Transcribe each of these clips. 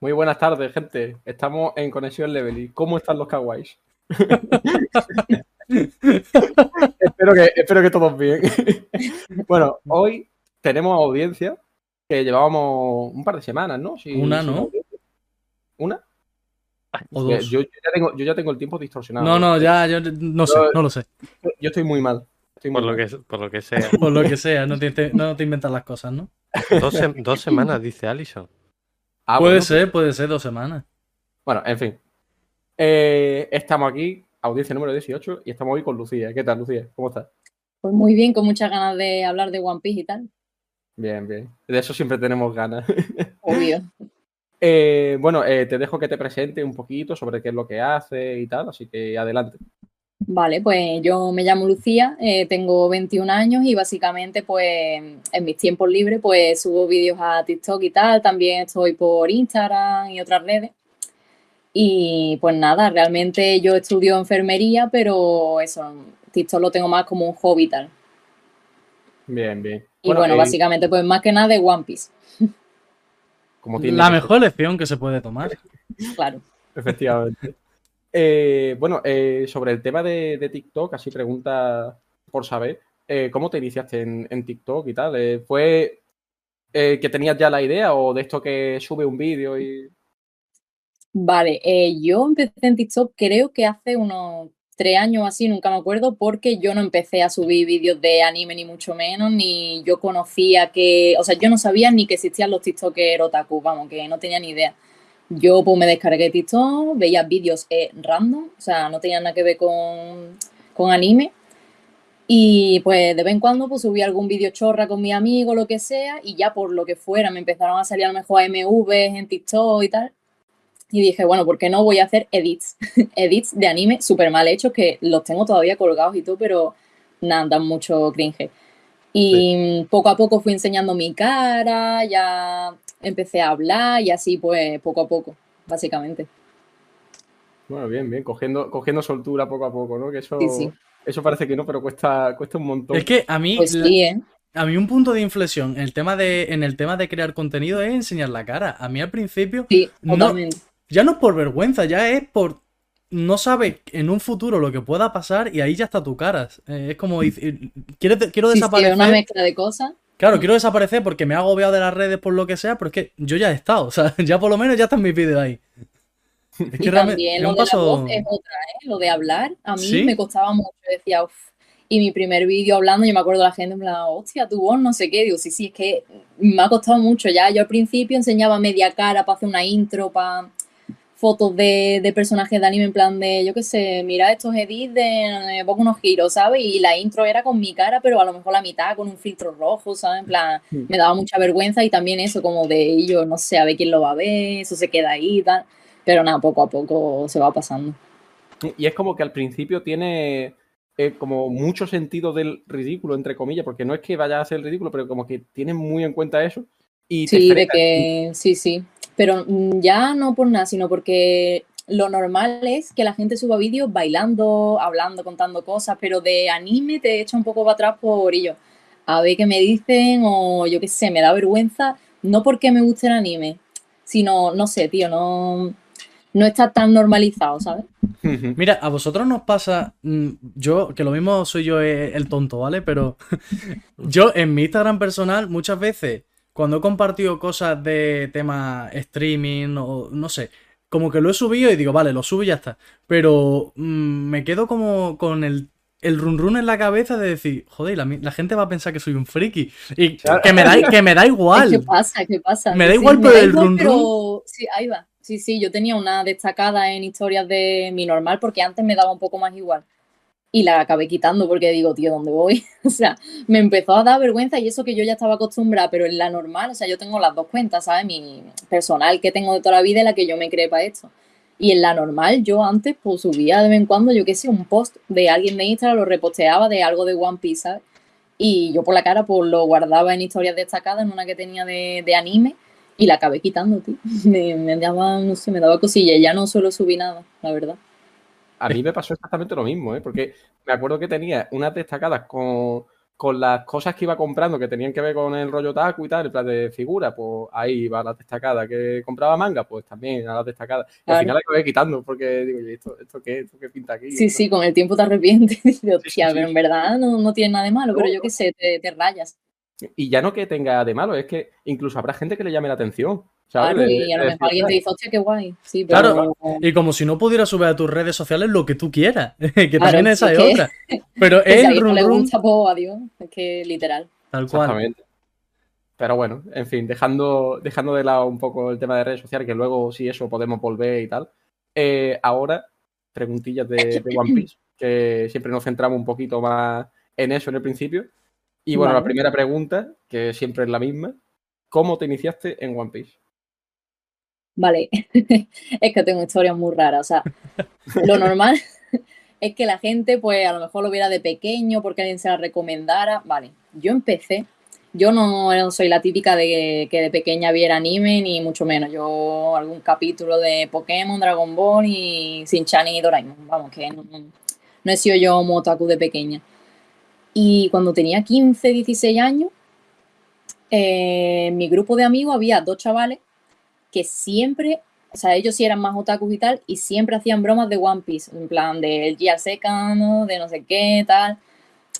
Muy buenas tardes, gente. Estamos en Conexión Level. ¿Cómo están los kawais? espero, que, espero que todos bien. bueno, hoy tenemos audiencia que llevábamos un par de semanas, ¿no? Una, ¿no? ¿Una? O dos. Yo, ya tengo, yo ya tengo el tiempo distorsionado. No, no, ya, yo no sé, no lo sé. Yo estoy muy mal. Estoy muy Por lo, que, por lo que sea. Por lo que sea, no te, te- no te inventas las cosas, ¿no? Dos, se- dos semanas, dice Alison. Ah, puede bueno, ser, puede ser dos semanas. Bueno, en fin. Eh, estamos aquí, audiencia número 18, y estamos hoy con Lucía. ¿Qué tal, Lucía? ¿Cómo estás? Pues muy bien, con muchas ganas de hablar de One Piece y tal. Bien, bien. De eso siempre tenemos ganas. Obvio. Eh, bueno, eh, te dejo que te presente un poquito sobre qué es lo que hace y tal, así que adelante. Vale, pues yo me llamo Lucía, eh, tengo 21 años y básicamente pues en mis tiempos libres pues subo vídeos a TikTok y tal, también estoy por Instagram y otras redes. Y pues nada, realmente yo estudio enfermería, pero eso, TikTok lo tengo más como un hobby y tal. Bien, bien. Y bueno, eh, básicamente pues más que nada de One Piece, como tiene La mejor lección que se puede tomar. claro. Efectivamente. Eh, bueno, eh, sobre el tema de, TikTok, así pregunta por saber, eh, ¿cómo te iniciaste en, TikTok y tal? Eh, ¿Fue eh, que tenías ya la idea o de esto que sube un vídeo y... Vale, yo empecé en TikTok creo que hace unos tres años así, nunca me acuerdo, porque yo no empecé a subir vídeos de anime ni mucho menos, ni yo conocía que, o sea, yo no sabía ni que existían los TikTokers otaku, vamos, que no tenía ni idea. Yo pues me descargué TikTok, veía vídeos eh, random, o sea, no tenían nada que ver con, con anime. Y pues de vez en cuando pues subía algún vídeo chorra con mi amigo, lo que sea, y ya por lo que fuera me empezaron a salir a lo mejor AMVs en TikTok y tal. Y dije, bueno, ¿por qué no voy a hacer edits? edits de anime súper mal hechos que los tengo todavía colgados y todo, pero nada, dan mucho cringe. Y poco a poco fui enseñando mi cara, ya empecé a hablar y así pues poco a poco, básicamente. Bueno, bien, bien, cogiendo, cogiendo soltura poco a poco, ¿no? Que eso, Sí, sí. eso parece que no, pero cuesta, cuesta un montón. Es que a mí, Pues la- sí, ¿eh? a mí un punto de inflexión en el tema de, en el tema de crear contenido es enseñar la cara. A mí al principio, Sí, No. totalmente. ya no es por vergüenza, ya es por no sabes en un futuro lo que pueda pasar y ahí ya está tu cara. Eh, es como decir, quiero, quiero Sí, sí, desaparecer. una mezcla de cosas. Claro, quiero desaparecer porque me ha agobiado de las redes por lo que sea, pero es que yo ya he estado, o sea, ya por lo menos ya están mis vídeos ahí. Es que Y realmente también es lo de la paso. voz es otra, ¿eh? Lo de hablar, a mí ¿Sí? me costaba mucho, decía, uff. Y mi primer vídeo hablando, yo me acuerdo de la gente en plan, hostia, tu voz, no sé qué. Digo, sí, sí, es que me ha costado mucho ya. Yo al principio enseñaba media cara para hacer una intro, para fotos de, de personajes de anime, en plan de, yo qué sé, mira estos edits de eh, pongo unos giros, ¿sabes? Y la intro era con mi cara, pero a lo mejor la mitad con un filtro rojo, ¿sabes? En plan, Mm. me daba mucha vergüenza y también eso, como de yo no sé, a ver quién lo va a ver, eso se queda ahí y tal. Pero nada, poco a poco se va pasando. Y es como que al principio tiene eh, como mucho sentido del ridículo, entre comillas, porque no es que vaya a ser ridículo, pero como que tiene muy en cuenta eso. Y te Sí, de que sí, sí. Pero mm, ya no por nada, sino porque lo normal es que la gente suba vídeos bailando, hablando, contando cosas, pero de anime te echa un poco para atrás por ello. A ver qué me dicen o yo qué sé, me da vergüenza, no porque me guste el anime, sino, no sé, tío, no, no está tan normalizado, ¿sabes? Mira, a vosotros nos pasa, mm, yo, que lo mismo soy yo eh, el tonto, ¿vale? Pero yo en mi Instagram personal muchas veces, cuando he compartido cosas de tema streaming o no sé, como que lo he subido y digo, vale, lo subo y ya está. Pero mm, me quedo como con el, el run run en la cabeza de decir, joder, la, gente va a pensar que soy un friki. Y Claro. que me da, que me da igual. ¿Qué pasa? ¿Qué pasa? Me da Sí, igual, me pero da el igual, run pero- Sí, ahí va. Sí, sí, yo tenía una destacada en historias de mi normal porque antes me daba un poco más igual. Y la acabé quitando porque digo, tío, ¿dónde voy? O sea, me empezó a dar vergüenza y eso que yo ya estaba acostumbrada, pero en la normal, o sea, yo tengo las dos cuentas, ¿sabes? Mi personal que tengo de toda la vida y la que yo me creé para esto. Y en la normal, yo antes, pues subía de vez en cuando, yo qué sé, un post de alguien de Instagram, lo reposteaba de algo de One Piece, ¿sabes? Y yo por la cara, pues lo guardaba en historias destacadas, en una que tenía de, anime, y la acabé quitando, tío. Me, daba, no sé, me daba cosilla, y ya no suelo subir nada, la verdad. A mí me pasó exactamente lo mismo, ¿eh? Porque me acuerdo que tenía unas destacadas con, con las cosas que iba comprando que tenían que ver con el rollo taco y tal, en plan de figura, pues ahí va la destacada. Que compraba manga, pues también a la destacada. Y al Claro. final la acabé quitando porque digo, "Oye, ¿esto, esto qué? ¿Esto qué pinta aquí? Sí, sí, con el tiempo te arrepientes. Dices, hostia, sí. pero en verdad no, no tiene nada de malo, pero yo qué sé, te, te rayas. Y ya no que tenga de malo, es que incluso habrá gente que le llame la atención. ¿sabes? Claro, y a lo mejor alguien te dice, hostia, qué guay. Sí, pero Claro. Y como si no pudieras subir a tus redes sociales lo que tú quieras. que Claro, también esa es es que- otra. Pero si no run le gusta, pues adiós. Es que literal. tal cual. Exactamente. Pero bueno, en fin, dejando, dejando de lado un poco el tema de redes sociales, que luego sí eso podemos volver y tal. eh, ahora, preguntillas de, de One Piece, que siempre nos centramos un poquito más en eso en el principio. Y bueno, la primera pregunta, que siempre es la misma, ¿cómo te iniciaste en One Piece? Vale, es que tengo historias muy raras. O sea, lo normal es que la gente, pues a lo mejor lo viera de pequeño porque alguien se la recomendara. Vale, yo empecé. Yo no soy la típica de que de pequeña viera anime, ni mucho menos. Yo algún capítulo de Pokémon, Dragon Ball y Shin-Chan y Doraemon. Vamos, que no- no he sido yo motaku de pequeña. Y cuando tenía 15, 16 años, eh, en mi grupo de amigos había dos chavales que siempre, o sea, ellos sí eran más otakus y tal, y siempre hacían bromas de One Piece, en plan del Gear Secano, de no sé qué, tal.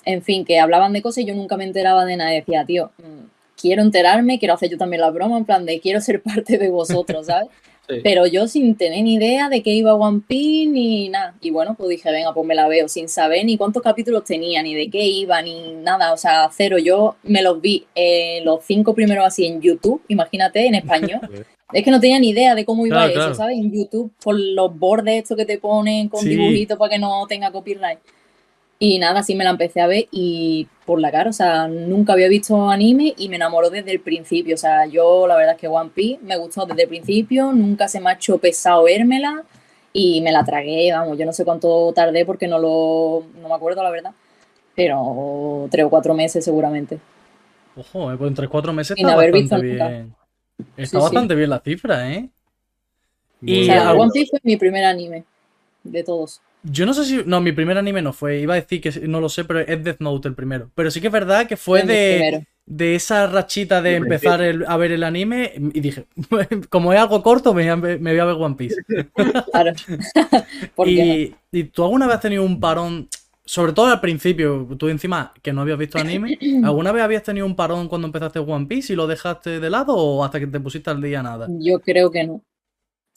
En fin, que hablaban de cosas y yo nunca me enteraba de nada. Decía, tío, mm, quiero enterarme, quiero hacer yo también la broma, en plan de quiero ser parte de vosotros, ¿sabes? Sí. Pero yo sin tener ni idea de qué iba One Piece ni nada. Y bueno, pues dije, venga, pues me la veo, sin saber ni cuántos capítulos tenía, ni de qué iba, ni nada. O sea, cero. Yo me los vi eh, los cinco primeros así en YouTube, imagínate, en español. Es que no tenía ni idea de cómo iba Claro, eso, claro. ¿sabes? En YouTube, con los bordes estos que te ponen con Sí. dibujitos para que no tenga copyright. Y nada, así me la empecé a ver y por la cara, o sea, nunca había visto anime y me enamoró desde el principio. O sea, yo la verdad es que One Piece me gustó desde el principio, nunca se me ha hecho pesado vérmela y me la tragué, vamos, yo no sé cuánto tardé porque no lo, no me acuerdo la verdad, pero tres o cuatro meses seguramente. Ojo, eh, pues en 3-4 meses Sin está haber bastante visto nunca. bien. Está Sí, sí. bastante bien la cifra, ¿eh? Y O sea, One Piece fue mi primer anime de todos. Yo no sé si. No, mi primer anime no fue. Iba a decir que no lo sé, pero es Death Note el primero. Pero sí que es verdad que fue de, de esa rachita de empezar el- a ver el anime y dije, como es algo corto, me, voy a ver- me voy a ver One Piece. Claro. ¿Por qué no? y, y tú alguna vez has tenido un parón, sobre todo al principio, tú encima que no habías visto anime, ¿alguna vez habías tenido un parón cuando empezaste One Piece y lo dejaste de lado o hasta que te pusiste al día nada? Yo creo que no.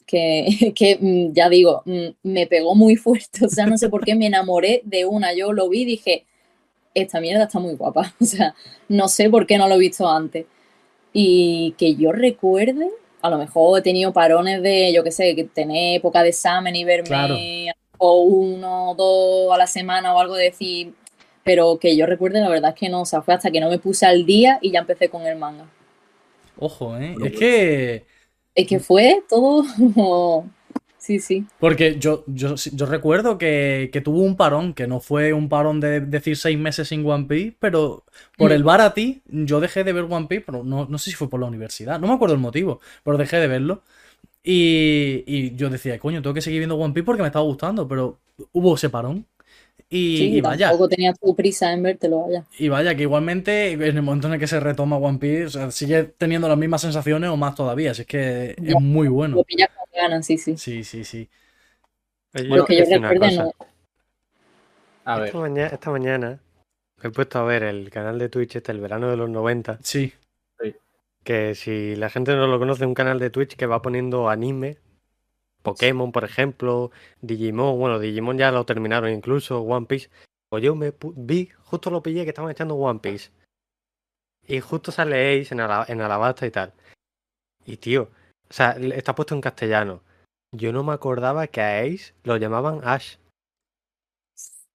Que, que mm, ya digo, mm, me pegó muy fuerte. O sea, no sé por qué me enamoré de una. Yo lo vi y dije, esta mierda está muy guapa. O sea, no sé por qué no lo he visto antes. Y que yo recuerde, a lo mejor he tenido parones de, yo qué sé, que tener época de examen y verme Claro. o uno o dos a la semana o algo de decir. Pero que yo recuerde, la verdad es que no. O sea, fue hasta que no me puse al día y ya empecé con el manga. Ojo, ¿eh? Es que... Es que fue todo como... Sí, sí. Porque yo, yo, yo recuerdo que, que tuvo un parón, que no fue un parón de decir seis meses sin One Piece, pero por el bar a ti, yo dejé de ver One Piece, pero no, no sé si fue por la universidad, no me acuerdo el motivo, pero dejé de verlo. Y, y yo decía, coño, tengo que seguir viendo One Piece porque me estaba gustando, pero hubo ese parón. Y, Sí, y vaya, tampoco tenía tu prisa en vértelo, vaya. y vaya, que igualmente en el momento en el que se retoma One Piece, o sea, sigue teniendo las mismas sensaciones o más todavía, así es que es Ya. muy bueno. Lo con ganas, sí, sí. Sí, sí, sí. Yo que quiero yo cosa. no. A ver, Esta, mañana, esta mañana me he puesto a ver el canal de Twitch este, el verano de los 90, Sí, que si la gente no lo conoce, es un canal de Twitch que va poniendo anime, Pokémon, por ejemplo, Digimon, bueno, Digimon ya lo terminaron incluso, One Piece. Pues yo me pu- vi, justo lo pillé que estaban echando One Piece. Y justo sale Ace en, Ala- en Alabasta y tal. Y tío, o sea, está puesto en castellano. Yo no me acordaba que a Ace lo llamaban Ash.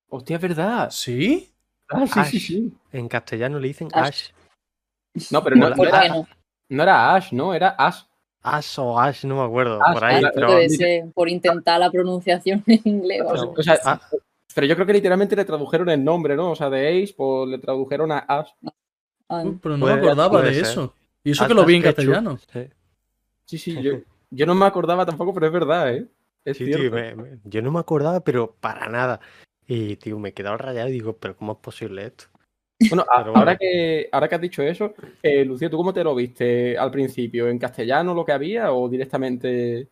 hostia, es verdad. ¿Sí? Ah, sí, sí, Ash. sí. En castellano le dicen Ash. Ash. No, pero no, no ¿Por qué era, no era Ash, ¿no? Era Ash. Ash o Ash, no me acuerdo. Ash, por ahí, pero. Intentar la pronunciación en inglés. O sea, vamos. o sea, Ah, pero yo creo que literalmente le tradujeron el nombre, ¿no? O sea, de Ace, pues le tradujeron a Ash. Ah, Uy, pero no Puede- me acordaba de ser. eso. Y eso Ash- que lo vi en castellano. Sí. Sí, sí, yo, yo no me acordaba tampoco, pero es verdad, ¿eh? Es Sí, cierto. tío, me- me- yo no me acordaba, pero para nada. Y, tío, me he quedado rayado y digo, ¿pero cómo es posible esto? Bueno, ahora, que, ahora que has dicho eso, eh, Lucía, ¿tú cómo te lo viste al principio? ¿En castellano lo que había o directamente...?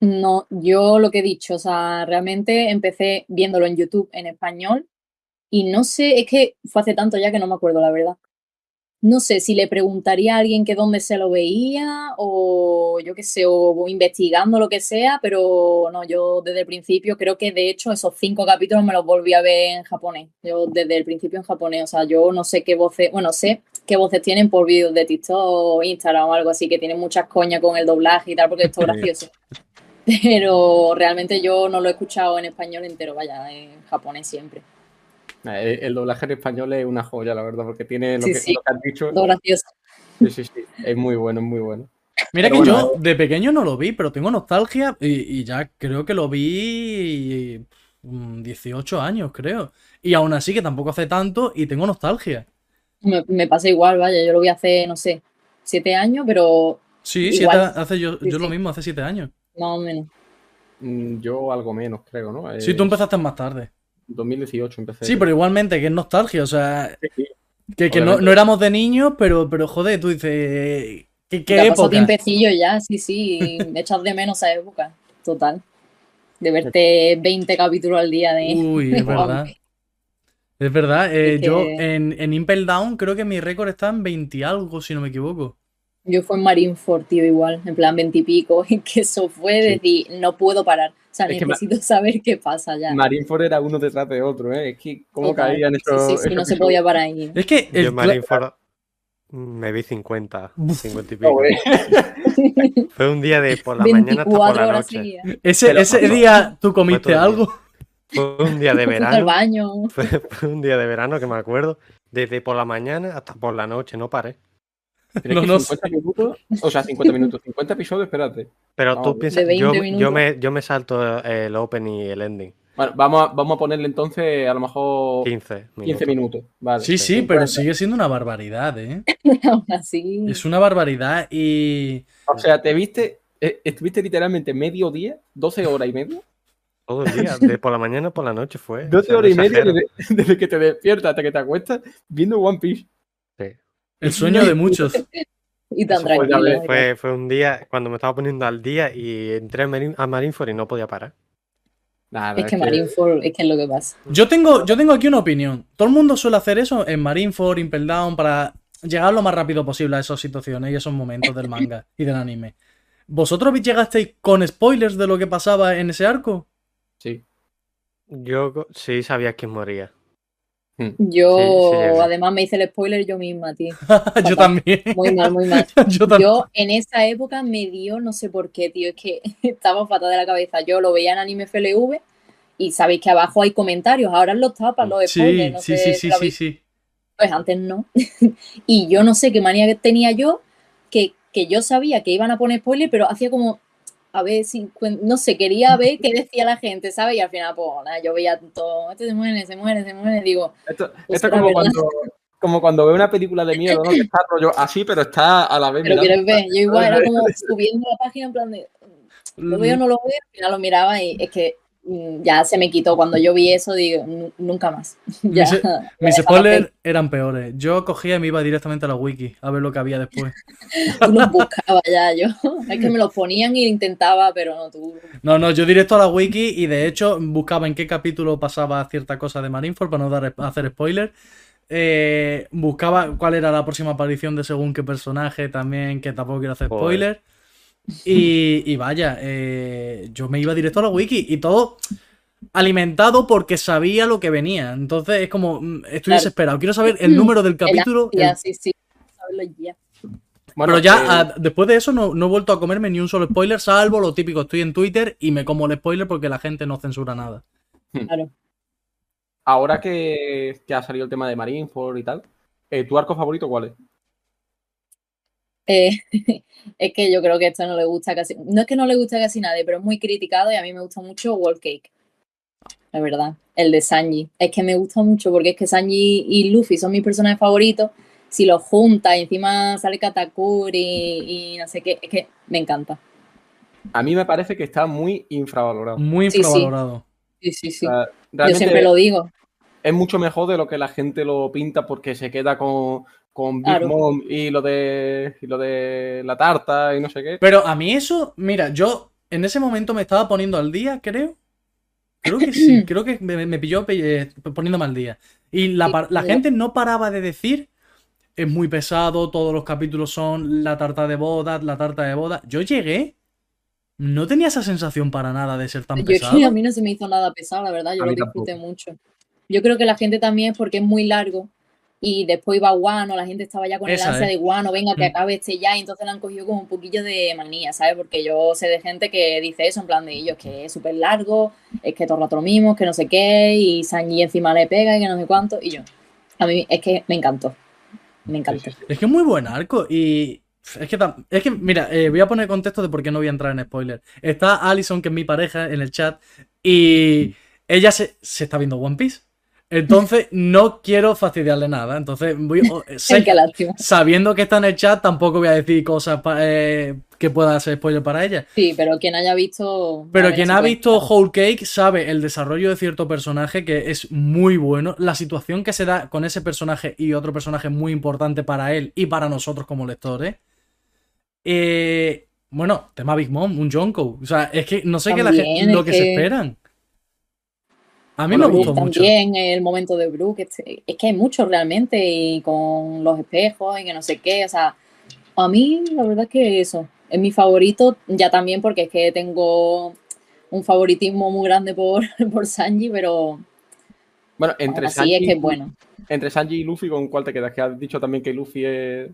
No, yo lo que he dicho, o sea, realmente empecé viéndolo en YouTube en español y no sé, es que fue hace tanto ya que no me acuerdo la verdad. No sé si le preguntaría a alguien que dónde se lo veía o yo qué sé, o investigando lo que sea, pero no, yo desde el principio creo que de hecho esos cinco capítulos me los volví a ver en japonés. Yo desde el principio en japonés, o sea, yo no sé qué voces, bueno, sé qué voces tienen por vídeos de TikTok o Instagram o algo así, que tienen muchas coñas con el doblaje y tal, porque esto es Sí. gracioso. Pero realmente yo no lo he escuchado en español entero, vaya, en japonés siempre. Eh, El, doblaje en español es una joya, la verdad, porque tiene lo, Sí, que, sí. lo que has dicho. Todo gracioso. Sí, sí, sí. Es muy bueno, es muy bueno. Mira Pero que bueno, yo de pequeño no lo vi, pero tengo nostalgia y, y ya creo que lo vi mm, 18 años, creo. Y aún así que tampoco hace tanto y tengo nostalgia. Me, me pasa igual, vaya, yo lo vi hace, no sé, siete años, pero Sí, siete- hace yo, Sí, yo lo mismo, hace 7 años. más o menos. Mm, Yo algo menos, creo, ¿no? Eh, Sí, tú empezaste más tarde. 2018 empecé. Sí, pero igualmente que es nostalgia, o sea, Sí, que, que no, no éramos de niños, pero, pero joder, tú dices, ¿qué, qué Ya pasó época? tiempecillo ya, sí, sí, echas de menos esa época, total. De verte 20 capítulos al día de... Uy, es verdad. Es verdad, eh, Es yo en, en Impel Down creo que mi récord está en 20 y algo, si no me equivoco. Yo fui en Marineford, tío, igual, en plan 20 y pico, que eso fue Sí. decir, no puedo parar. O sea, Es necesito saber qué pasa ya. Marineford era uno detrás de otro, ¿eh? Es que cómo Total. caían Sí, esos. sí, sí, esos no se podía parar ahí. Es que el Yo Marineford me vi 50, Buf. 50 y pico. Joder. Fue un día de por la mañana hasta por 24 la horas noche. seguidas. ese, ese día tú comiste día. algo. Fue un día de verano. baño. Fue, fue un día de verano que me acuerdo. Desde por la mañana hasta por la noche, no paré. No, que no 50 minutos, o sea, 50 minutos, 50 episodios, espérate. Pero tú piensas, 20 yo, yo, me, yo me salto el open y el ending. Bueno, vamos a, vamos a ponerle entonces a lo mejor 15 minutos. 15 minutos. Vale. Sí, sí, pero 50. sigue siendo una barbaridad, ¿eh? Aún así. Es una barbaridad y... O sea, te viste, eh, estuviste literalmente medio día, 12 horas y media. Todo el día, de por la mañana por la noche fue. 12 o sea, horas y media desde, desde que te despiertas hasta que te acuestas viendo One Piece. El sueño de muchos. Y tan fue, tranquilo. Fue, fue un día cuando me estaba poniendo al día y entré a, Marin- a Marineford y no podía parar. Nada, Es que Marineford es que es lo que pasa. Yo tengo, yo tengo aquí una opinión. Todo el mundo suele hacer eso en Marineford, Impel Down, para llegar lo más rápido posible a esas situaciones y esos momentos del manga y del anime. ¿Vosotros llegasteis con spoilers de lo que pasaba en ese arco? Sí. Yo sí sabía quién moría. Yo, Sí, sí, sí. además, me hice el spoiler yo misma, tío. yo también. Muy mal, muy mal. yo también. Yo en esa época me dio, no sé por qué, tío, es que estaba fatal de la cabeza. Yo lo veía en Anime FLV y sabéis que abajo hay comentarios, ahora los tapan los Sí, spoilers, no sí, sé sí, sí, sí. Pues antes no. y yo no sé qué manía que tenía yo, que, que yo sabía que iban a poner spoiler, pero hacía como, a ver si, cuen- no sé, quería ver qué decía la gente, ¿sabes? Y al final, pues nada, yo veía todo, este se muere, se muere, se muere, digo, Esto, Pues esto es como cuando, como cuando veo una película de miedo, ¿no? Que está rollo así, pero está a la vez pero mirando. quieres ver, yo igual era como subiendo la página en plan de, lo veo o no lo veo, al final lo miraba y es que ya se me quitó. Cuando yo vi eso, digo, "Nu- nunca más. ya, Mis- dejaba spoilers eran peores. Yo cogía y me iba directamente a la wiki a ver lo que había después. Tú los buscaba ya yo. Es que me los ponían y intentaba, pero no, tú. No, no, yo directo a la wiki y de hecho buscaba en qué capítulo pasaba cierta cosa de Marineford para no dar, hacer spoiler. Eh, buscaba cuál era la próxima aparición de según qué personaje también, que tampoco quiero hacer Joder. Y, y vaya, eh, yo me iba directo a la wiki y todo alimentado porque sabía lo que venía. Entonces es como, mm, estoy Claro. desesperado. Quiero saber el número del capítulo. Ya, el- sí, sí. ya. Bueno, Pero ya eh, ah, después de eso no, no he vuelto a comerme ni un solo spoiler, salvo lo típico. Estoy en Twitter y me como el spoiler porque la gente no censura nada. Claro. ahora que, que ha salido el tema de Marineford y tal, eh, ¿tu arco favorito cuál es? Eh, es que yo creo que esto no le gusta casi. No es que no le guste casi nadie, pero es muy criticado y a mí me gusta mucho Wall Cake. La verdad. El de Sanji. Es que me gusta mucho porque es que Sanji y Luffy son mis personajes favoritos. Si los juntas y encima sale Katakuri y no sé qué, es que me encanta. A mí me parece que está muy infravalorado. Muy sí. infravalorado. Sí, sí, sí. O sea, Yo siempre lo digo. es mucho mejor de lo que la gente lo pinta porque se queda con, con Big Claro. Mom y lo de y lo de la tarta y no sé qué. Pero a mí eso, mira, yo en ese momento me estaba poniendo al día, creo. Creo que sí, creo que me, me pilló eh, poniéndome al día. Y la, la yo- gente no paraba de decir, es muy pesado, todos los capítulos son la tarta de bodas, la tarta de bodas. Yo llegué, no tenía esa sensación para nada de ser tan Yo es pesado. que a mí no se me hizo nada pesado, la verdad, yo A lo disfruté mucho. Yo creo que la gente también es porque es muy largo y después iba Guano, la gente estaba ya con Esa el ansia de Guano, venga, que Mm. acabe este ya, y entonces le han cogido como un poquillo de manía, ¿sabes? Porque yo sé de gente que dice eso, en plan de ellos, que es súper largo, es que todo el rato lo mismo, que no sé qué, y Sanji encima le pega y que no sé cuánto, y yo, a mí es que me encantó, me encantó. Es que es muy buen arco y... Es que, es que mira, eh, voy a poner contexto de por qué no voy a entrar en spoiler. Está Alison, que es mi pareja, en el chat, y ella se, se está viendo One Piece. Entonces no quiero fastidiarle nada. Entonces voy, sé sabiendo que está en el chat, tampoco voy a decir cosas pa- eh, que pueda ser spoiler para ella. Sí, pero quien haya visto... Pero quien ha visto Whole Cake sabe el desarrollo de cierto personaje que es muy bueno. La situación que se da con ese personaje y otro personaje muy importante para él y para nosotros como lectores. Eh, bueno, tema Big Mom, un Jonko. O sea, es que no sé qué la gente, lo es que, se que- esperan. A mí me gustó mucho. También el momento de Brooke, es, es que hay mucho realmente, y con los espejos y que no sé qué, o sea, a mí la verdad es que eso, es mi favorito, ya también porque es que tengo un favoritismo muy grande por, por Sanji, pero Bueno, entre Sanji, es que es bueno. entre Sanji y Luffy, ¿con cuál te quedas? Que has dicho también que Luffy es,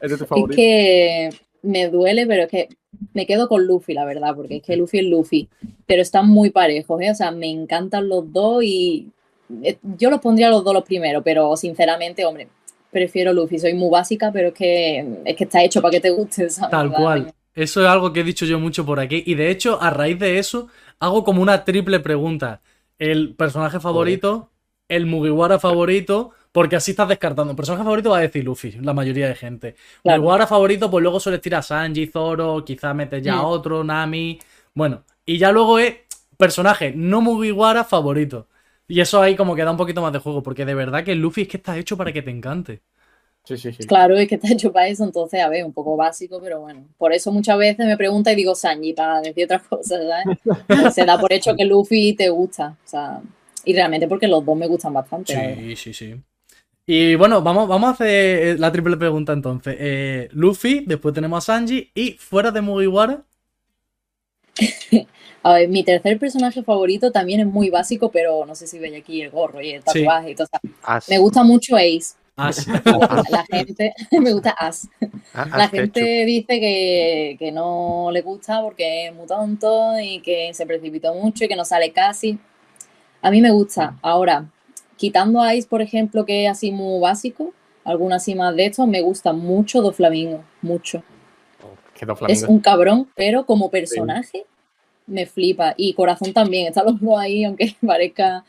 es de tu Es favorito. que me duele, pero es que me quedo con Luffy, la verdad, porque es que Luffy es Luffy, pero están muy parejos, ¿eh? O sea, me encantan los dos y eh, yo los pondría los dos los primeros, pero sinceramente, hombre, prefiero Luffy. Soy muy básica, pero es que, es que está hecho para que te guste, ¿sabes? Tal cual. Eso es algo que he dicho yo mucho por aquí. Y de hecho, a raíz de eso, hago como una triple pregunta. El personaje favorito, el Mugiwara favorito, porque así estás descartando. Personaje favorito va a decir Luffy, la mayoría de gente. Claro. Mugiwara favorito, pues luego sueles tirar a Sanji, Zoro, quizás metes ya a otro, Nami. Bueno, y ya luego es personaje no Mugiwara favorito. Y eso ahí como que da un poquito más de juego, porque de verdad que Luffy es que está hecho para que te encante. Sí, sí, sí. Claro, es que está hecho para eso, entonces, a ver, un poco básico, pero bueno. Por eso muchas veces me pregunta y digo Sanji para decir otras cosas, ¿sabes? Se da por hecho que Luffy te gusta, o sea, y realmente porque los dos me gustan bastante. Sí, sí, sí. Y bueno, vamos, vamos a hacer eh, la triple pregunta entonces. Eh, Luffy, después tenemos a Sanji y fuera de Mugiwara. A ver, mi tercer personaje favorito también es muy básico, pero no sé si veis aquí el gorro y el Sí. tatuaje y todo. o sea, As- me gusta mucho Ace. Ash. La gente, me gusta Ace. a- La Ash gente dice que, que no le gusta porque es muy tonto y que se precipitó mucho y que no sale casi. A mí me gusta. Ahora, quitando a Ice, por ejemplo, que es así muy básico, alguna así más de estos, me gusta mucho Do Flamingo, mucho. Es Flamingo. un cabrón, pero como personaje me flipa. Y Corazón también, están los dos ahí, aunque parezca...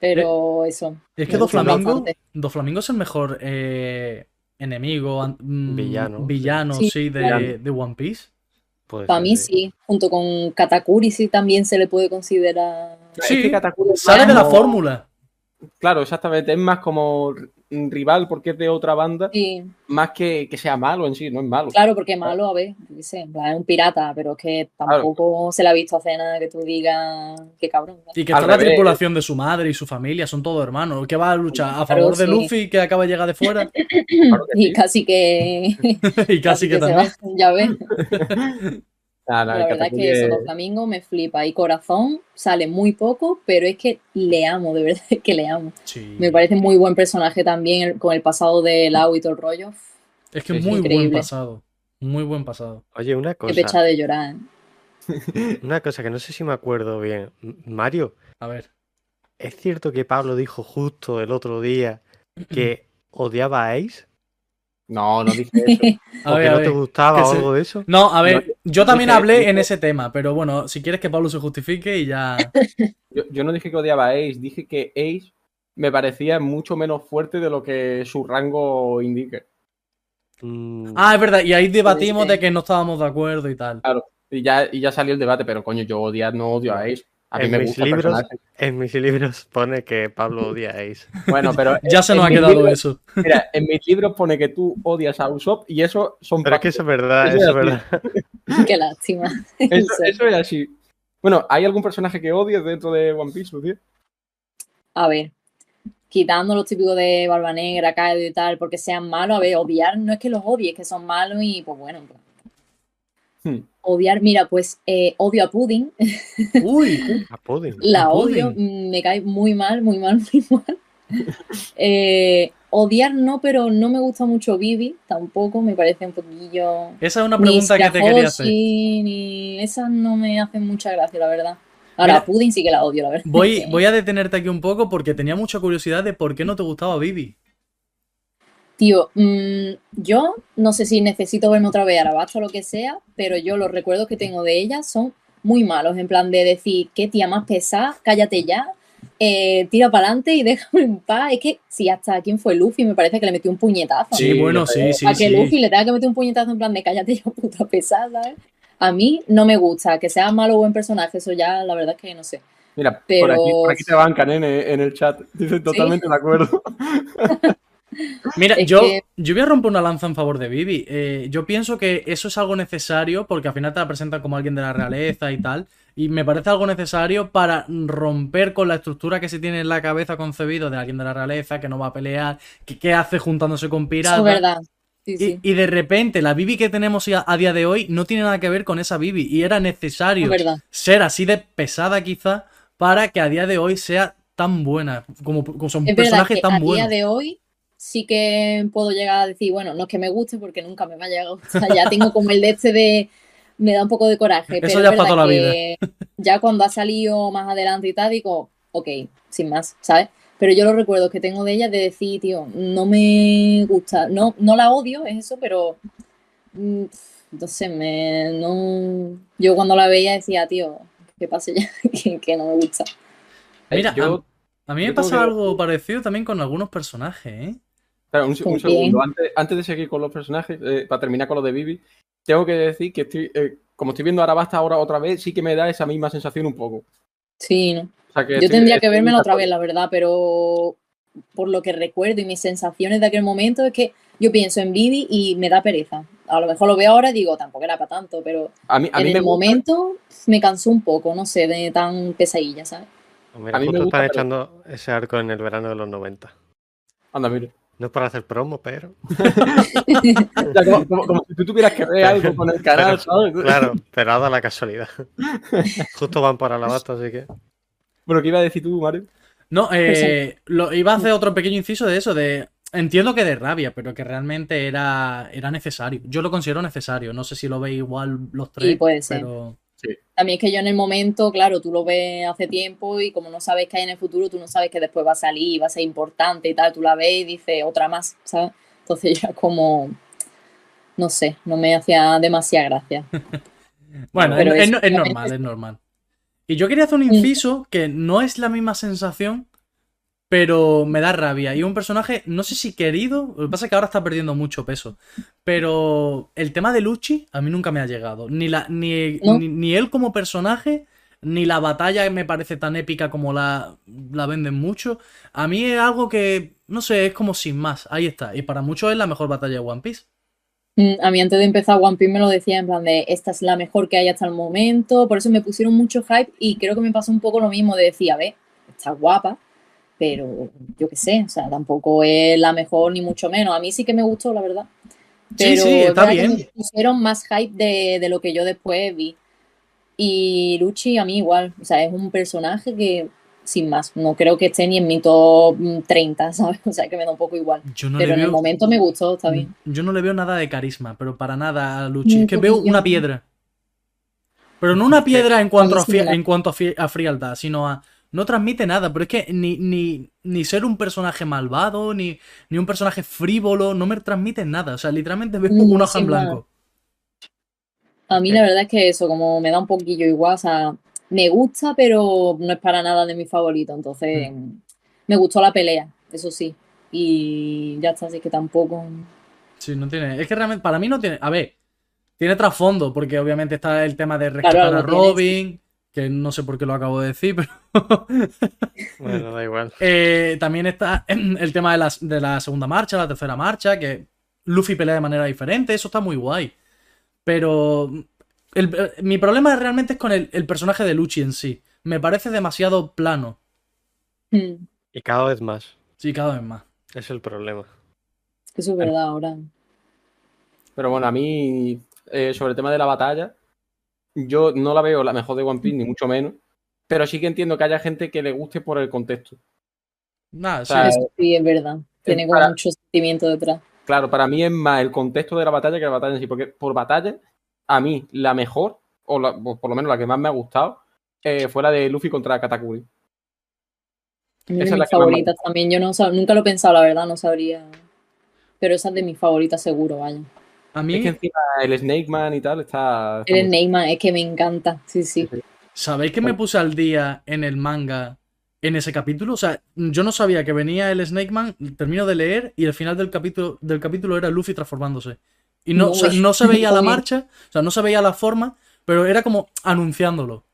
Pero eso. Es que me gustan Doflamingo, bastante. Doflamingo es el mejor eh, enemigo, an- mm, Villano. villano, Sí, sí, de, One Piece. Para mí sí, junto con Katakuri sí también se le puede considerar... Es Sí, que Katakuri es Sale de la fórmula. Claro, exactamente. Es más como rival porque es de otra banda, Sí, más que, que sea malo en sí, no es malo. claro, porque malo, a ver, plan, es un pirata, pero es que tampoco se le ha visto hacer nada que tú digas qué cabrón. ¿no? Y que está la tripulación de su madre y su familia, son todos hermanos. ¿Qué va a luchar? ¿A favor de. Luffy que acaba de llegar de fuera? Claro que Y sí. casi que, y casi que se también. va, ya ves. La verdad es que eso, es- Dos Flamingo me flipa. Y Corazón sale muy poco, pero es que le amo, de verdad es que le amo. Sí. Me parece muy buen personaje también, el- con el pasado de Lau y todo el rollo. Es que sí. muy buen pasado. Muy buen pasado. Oye, una Qué pecha cosa, de llorar. una cosa que no sé si me acuerdo bien. Mario, A ver. ¿es cierto que Pablo dijo justo el otro día que odiaba a Ace? No, no dije eso. A ¿O ver, que a no ver. te gustaba o se- algo de eso? No, a ver, yo también dije- hablé dije- en ese tema, pero bueno, si quieres que Pablo se justifique y ya. Yo, yo no dije que odiaba a Ace, dije que Ace me parecía mucho menos fuerte de lo que su rango indica. Mm, Ah, es verdad, y ahí debatimos ser. de que no estábamos de acuerdo y tal. Y ya, y ya salió el debate, pero coño, yo odiar no odio a Ace. A mí En me mis gusta libros- personaje. En mis libros pone que Pablo odia a Ace. Bueno, pero Ya se nos ha quedado libros- eso. Mira, en mis libros pone que tú odias a Usopp y eso son Pero es que eso es verdad, Eso es verdad. Qué lástima. Eso, es así. Bueno, ¿hay algún personaje que odies dentro de One Piece, Lucía? A ver, quitando los típicos de Barba Negra, Kaido y tal, porque sean malos, a ver, odiar no es que los odies, que son malos y pues bueno. pues. Hmm. Odiar, mira, pues eh, odio a Pudding, Uy, A Pudding. la A odio, Pudding. mm, me cae muy mal, muy mal, muy mal. Eh, odiar no, pero no me gusta mucho Vivi, tampoco, me parece un poquillo... esa es una Ni pregunta que te quería hacer. Ni esas no me hacen mucha gracia, la verdad. Ahora, Mira, Pudding sí que la odio, la verdad. Voy, voy a detenerte aquí un poco porque tenía mucha curiosidad de por qué no te gustaba Vivi. Tío, mm, yo no sé si necesito verme otra vez Arabasta o lo que sea, pero yo los recuerdos que tengo de ella son muy malos, en plan de decir, qué tía más pesada, cállate ya, eh, tira para adelante y déjame en paz. Es que si hasta quién fue Luffy, me parece que le metió un puñetazo. Sí, bueno, sí, sí, a que sí. Luffy le tenga que meter un puñetazo en plan de cállate ya, puta pesada. ¿sabes? A mí no me gusta, que sea malo o buen personaje, eso ya la verdad es que no sé. Mira, por, Pero- aquí, por aquí te bancan ¿eh? en, en el chat. Dicen totalmente de acuerdo. Mira, Es yo, que- yo voy a romper una lanza en favor de Vivi. Eh, yo pienso que eso es algo necesario porque al final te la presentan como alguien de la realeza y tal. Y me parece algo necesario para romper con la estructura que se tiene en la cabeza concebido de alguien de la realeza que no va a pelear, que qué hace juntándose con piratas. es verdad. Sí, Y, sí. y de repente la Vivi que tenemos a, a día de hoy no tiene nada que ver con esa Vivi. Y era Es necesario ser así de pesada quizá para que a día de hoy sea tan buena. Como, como son personajes tan a buenos. día de hoy sí que puedo llegar a decir, bueno, no es que me guste porque nunca me va a llegar a gustar. Ya tengo como el de este de. Me da un poco de coraje. Eso pero ya es para toda la que Ya cuando ha salido más adelante y tal, digo, ok, sin más, ¿sabes? Pero yo los recuerdos que tengo de ella de decir, tío, no me gusta. No, no la odio, es eso, pero. mm, No sé, me. No. Yo cuando la veía decía, tío, que pase ya, que, que no me gusta. Mira, yo, A mí me pasa que- algo parecido también con algunos personajes, ¿eh? Un, un ¿Con segundo. Antes, antes de seguir con los personajes, eh, para terminar con lo de Vivi, tengo que decir que estoy, eh, como estoy viendo Arabasta ahora otra vez, sí que me da esa misma sensación un poco. Sí, ¿no? O sea, que Yo estoy- tendría que de otra vez, la verdad, pero por lo que recuerdo y mis sensaciones de aquel momento es que yo pienso en Vivi y me da pereza. A lo mejor lo veo ahora y digo, tampoco era para tanto, pero A mí, a en mí el me momento me cansó un poco, no sé, de tan pesadilla, ¿sabes? Mira, A mí me justo gusta, están pero- echando ese arco en el verano de los 90. Anda, mira. No es para hacer promo, pero. Ya, como, como- como si tú tuvieras que ver algo con el canal, ¿sabes? Claro, pero ha dado la casualidad. Justo van para la basta, así que. Bueno, ¿qué iba a decir tú, Mario? No, eh, lo, iba a hacer otro pequeño inciso de eso, de... Entiendo que de rabia, pero que realmente era, era necesario. Yo lo considero necesario. No sé si lo veis igual los tres, puede ser. pero... También es que yo en el momento, claro, tú lo ves hace tiempo y como no sabes qué hay en el futuro, tú no sabes que después va a salir, va a ser importante y tal, tú la ves y dices otra más, ¿sabes? Entonces ya como, no sé, no me hacía demasiada gracia. Bueno, Pero es, es- es- es normal, es normal. Y yo quería hacer un inciso que no es la misma sensación, pero me da rabia. Y un personaje, no sé si querido, lo que pasa es que ahora está perdiendo mucho peso. Pero el tema de Luchi a mí nunca me ha llegado. Ni, la, ni, ¿No? ni, ni él como personaje, ni la batalla me parece tan épica como la, la venden mucho. A mí es algo que, no sé, es como sin más. Ahí está. Y para muchos es la mejor batalla de One Piece. Mm, A mí antes de empezar One Piece me lo decía en plan de esta es la mejor que hay hasta el momento, por eso me pusieron mucho hype y creo que me pasó un poco lo mismo de decir, a ver, está guapa, pero yo qué sé, o sea, tampoco es la mejor ni mucho menos. A mí sí que me gustó, la verdad. Sí, Pero sí, es está que bien. Me pusieron más hype de, de lo que yo después vi. Y Luchi a mí igual, o sea, es un personaje que, sin más, no creo que esté ni en mi top mm, 30, ¿sabes? O sea, que me da un poco igual. Yo no pero en el momento me gustó, está bien. Yo no le veo nada de carisma, pero para nada a Luchi. Es que veo una piedra. Pero no una piedra en cuanto a, A sí en cuanto a, a frialdad, sino a. No transmite nada, pero es que ni, ni, ni ser un personaje malvado, ni, ni un personaje frívolo, no me transmite nada. O sea, literalmente veo Mm, una hoja en blanco. A mí la verdad es que eso, como me da un poquillo igual, o sea, me gusta, pero no es para nada de mi favorito. Entonces, me gustó la pelea, eso sí. Y ya está, así que tampoco. Sí, no tiene. Es que realmente, para mí no tiene. A ver, tiene trasfondo, porque obviamente está el tema de rescatar Claro, a tiene, Robin, que no sé por qué lo acabo de decir, pero Bueno, da igual. Eh, también está el tema de la, de la segunda marcha, la tercera marcha, que Luffy pelea de manera diferente, eso está muy guay. Pero el- eh, mi problema realmente es con el, el personaje de Luchi en sí. Me parece demasiado plano. Mm, Y cada vez más. Sí, cada vez más. Es el problema. Eso es verdad ahora. Pero bueno, a mí, eh, sobre el tema de la batalla, yo no la veo la mejor de One Piece, ni mucho menos. Pero sí que entiendo que haya gente que le guste por el contexto. Nada, sí. sea, Eso sí, es verdad. Tiene como para- mucho sentimiento detrás. Claro, para mí es más el contexto de la batalla que la batalla en sí, porque por batalla, a mí la mejor, o, la- o por lo menos la que más me ha gustado, eh, fue la de Luffy contra Katakuri. Esa es es de la mis favoritas también. Yo no nunca lo he pensado, la verdad, no sabría. Pero esa es de mis favoritas seguro, vaya. A mí, Es que encima el Snake Man y tal está. El muy- Neymar es que me encanta. Sí, sí. ¿sabéis que me puse al día en el manga en ese capítulo? O sea, yo no sabía que venía el Snake Man, termino de leer y el final del capítulo, del capítulo era Luffy transformándose. Y no, No, o sea, es- no se veía la marcha, o sea, no se veía la forma, pero era como anunciándolo.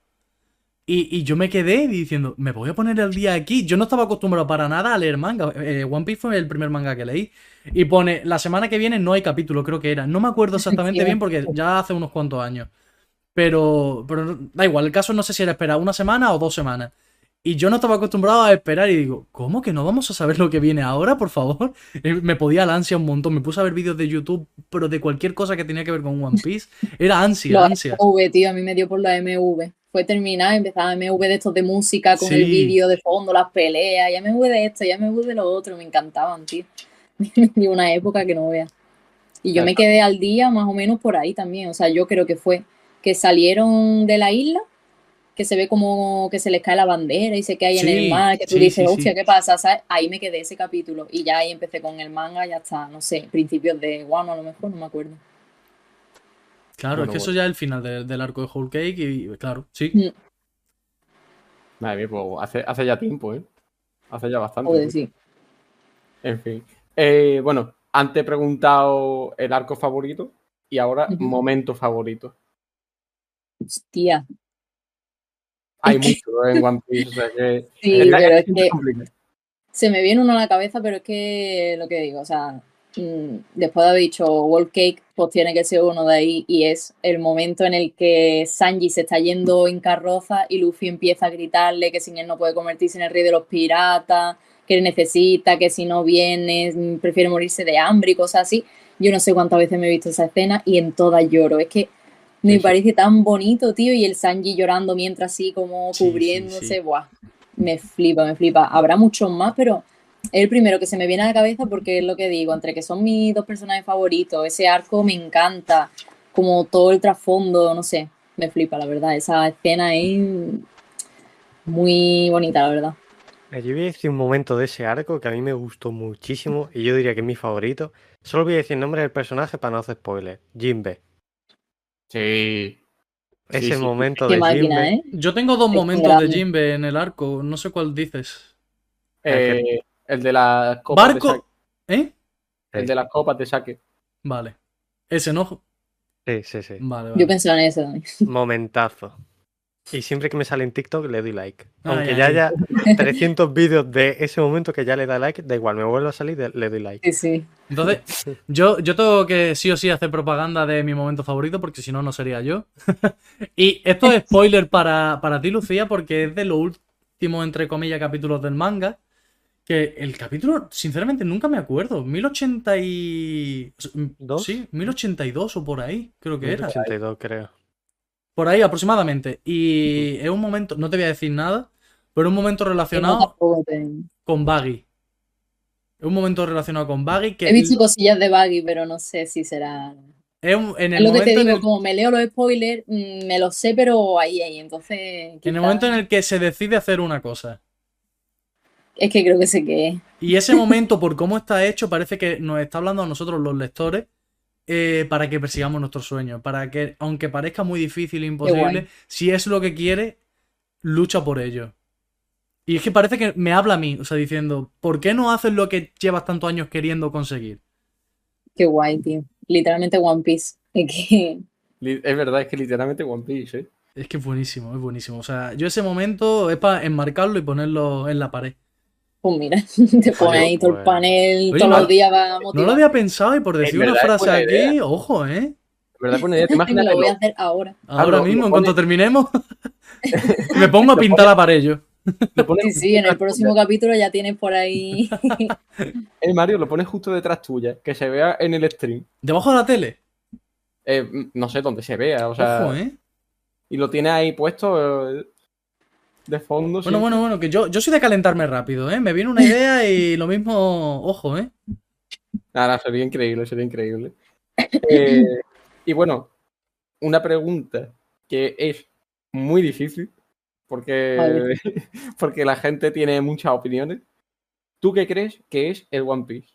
Y, y yo me quedé diciendo, me voy a poner el día aquí. Yo no estaba acostumbrado para nada a leer manga. Eh, One Piece fue el primer manga que leí. Y pone, la semana que viene no hay capítulo, creo que era. No me acuerdo exactamente bien porque ya hace unos cuantos años. Pero, da igual, el caso no sé si era esperar una semana o dos semanas. Y yo no estaba acostumbrado a esperar y digo, ¿cómo que no vamos a saber lo que viene ahora, por favor? Me podía la ansia un montón. Me puse a ver vídeos de YouTube, pero de cualquier cosa que tenía que ver con One Piece. Era ansia, ansia. MV, tío, a mí me dio por la MV. Fue terminar, empezaba MV de estos de música con Sí. el vídeo de fondo, las peleas, y MV de esto, y MV de lo otro, me encantaban, tío. Y una época que no veas. Y yo me quedé al día más o menos por ahí también. O sea, yo creo que fue que salieron de la isla, que se ve como que se les cae la bandera y se cae en el mar, que tú sí, dices, hostia. ¿qué pasa? ¿Sabes? Ahí me quedé ese capítulo. Y ya ahí empecé con el manga, ya está, no sé, principios de Wano a lo mejor, no me acuerdo. Claro, Bueno, es que eso ya es el final de- del arco de Whole Cake y, claro, sí. Mm. Madre mía, pues hace, hace ya tiempo, ¿eh? Hace ya bastante. Joder, sí. En fin. Eh, bueno, antes he preguntado el arco favorito y ahora momento favorito. Hostia. Hay mucho ¿eh? en One Piece, o sea que. Sí, es pero es que se me viene uno a la cabeza, pero es que lo que digo, o sea, después de haber dicho World Cake, pues tiene que ser uno de ahí y es el momento en el que Sanji se está yendo en carroza y Luffy empieza a gritarle que sin él no puede convertirse en el rey de los piratas, que necesita, que si no viene mm, prefiere morirse de hambre y cosas así. Yo no sé cuántas veces me he visto esa escena y en todas lloro. Es que me Sí, parece tan bonito, tío, y el Sanji llorando mientras así como sí, cubriéndose, sí. buah, me flipa, me flipa. Habrá muchos más, pero el primero que se me viene a la cabeza porque es lo que digo, entre que son mis dos personajes favoritos, ese arco me encanta, como todo el trasfondo, no sé, me flipa, la verdad. Esa escena es muy bonita, la verdad. Eh, Yo voy a decir un momento de ese arco que a mí me gustó muchísimo y yo diría que es mi favorito. Solo voy a decir el nombre del personaje para no hacer spoiler. Jinbe. Sí. Ese sí. momento Qué de máquina, Jinbe. ¿eh? Yo tengo dos Es momentos de. Jinbe en el arco, no sé cuál dices. Eh, el de las copas de Barco. saque. ¿Eh? El de las copas de saque. Vale. Ese no. Sí, sí, sí. Vale, Yo vale. pensaba en eso también. Momentazo. Y siempre que me sale en TikTok le doy like. Ay, Aunque ay. ya haya 300 vídeos de ese momento que ya le da like, da igual, me vuelvo a salir, le doy like. Sí, sí. Entonces, yo, yo tengo que sí o sí hacer propaganda de mi momento favorito, porque si no, no sería yo. y esto es spoiler para, para ti, Lucía, porque es de los últimos, entre comillas, capítulos del manga. Que el capítulo, sinceramente, nunca me acuerdo. 1080 y... ¿Dos? Sí, 1082 o por ahí, creo que era. 82 creo. Por ahí aproximadamente. Y es un momento, no te voy a decir nada, pero es un momento relacionado con Baggy. Es un momento relacionado con Baggy que He visto cosillas de Baggy, pero no sé si será. es un- en Es el lo que momento te digo, el como me leo los spoilers, mm, me los sé, pero ahí, ahí. Entonces. En el momento en el que se decide hacer una cosa. Es que creo que sé qué es. Y ese momento, por cómo está hecho, parece que nos está hablando a nosotros los lectores eh, para que persigamos nuestros sueños. Para que, aunque parezca muy difícil e imposible, si es lo que quiere, lucha por ello. Y es que parece que me habla a mí, o sea, diciendo, ¿por qué no haces lo que llevas tantos años queriendo conseguir? Qué guay, tío. Literalmente One Piece. Es que. Li- Es verdad, es que literalmente One Piece, ¿eh? Es que es buenísimo, es buenísimo. O sea, yo ese momento es para enmarcarlo y ponerlo en la pared. Pues mira, te pones ahí todo el pues- panel Oye, todos no- los días va a No lo había pensado y por decir una frase aquí, idea. ojo, ¿eh? Verdad, buena idea. ¿Te lo voy a hacer ahora. Ahora mismo, en cuanto terminemos, me pongo a pintar la pared yo. Sí, sí, en el próximo capítulo ya tienes por ahí. Eh, Mario, lo pones justo detrás tuya, que se vea en el stream. Debajo de la tele. Eh, no sé dónde se vea, o sea, Ojo, ¿eh? y lo tienes ahí puesto eh, de fondo. Bueno, sí. bueno, bueno, que yo, yo soy de calentarme rápido, ¿eh? Me viene una idea y lo mismo, ojo, ¿eh? Nada, sería increíble, sería increíble. Eh, y bueno, una pregunta que es muy difícil, porque, Vale. porque la gente tiene muchas opiniones. ¿Tú qué crees que es el One Piece?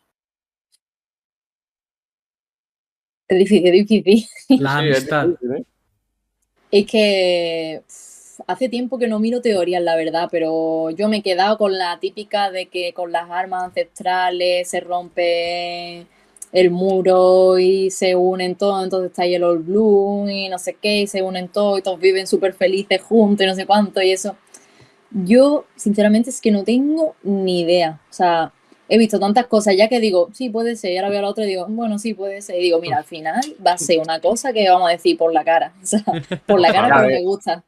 es difícil, es difícil. La Sí, es amistad. difícil, ¿eh? Es que hace tiempo que no miro teorías, la verdad, pero yo me he quedado con la típica de que con las armas ancestrales se rompe el muro y se unen todos, entonces está ahí el All Blue y no sé qué, y se unen todos y todos viven súper felices juntos y no sé cuánto y eso. Yo, sinceramente, es que no tengo ni idea. O sea, he visto tantas cosas ya que digo, sí, puede ser, y ahora veo a la otra y digo, bueno, sí, puede ser. Y digo, mira, al final va a ser una cosa que vamos a decir por la cara. O sea, por la cara, ver. me gusta.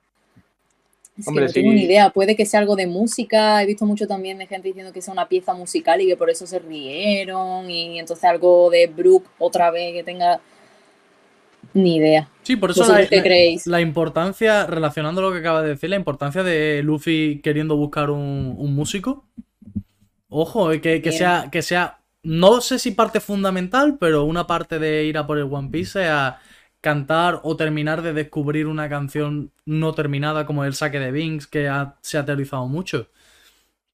Es Hombre, que no tengo ni idea. Puede que sea algo de música. He visto mucho también de gente diciendo que sea una pieza musical y que por eso se rieron. Y entonces algo de Brooke otra vez que tenga. Ni idea. Sí, por eso la, ¿Vosotros qué la- creéis? la importancia, relacionando lo que acaba de decir, la importancia de Luffy queriendo buscar un, un músico. Ojo, eh, que, que sea, que sea, no sé si parte fundamental, pero una parte de ir a por el One Piece sea cantar o terminar de descubrir una canción no terminada como el saque de Binks, que ha- se ha teorizado mucho.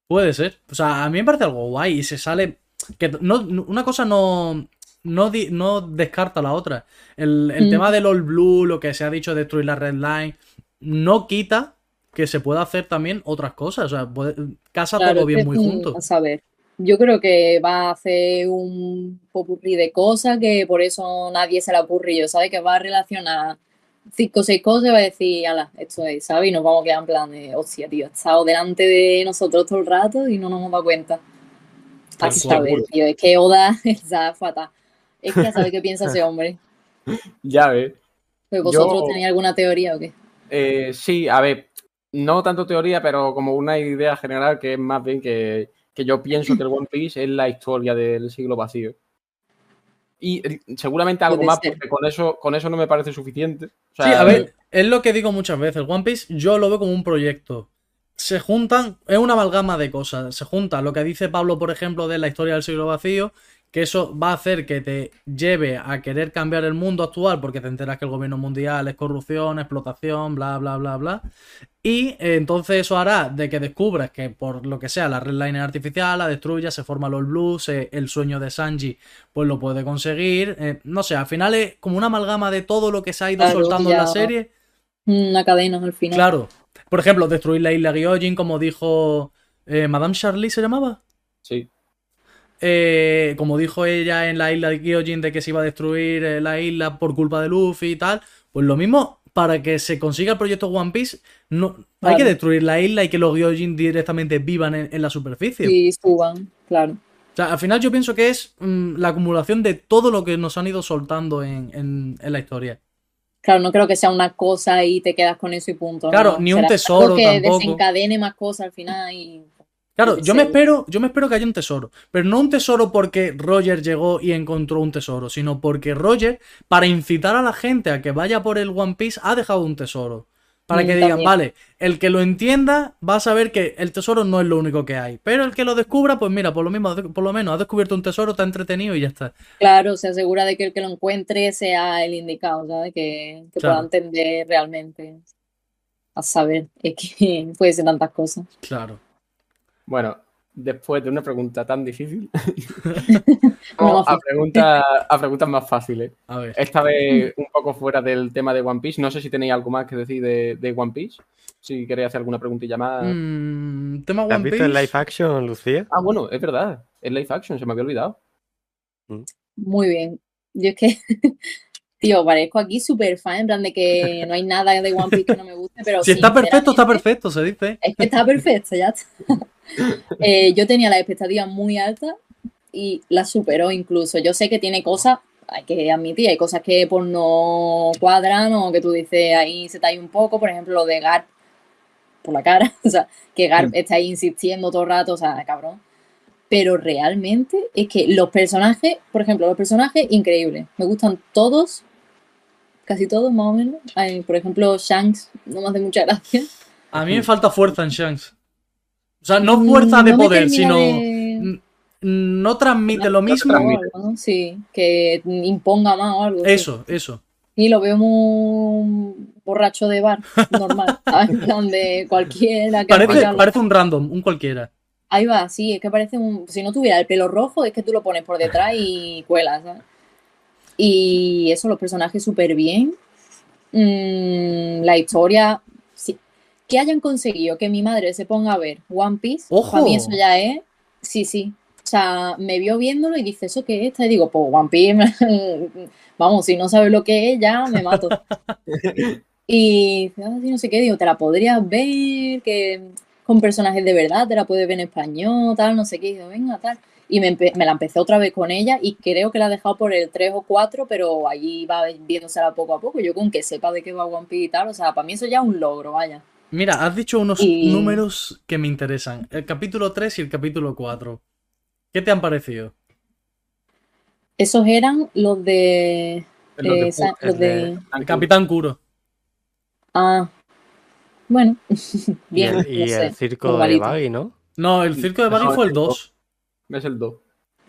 Puede ser. O sea, a mí me parece algo guay y se sale. Que no, una cosa no, no, di- no descarta la otra. El, el Mm. tema del All Blue, lo que se ha dicho, destruir la Red Line, no quita que se pueda hacer también otras cosas. O sea, puede- casa Claro, todo bien muy junto. A saber. Yo creo que va a hacer un popurrí de cosas que por eso nadie se la ocurre. Yo sabe que va a relacionar cinco o seis cosas y va a decir, ala, esto es, ¿sabes? Y nos vamos a quedar en plan de, hostia, tío, ha estado delante de nosotros todo el rato y no nos hemos dado cuenta. Tal A cual. saber, tío, es que Oda está fatal. Es que a saber qué piensa ese hombre. Ya ves. Pues ¿Vosotros Yo- tenéis alguna teoría o qué? Eh, sí, a ver, no tanto teoría, pero como una idea general que es más bien que, que yo pienso que el One Piece es la historia del siglo vacío. Y eh, seguramente algo más, porque con eso, con eso no me parece suficiente. O sea, Sí, a ver, es lo que digo muchas veces. One Piece yo lo veo como un proyecto. Se juntan, es una amalgama de cosas. Se junta lo que dice Pablo, por ejemplo, de la historia del siglo vacío, que eso va a hacer que te lleve a querer cambiar el mundo actual porque te enteras que el gobierno mundial es corrupción, explotación, bla, bla, bla, bla. Y eh, entonces eso hará de que descubras que por lo que sea la red line es artificial, la destruya, se forma los blues, eh, el sueño de Sanji pues lo puede conseguir. eh, no sé, al final es como una amalgama de todo lo que se ha ido Claro, soltando en la serie. Una cadena al final. Claro. Por ejemplo, destruir la isla Gyojin, como dijo eh, Madame Charlie, ¿se llamaba? sí. Eh, como dijo ella en la isla de Gyojin de que se iba a destruir eh, la isla por culpa de Luffy y tal. Pues lo mismo, para que se consiga el proyecto One Piece, no, hay que Claro. destruir la isla y que los Gyojin directamente vivan en, en la superficie. Y suban, claro. O sea, al final yo pienso que es mm, la acumulación de todo lo que nos han ido soltando en, en- en la historia. Claro, no creo que sea una cosa y te quedas con eso y punto. Claro, no. ni un Será tesoro algo que tampoco. desencadene más cosas al final y Claro, Yo me espero, yo me espero que haya un tesoro, pero no un tesoro porque Roger llegó y encontró un tesoro, sino porque Roger, para incitar a la gente a que vaya por el One Piece, ha dejado un tesoro. Para Mm, que digan, vale, el que lo entienda va a saber que el tesoro no es lo único que hay. Pero el que lo descubra, pues mira, por lo mismo, por lo menos ha descubierto un tesoro, está entretenido y ya está. claro, se asegura de que el que lo encuentre sea el indicado, ¿sabes? Que, que Claro. pueda entender realmente. A saber, es que puede ser tantas cosas. Claro. Bueno, después de una pregunta tan difícil, No, a, preguntas, a preguntas más fáciles. A ver. Esta vez un poco fuera del tema de One Piece. No sé si tenéis algo más que decir de, de One Piece. Si queréis hacer alguna preguntilla más. Mm, tema ¿Te has One visto el Piece. live action, Lucía? Ah, bueno, es verdad. Es live action, se me había olvidado. Muy bien. Yo es que, tío, parezco aquí súper fan, en plan de que no hay nada de One Piece que no me guste. pero Si está perfecto, está perfecto, se dice. Es que está perfecto, ya está. Eh, yo tenía las expectativas muy altas y las superó incluso. Yo sé que tiene cosas, hay que admitir, hay cosas que pues no cuadran o que tú dices ahí se te hay un poco, por ejemplo, lo de Garp por la cara, o sea, que Garp Mm. está ahí insistiendo todo el rato, o sea, cabrón. Pero realmente es que los personajes, por ejemplo, los personajes increíbles, me gustan todos, casi todos más o menos. Ay, por ejemplo, Shanks no me hace mucha gracia. A mí me falta fuerza en Shanks. O sea, no fuerza de No me poder, sino. de- No transmite lo No mismo. transmite. o algo, ¿no? Sí, que imponga más o algo. sí. Eso, eso. Y lo veo muy borracho de bar, normal. ¿sabes? En plan de cualquiera que Parece, parece un random, un cualquiera. Ahí va, sí, es que parece un. Si no tuviera el pelo rojo, es que tú lo pones por detrás y cuelas, ¿sabes? Y eso, los personajes súper bien. Mm, la historia. Que hayan conseguido que mi madre se ponga a ver One Piece. ¡Ojo! Para mí eso ya es. Sí, sí. O sea, me vio viéndolo y dice, ¿eso qué es? Y digo, pues One Piece. Vamos, si no sabes lo que es, ya me mato. y dice, ah, no sé qué, digo, te la podrías ver, que con personajes de verdad, te la puedes ver en español, tal, no sé qué, y digo, venga, tal. Y me, me la empecé otra vez con ella y creo que la he dejado por el 3 o 4, pero allí va viéndosela poco a poco. Yo con que sepa de qué va One Piece y tal, o sea, para mí eso ya es un logro, vaya. Mira, has dicho unos Y- números que me interesan. El capítulo 3 y el capítulo 4. ¿Qué te han parecido? Esos eran los de... Los de eh, sa- Fu- los el de- de... El Capitán Kuro. Ah, bueno, Y bien, el, y no sé, el circo de. Baggy, ¿no? No, el circo de Baggy No, fue el el 2. Es el 2.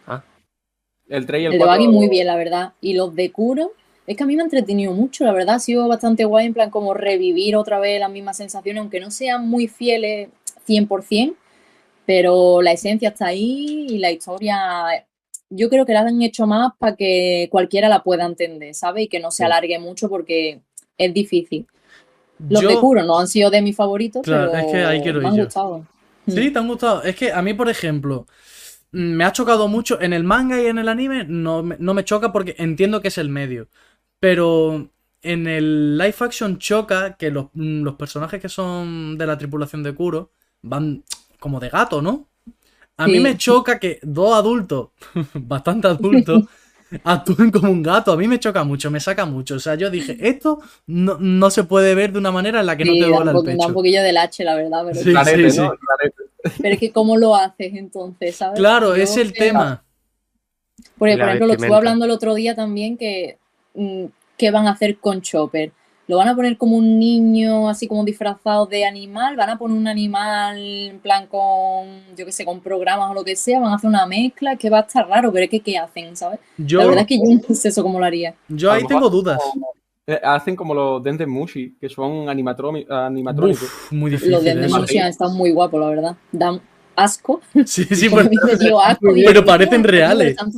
Ah. El 3 y el El de 4. Baggy muy bien, la verdad. Y los de Kuro, es que a mí me ha entretenido mucho, la verdad. Ha sido bastante guay, en plan, como revivir otra vez las mismas sensaciones, aunque no sean muy fieles 100%, pero la esencia está ahí y la historia, yo creo que la han hecho más para que cualquiera la pueda entender, ¿sabes? Y que no se alargue mucho porque es difícil. Los Yo- de Kuro no han sido de mis favoritos, Claro, pero es que ahí quiero me han yo. gustado. Sí, te han gustado. Es que a mí, por ejemplo, mm, me ha chocado mucho. En el manga y en el anime no no me choca porque entiendo que es el medio. Pero en el live action choca que los, mm, los personajes que son de la tripulación de Kuro van como de gato, ¿no? A mí Sí. me choca que dos adultos, bastante adultos, actúen como un gato. A mí me choca mucho, me saca mucho. O sea, yo dije, esto no, no se puede ver de una manera en la que no te da, duela el da un pecho. poquillo del H, la verdad, pero, Sí, Clarete, sí, ¿no? pero es que ¿cómo lo haces entonces, sabes? Claro, Yo es el tema. Porque, por ejemplo, lo estuve hablando el otro día también que qué van a hacer con Chopper. ¿Lo van a poner como un niño así como disfrazado de animal? ¿Van a poner un animal en plan con, yo qué sé, con programas o lo que sea? ¿Van a hacer una mezcla? Que va a estar raro, pero es que ¿qué hacen, sabes? Yo, La verdad es que yo no sé eso cómo lo haría. yo ahí tengo dudas. eh, Hacen como los Dentes Mushi, que son animatrónicos. Uf, muy Los difícil de eso. Denuncia están muy guapos, la verdad. Dan asco. Sí, sí, asco y- pero parecen reales. Están.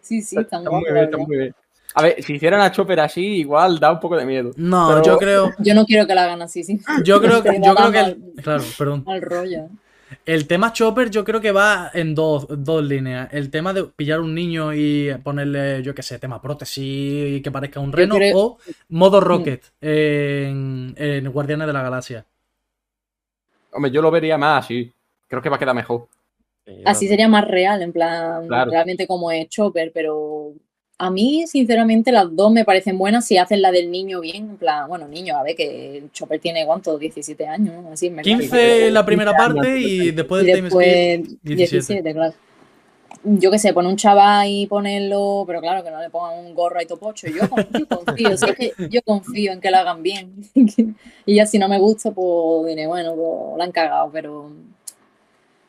Sí, sí, están Está muy guapos, bien, está verdad. muy bien. A ver, si hicieran a Chopper así, igual da un poco de miedo. No, Pero- yo creo, Yo no quiero que la hagan así, sí. yo creo que, yo creo que claro, perdón. Mal rollo. El tema Chopper yo creo que va en dos, dos líneas. El tema de pillar un niño y ponerle, yo qué sé, tema prótesis y que parezca un reno creo- o modo Rocket en, en Guardianes de la Galaxia. Hombre, yo lo vería más así. Creo que va a quedar mejor. Sí, Así sería más real, en plan, Claro. realmente como es Chopper, pero a mí, sinceramente, las dos me parecen buenas si hacen la del niño bien, en plan, bueno, niño, a ver, que Chopper tiene, ¿cuánto? 17 años, así, me 15 la primera 15 años, parte y después y del time skip. después 17. 17, claro. Yo qué sé, poner un chaval y ponerlo, pero claro, que no le pongan un gorro ahí topocho. Yo confío, confío, si es que yo confío en que lo hagan bien. y ya si no me gusta, pues diré, bueno, pues la han cagado, pero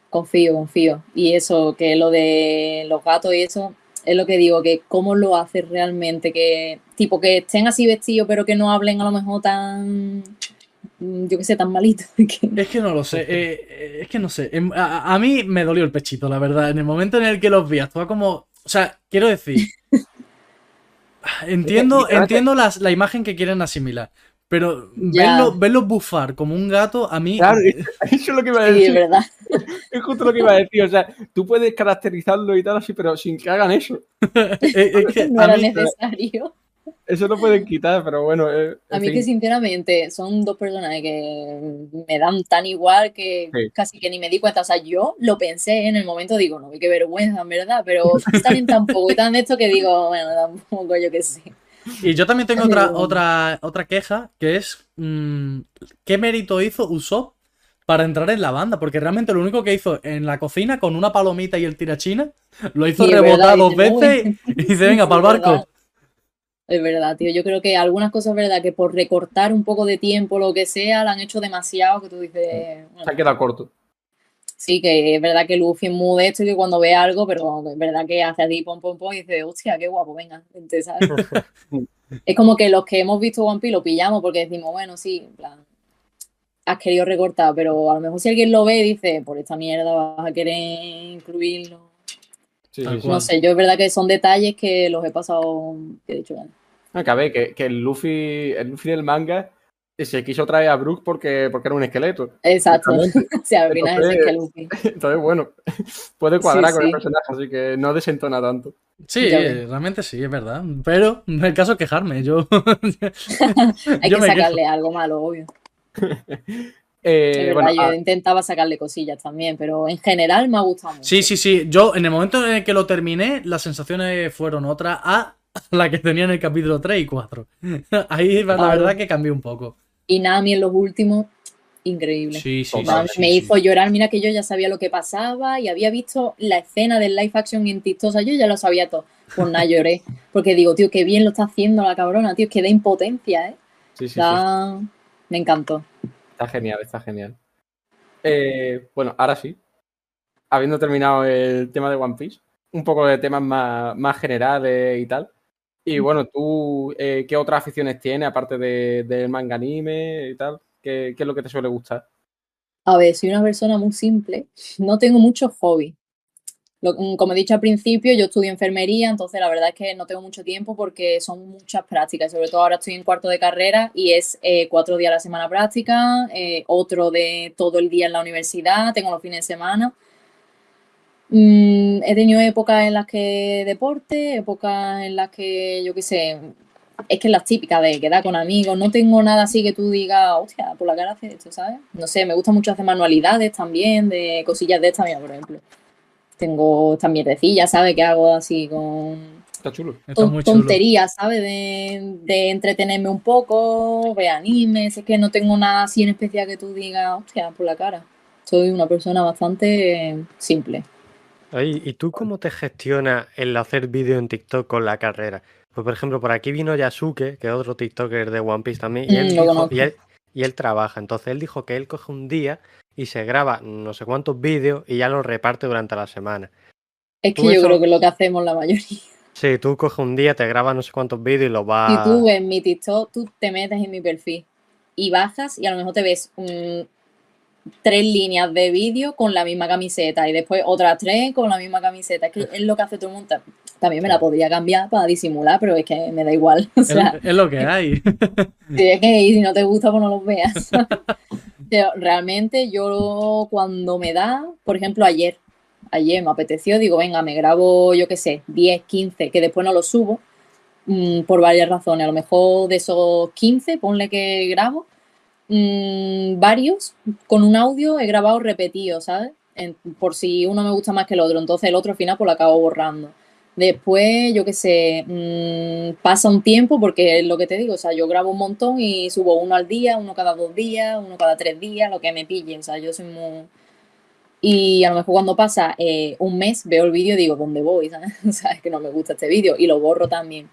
confío, confío. Y eso, que lo de los gatos y eso, es lo que digo, que cómo lo hace realmente, que tipo que estén así vestidos, pero que no hablen a lo mejor tan, mm, yo qué sé, tan malito. que- Es que no lo sé, eh, eh, es que no sé. Em, A, a mí me dolió el pechito, la verdad. En el momento en el que los vi, actuaba como. O sea, quiero decir. Entiendo, entiendo las- la imagen que quieren asimilar. Pero Ya. verlo, verlo bufar como un gato, a mí. Claro, eso es lo que iba a Sí, es decir. verdad. Es justo lo que iba a decir. O sea, tú puedes caracterizarlo y tal así, pero sin que hagan eso. es que No a era mí- necesario. Eso lo pueden quitar, pero bueno. eh, A mí fin. que sinceramente son dos personajes que me dan tan igual que Sí. casi que ni me di cuenta. O sea, yo lo pensé en el momento, digo, no, qué vergüenza, en verdad, pero salen tan poco y tan de esto que digo, bueno, tampoco yo que sé. Y yo también tengo otra, otra, otra queja, que es mm, ¿qué mérito hizo Usopp para entrar en la banda? Porque realmente lo único que hizo en la cocina con una palomita y el tirachina, lo hizo Sí, rebotar verdad, dos dice, "No, veces y dice, venga, para el barco. verdad. Es verdad, tío. Yo creo que algunas cosas es verdad que por recortar un poco de tiempo, lo que sea, la han hecho demasiado que tú dices, Se bueno, ha quedado corto. Sí, que es verdad que Luffy es muy de esto y que cuando ve algo, pero es verdad que hace así pom pom pom y dice, hostia, qué guapo, venga, vente", ¿sabes? Es como que los que hemos visto One Piece lo pillamos porque decimos, bueno, sí, en plan, has querido recortar, pero a lo mejor si alguien lo ve y dice, por esta mierda vas a querer incluirlo. Sí, cual. No sé, yo es verdad que son detalles que los he pasado, que he dicho, bueno, Ah, que a ver, que, que el Luffy, el Luffy del manga se quiso traer a Brook porque, porque era un esqueleto. Exacto. Final es Entonces- Luffy. Entonces, bueno, puede cuadrar Sí, con sí. el personaje, así que no desentona tanto. Sí, realmente sí, es verdad. Pero no el caso es quejarme. Yo, Hay yo que sacarle algo malo, obvio. Eh, Es verdad, bueno, yo ah, intentaba sacarle cosillas también, pero en general me ha gustado mucho. Sí, sí, sí. Yo, en el momento en el que lo terminé, las sensaciones fueron otras a la que tenía en el capítulo 3 y 4. Ahí la verdad que cambió un poco. Y Nami en los últimos, increíble. Sí, sí, sí, me hizo llorar, mira que yo ya sabía lo que pasaba y había visto la escena del live action en TikTok, o sea, yo ya lo sabía todo. Pues nada, lloré. Porque digo, tío, qué bien lo está haciendo la cabrona, tío, es que da impotencia, ¿eh? sí, sí, sí, Da- Me encantó. está genial, está genial. Eh, bueno, ahora sí, habiendo terminado el tema de One Piece, un poco de temas más, más generales y tal. Y bueno, tú, eh, ¿qué otras aficiones tienes aparte de- del manga anime y tal? ¿Qué, qué es lo que te suele gustar? A ver, soy una persona muy simple, no tengo muchos hobbies. Mm, como he dicho al principio, yo estudio enfermería, entonces la verdad es que no tengo mucho tiempo porque son muchas prácticas, sobre todo ahora estoy en cuarto de carrera y es eh, cuatro días a la semana práctica, eh, otro de todo el día en la universidad, tengo los fines de semana. Mm, he tenido épocas en las que deporte, épocas en las que, yo qué sé, es que es las típicas de quedar con amigos, no tengo nada así que tú digas, hostia, por la cara hace esto, ¿sabes? No sé, me gusta mucho hacer manualidades también, de cosillas de estas, mira, por ejemplo. Tengo estas mierdecillas, ¿sabes? Que hago así con Está chulo. Está ton- muy chulo. tonterías, ¿sabes? De, de entretenerme un poco, ver animes, es que no tengo nada así en especial que tú digas, hostia, por la cara. Soy una persona bastante simple. Oye, ¿y tú cómo te gestionas el hacer vídeo en TikTok con la carrera? Pues por ejemplo, por aquí vino Yasuke, que es otro TikToker de One Piece también, y Mm, él, lo dijo- conozco. y él, y él trabaja. Entonces él dijo que él coge un día y se graba no sé cuántos vídeos y ya los reparte durante la semana. Es que yo eso- creo que es lo que hacemos la mayoría. Sí, tú coges un día, te grabas no sé cuántos vídeos y los vas... tú ves mi TikTok, tú te metes en mi perfil y bajas y a lo mejor te ves mm, tres líneas de vídeo con la misma camiseta y después otras tres con la misma camiseta. Es que es lo que hace todo el mundo. Ta- También me la podría cambiar para disimular, pero es que me da igual. O Es, sea, es lo que hay. es que y si no te gusta, pues no los veas. Pero realmente yo cuando me da, por ejemplo, ayer, ayer me apeteció, digo, venga, me grabo, yo qué sé, 10, 15, que después no los subo, mm, por varias razones. A lo mejor de esos 15, ponle que grabo, mm, varios con un audio he grabado repetido, ¿sabes? Por si uno me gusta más que el otro, entonces el otro al final pues lo acabo borrando. Después, yo qué sé, mm, pasa un tiempo porque es lo que te digo, o sea, yo grabo un montón y subo uno al día, uno cada dos días, uno cada tres días, lo que me pille, o sea, yo soy muy... Y a lo mejor cuando pasa eh, un mes veo el vídeo y digo, ¿dónde voy? ¿sabes? O sea, es que no me gusta este vídeo y lo borro también.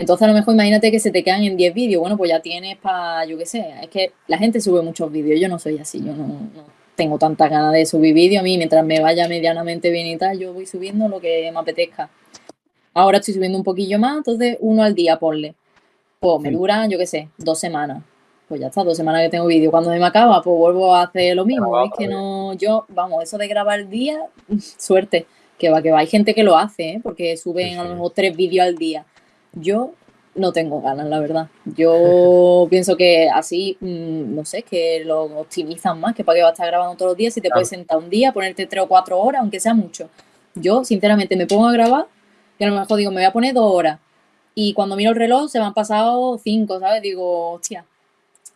Entonces a lo mejor imagínate que se te quedan en 10 vídeos, bueno, pues ya tienes para, yo qué sé, es que la gente sube muchos vídeos, yo no soy así, yo no, no tengo tanta ganas de subir vídeos, a mí mientras me vaya medianamente bien y tal, yo voy subiendo lo que me apetezca. Ahora estoy subiendo un poquillo más, entonces uno al día, ponle. Pues me Sí. duran, yo qué sé, dos semanas. Pues ya está, dos semanas que tengo vídeo. Cuando se me acaba, pues vuelvo a hacer lo mismo. Es que otra no, yo, vamos, eso de grabar día, suerte. Que va, que va. Hay gente que lo hace, ¿eh? porque suben Sí, a lo sí. mejor tres vídeos al día. Yo no tengo ganas, la verdad. Yo pienso que así, mm, no sé, que lo optimizan más, que para qué va a estar grabando todos los días si te Claro. puedes sentar un día, ponerte tres o cuatro horas, aunque sea mucho. Yo, sinceramente, me pongo a grabar y a lo mejor digo, me voy a poner dos horas. y cuando miro el reloj se me han pasado cinco, ¿sabes? Digo, hostia.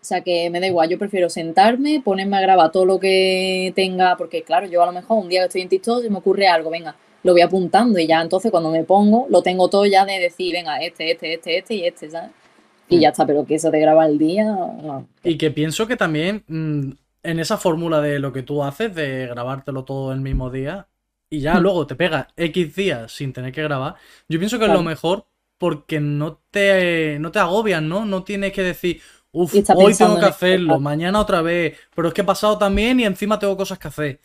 O sea que me da igual, yo prefiero sentarme, ponerme a grabar todo lo que tenga, porque claro, yo a lo mejor un día que estoy en TikTok se me ocurre algo, venga, lo voy apuntando y ya entonces cuando me pongo lo tengo todo ya de decir, venga, este, este, este, este y este, ¿sabes? Y ya está, pero que eso te graba el día, no. Y que pienso que también mm, en esa fórmula de lo que tú haces, de grabártelo todo el mismo día, y ya Mm. luego te pega X días sin tener que grabar, yo pienso que es lo mejor porque no te, no te agobias, ¿no? No tienes que decir, uff, hoy tengo que hacerlo, mañana otra vez, pero es que he pasado también y encima tengo cosas que hacer.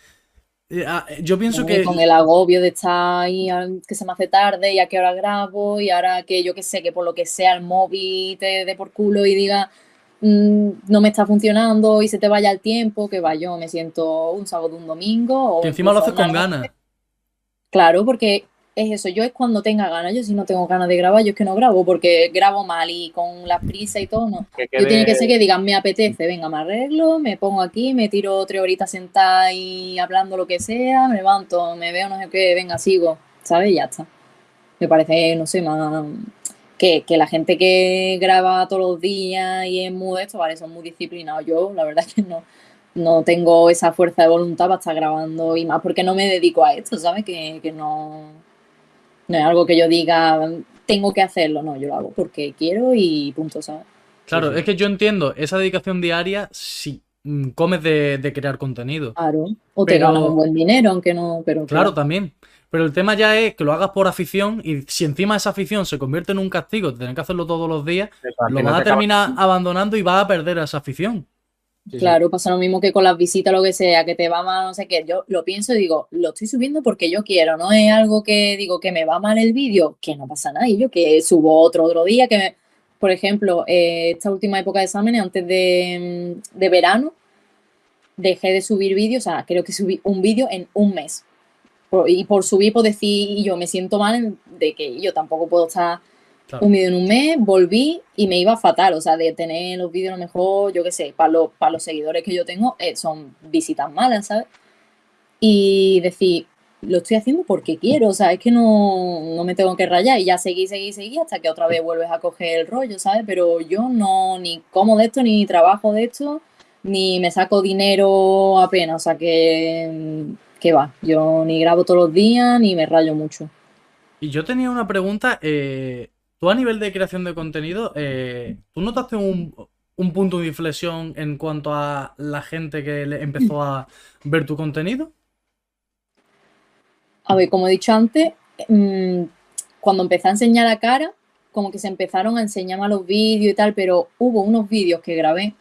Eh, ah, Yo pienso Y que... con el agobio de estar ahí, ah, que se me hace tarde y a qué hora grabo y ahora que yo que sé, que por lo que sea el móvil te dé por culo y diga "Mm, no me está funcionando y se te vaya el tiempo, que va yo, me siento un sábado, un domingo o Que encima lo haces con ganas. Claro, porque es eso, yo es cuando tenga ganas, yo si no tengo ganas de grabar, yo es que no grabo porque grabo mal y con la prisa y todo, no. Que Yo tiene que ser que digan, me apetece, venga, me arreglo, me pongo aquí, me tiro tres horitas sentada y hablando lo que sea, me levanto, me veo no sé qué, venga, sigo, ¿sabes? Y ya está. Me parece, no sé, más que, que la gente que graba todos los días y es muy esto, vale, son muy disciplinados. Yo, la verdad es que no, no tengo esa fuerza de voluntad para estar grabando y más porque no me dedico a esto, ¿sabes? Que, que no, no es algo que yo diga, tengo que hacerlo, no, yo lo hago porque quiero y punto, ¿sabes? Claro, Sí, sí. es que yo entiendo esa dedicación diaria si mm, comes de, de crear contenido. Claro. O te ganas un buen dinero, aunque no, pero Claro, también. Pero el tema ya es que lo hagas por afición y si encima esa afición se convierte en un castigo, de tener que hacerlo todos los días, al lo vas a terminar abandonando y vas a perder esa afición. Claro, pasa lo mismo que con las visitas, lo que sea, que te va mal, no sé qué. Yo lo pienso y digo, lo estoy subiendo porque yo quiero, no es algo que digo que me va mal el vídeo, que no pasa nada. Y yo que subo otro otro día, que me- por ejemplo, eh, esta última época de exámenes, antes de, mm, de verano, dejé de subir vídeos, o sea, creo que subí un vídeo en un mes. Y por subir, por decir, yo me siento mal de que yo tampoco puedo estar Claro. un vídeo en un mes, volví y me iba fatal, o sea, de tener los vídeos a lo mejor, yo qué sé, para los, para los seguidores que yo tengo, eh, son visitas malas, ¿sabes? Y decir, lo estoy haciendo porque quiero, o sea, es que no, no me tengo que rayar y ya seguí, seguí, seguí hasta que otra vez vuelves a coger el rollo, ¿sabes? Pero yo no, ni como de esto, ni trabajo de esto, ni me saco dinero apenas, o sea, que, que va, yo ni grabo todos los días, ni me rayo mucho. Y yo tenía una pregunta. eh, tú a nivel de creación de contenido, eh, ¿tú notaste un, un punto de inflexión en cuanto a la gente que empezó a ver tu contenido? A ver, como he dicho antes, mm, cuando empecé a enseñar la cara, como que se empezaron a enseñar más los vídeos y tal, pero hubo unos vídeos que grabé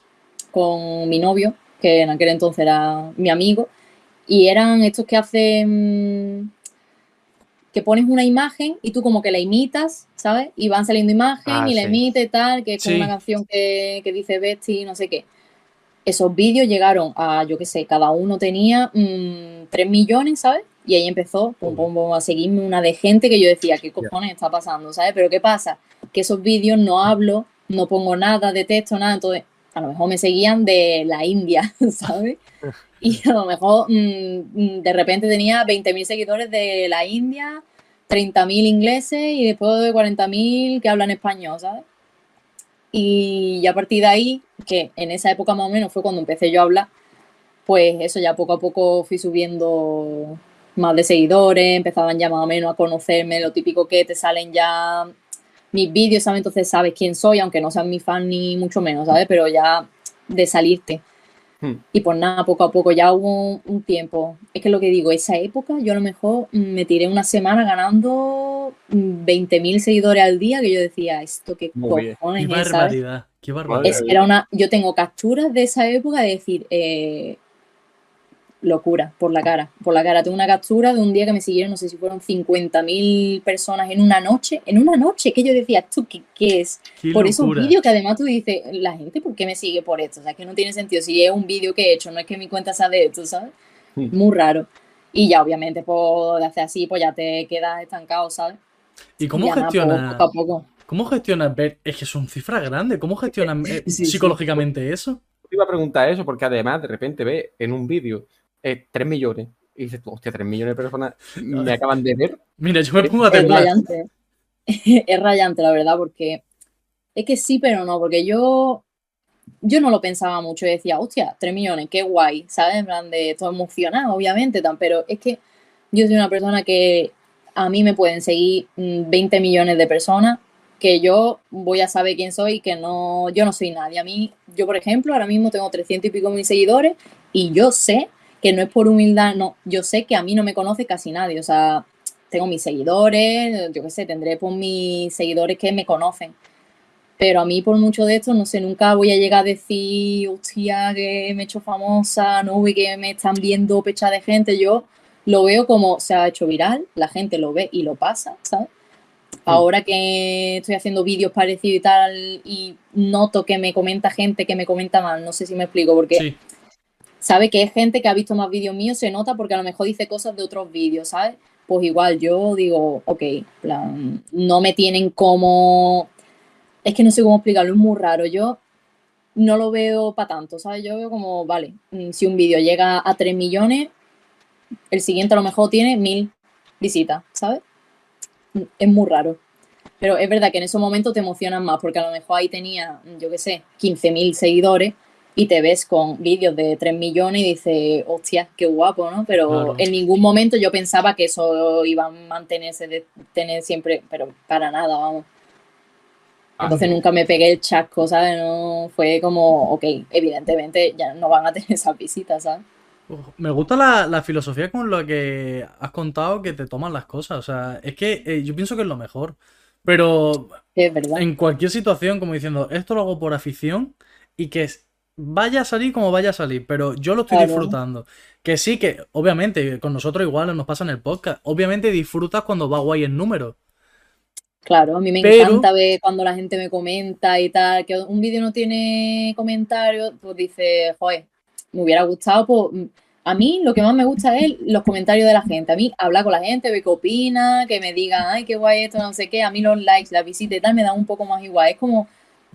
con mi novio, que en aquel entonces era mi amigo, y eran estos que hacen que pones una imagen y tú como que la imitas, ¿sabes? Y van saliendo imágenes Ah, y la sí. imitas y tal, que es como Sí. una canción que, que dice Betty, no sé qué. Esos vídeos llegaron a, yo qué sé, cada uno tenía mm, 3 millones, ¿sabes? Y ahí empezó pum, pum, pum, a seguirme una de gente que yo decía, ¿qué cojones está pasando? ¿Sabes? Pero ¿qué pasa? Que esos vídeos no hablo, no pongo nada de texto, nada, entonces a lo mejor me seguían de la India, ¿sabes? Y a lo mejor mm, mm, de repente tenía 20.000 seguidores de la India, 30.000 ingleses y después de 40.000 que hablan español, ¿sabes? Y ya a partir de ahí, que en esa época más o menos fue cuando empecé yo a hablar, pues eso ya poco a poco fui subiendo más de seguidores, empezaban ya más o menos a conocerme, lo típico que te salen ya mis vídeos, ¿sabes? Entonces sabes quién soy, aunque no sean mi fan ni mucho menos, ¿sabes? Pero ya de salirte. Hmm. Y pues nada, poco a poco ya hubo un, un tiempo. Es que lo que digo, esa época yo a lo mejor mm, me tiré una semana ganando mm, 20.000 seguidores al día, que yo decía, esto qué Muy bien. cojones Qué es, ¿sabes? barbaridad, qué barbaridad. Es- era una, yo tengo capturas de esa época de decir, eh, locura, por la cara, por la cara. Tengo una captura de un día que me siguieron, no sé si fueron 50.000 personas en una noche, en una noche, que yo decía, ¿esto qué, qué es? Qué por esos locura. vídeos que además tú dices, la gente, ¿por qué me sigue por esto? O sea, que no tiene sentido. Si es un vídeo que he hecho, no es que mi cuenta sea de esto, ¿sabes? Hmm. Muy raro. Y ya, obviamente, pues de hacer así, pues ya te quedas estancado, ¿sabes? ¿Y cómo pues, gestionas? Poco a poco. ¿Cómo gestionas ver? Es que son cifras grandes. ¿Cómo gestionas eh, Sí, sí. psicológicamente eso? Te iba a preguntar eso porque además de repente ves en un vídeo eh, 3 millones y dices tú, hostia, 3 millones de personas me acaban de ver. Mira, yo me pongo a Es temblar. rayante. es rayante, la verdad, porque es que sí, pero no, porque yo, yo no lo pensaba mucho y decía, hostia, 3 millones, qué guay, ¿sabes? En plan de todo emocionado, obviamente, tan, pero es que yo soy una persona que a mí me pueden seguir 20 mm, millones de personas que yo voy a saber quién soy, que no, yo no soy nadie. A mí, yo por ejemplo, ahora mismo tengo 300 y pico mil seguidores y yo sé que no es por humildad, no, yo sé que a mí no me conoce casi nadie, o sea, tengo mis seguidores, yo qué sé, tendré por mis seguidores que me conocen. Pero a mí por mucho de esto, no sé, nunca voy a llegar a decir, hostia, que me he hecho famosa, no, y que me están viendo pecha de gente. Yo lo veo como se ha hecho viral, la gente lo ve y lo pasa, ¿sabes? Ahora que estoy haciendo vídeos parecidos y tal, y noto que me comenta gente que me comenta mal, no sé si me explico, porque sabe que es gente que ha visto más vídeos míos, se nota porque a lo mejor dice cosas de otros vídeos, ¿sabes? Pues igual yo digo, ok, plan, no me tienen como. Es que no sé cómo explicarlo, es muy raro. Yo no lo veo para tanto, ¿sabes? Yo veo como, vale, mm, si un vídeo llega a 3 millones, el siguiente a lo mejor tiene mil visitas, ¿sabes? es muy raro. Pero es verdad que en esos momentos te emocionan más, porque a lo mejor ahí tenía, yo qué sé, 15.000 seguidores y te ves con vídeos de 3 millones y dices, hostia, qué guapo, ¿no? Pero en ningún momento yo pensaba que eso iba a mantenerse, de tener siempre, pero para nada, vamos. Ah, Entonces nunca me pegué el chasco, ¿sabes? No, fue como, ok, evidentemente ya no van a tener esas visitas, ¿sabes? Me gusta la, filosofía con la que has contado que te toman las cosas. O sea, es que eh, yo pienso que es lo mejor. Pero en cualquier situación, como diciendo, esto lo hago por afición y que vaya a salir como vaya a salir, pero yo lo estoy disfrutando. Que sí, que obviamente con nosotros igual nos pasa en el podcast. Obviamente disfrutas cuando va guay el número. Claro, a mí me encanta ver cuando la gente me comenta y tal, que un vídeo no tiene comentarios, pues dice, joder, me hubiera gustado, pues, a mí lo que más me gusta es los comentarios de la gente. A mí hablar con la gente, ver qué opina, que me digan, ay, qué guay esto, no sé qué. A mí los likes, la visita y tal me dan un poco más igual. Es como,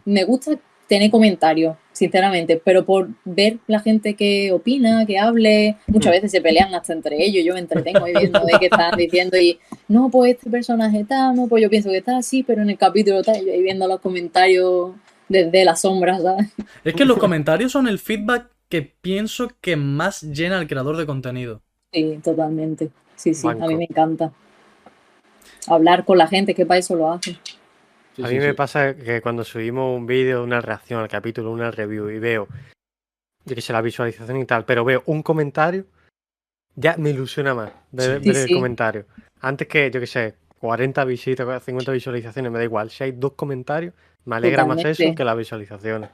me gusta tener comentarios, sinceramente, pero por ver la gente que opina, que hable, muchas mm. veces se pelean hasta entre ellos, yo me entretengo viendo de qué están diciendo y no, pues este personaje está, no, pues yo pienso que está así, pero en el capítulo está, ahí viendo los comentarios desde las sombras, ¿sabes? Es que los comentarios son el feedback que pienso que más llena al creador de contenido. Sí, totalmente. Sí, sí, a mí me encanta. Hablar con la gente, que para eso lo hace. A mí me pasa que cuando subimos un vídeo, una reacción al capítulo, una review y veo, yo que sé, la visualización y tal, pero veo un comentario, ya me ilusiona más ver, el comentario. Antes que, yo que sé, 40 visitas, 50 visualizaciones, me da igual. Si hay dos comentarios, me alegra más eso que las visualizaciones.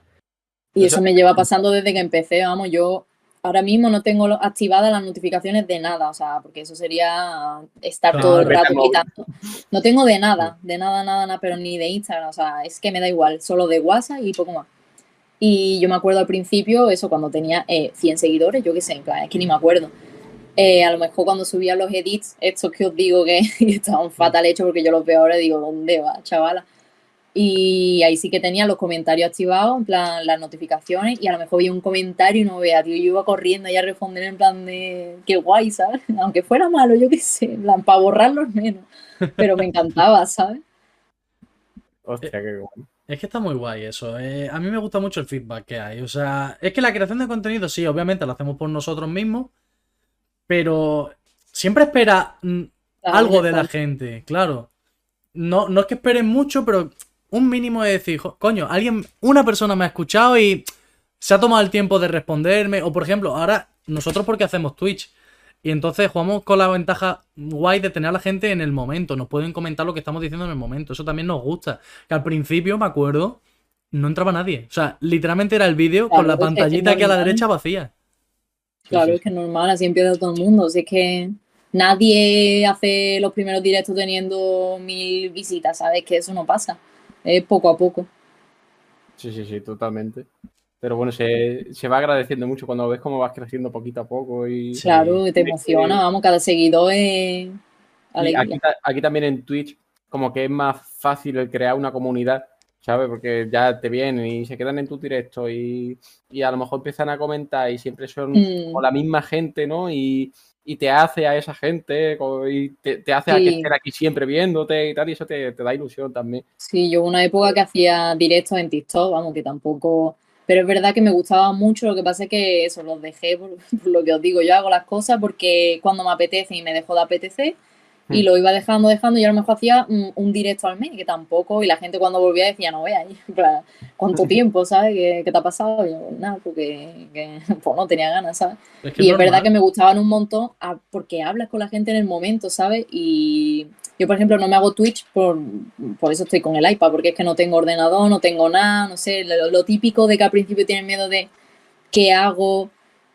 Y eso, me lleva pasando desde que empecé, vamos, yo ahora mismo no tengo activadas las notificaciones de nada, o sea, porque eso sería estar todo el rato quitando. No tengo de nada, de nada, nada, nada, pero ni de Instagram, o sea, es que me da igual, solo de WhatsApp y poco más. Y yo me acuerdo al principio, eso cuando tenía 100 eh, seguidores, yo qué sé, en plan, es que ni me acuerdo. Eh, a lo mejor cuando subía los edits, estos que os digo que estaban fatal hechos porque yo los veo ahora y digo, ¿dónde va, chavala? Y ahí sí que tenía los comentarios activados, en plan las notificaciones, y a lo mejor vi un comentario y no vea, tío, yo iba corriendo y a responder en plan de qué guay, ¿sabes? Aunque fuera malo, yo qué sé, en plan, para borrarlos menos. Pero me encantaba, ¿sabes? Hostia, qué guay. Es que está muy guay eso. Eh, a mí me gusta mucho el feedback que hay. O sea, es que la creación de contenido, sí, obviamente lo hacemos por nosotros mismos, pero siempre espera mm, algo de la gente, claro. No, no es que esperen mucho, pero un mínimo de decir, coño, alguien, una persona me ha escuchado y se ha tomado el tiempo de responderme. O por ejemplo, ahora nosotros porque hacemos Twitch. Y entonces jugamos con la ventaja guay de tener a la gente en el momento. Nos pueden comentar lo que estamos diciendo en el momento. Eso también nos gusta. Que al principio, me acuerdo, no entraba nadie. O sea, literalmente era el vídeo con la pantallita aquí a la derecha vacía. Claro, es que normal, así empieza todo el mundo. Así que nadie hace los primeros directos teniendo mil visitas, ¿sabes? Que eso no pasa es poco a poco. Sí, sí, sí, totalmente. Pero bueno, se, va agradeciendo mucho cuando ves cómo vas creciendo poquito a poco. Y, claro, y te emociona, vamos, cada seguidor es Aquí, aquí, también en Twitch, como que es más fácil el crear una comunidad ¿sabes? Porque ya te vienen y se quedan en tu directo y, y a lo mejor empiezan a comentar y siempre son Mm. la misma gente, ¿no? Y, y te hace a esa gente y te, te hace a que Sí. estén aquí siempre viéndote y tal, y eso te, te da ilusión también. Sí, yo una época que hacía directos en TikTok, vamos, que tampoco. Pero es verdad que me gustaba mucho, lo que pasa es que eso los dejé por, por lo que os digo. Yo hago las cosas porque cuando me apetece y me dejó de apetecer, y Hmm. lo iba dejando, dejando, y a lo mejor hacía mm, un directo al mes, que tampoco, y la gente cuando volvía decía, no veas, ¿cuánto tiempo, ¿sabes? ¿Qué, qué te ha pasado? Y yo, nada, porque que, pues no tenía ganas, ¿sabes? Es que Y es verdad que me gustaban un montón a- porque hablas con la gente en el momento, ¿sabes? Y yo, por ejemplo, no me hago Twitch por, por eso estoy con el iPad, porque es que no tengo ordenador, no tengo nada, no sé, lo, lo típico de que al principio tienes miedo de qué hago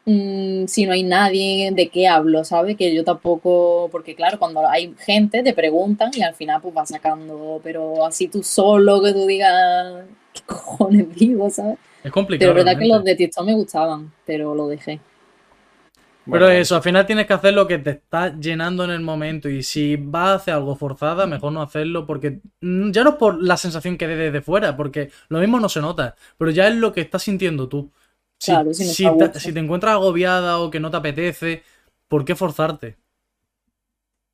mm, si no hay nadie, de qué hablo, ¿sabes? Que yo tampoco, porque claro, cuando hay gente te preguntan y al final pues vas sacando, pero así tú solo, que tú digas, ¿qué cojones digo, ¿sabes? Es complicado. Pero es verdad que los de TikTok me gustaban, pero lo dejé. Pero Bueno, eso, al final tienes que hacer lo que te está llenando en el momento. Y si vas a hacer algo forzada, mejor no hacerlo. Porque mm, ya no es por la sensación que dé desde fuera, porque lo mismo no se nota. Pero ya es lo que estás sintiendo tú. Si, Claro, si no si está a te, gusto. si te encuentras agobiada o que no te apetece, ¿por qué forzarte?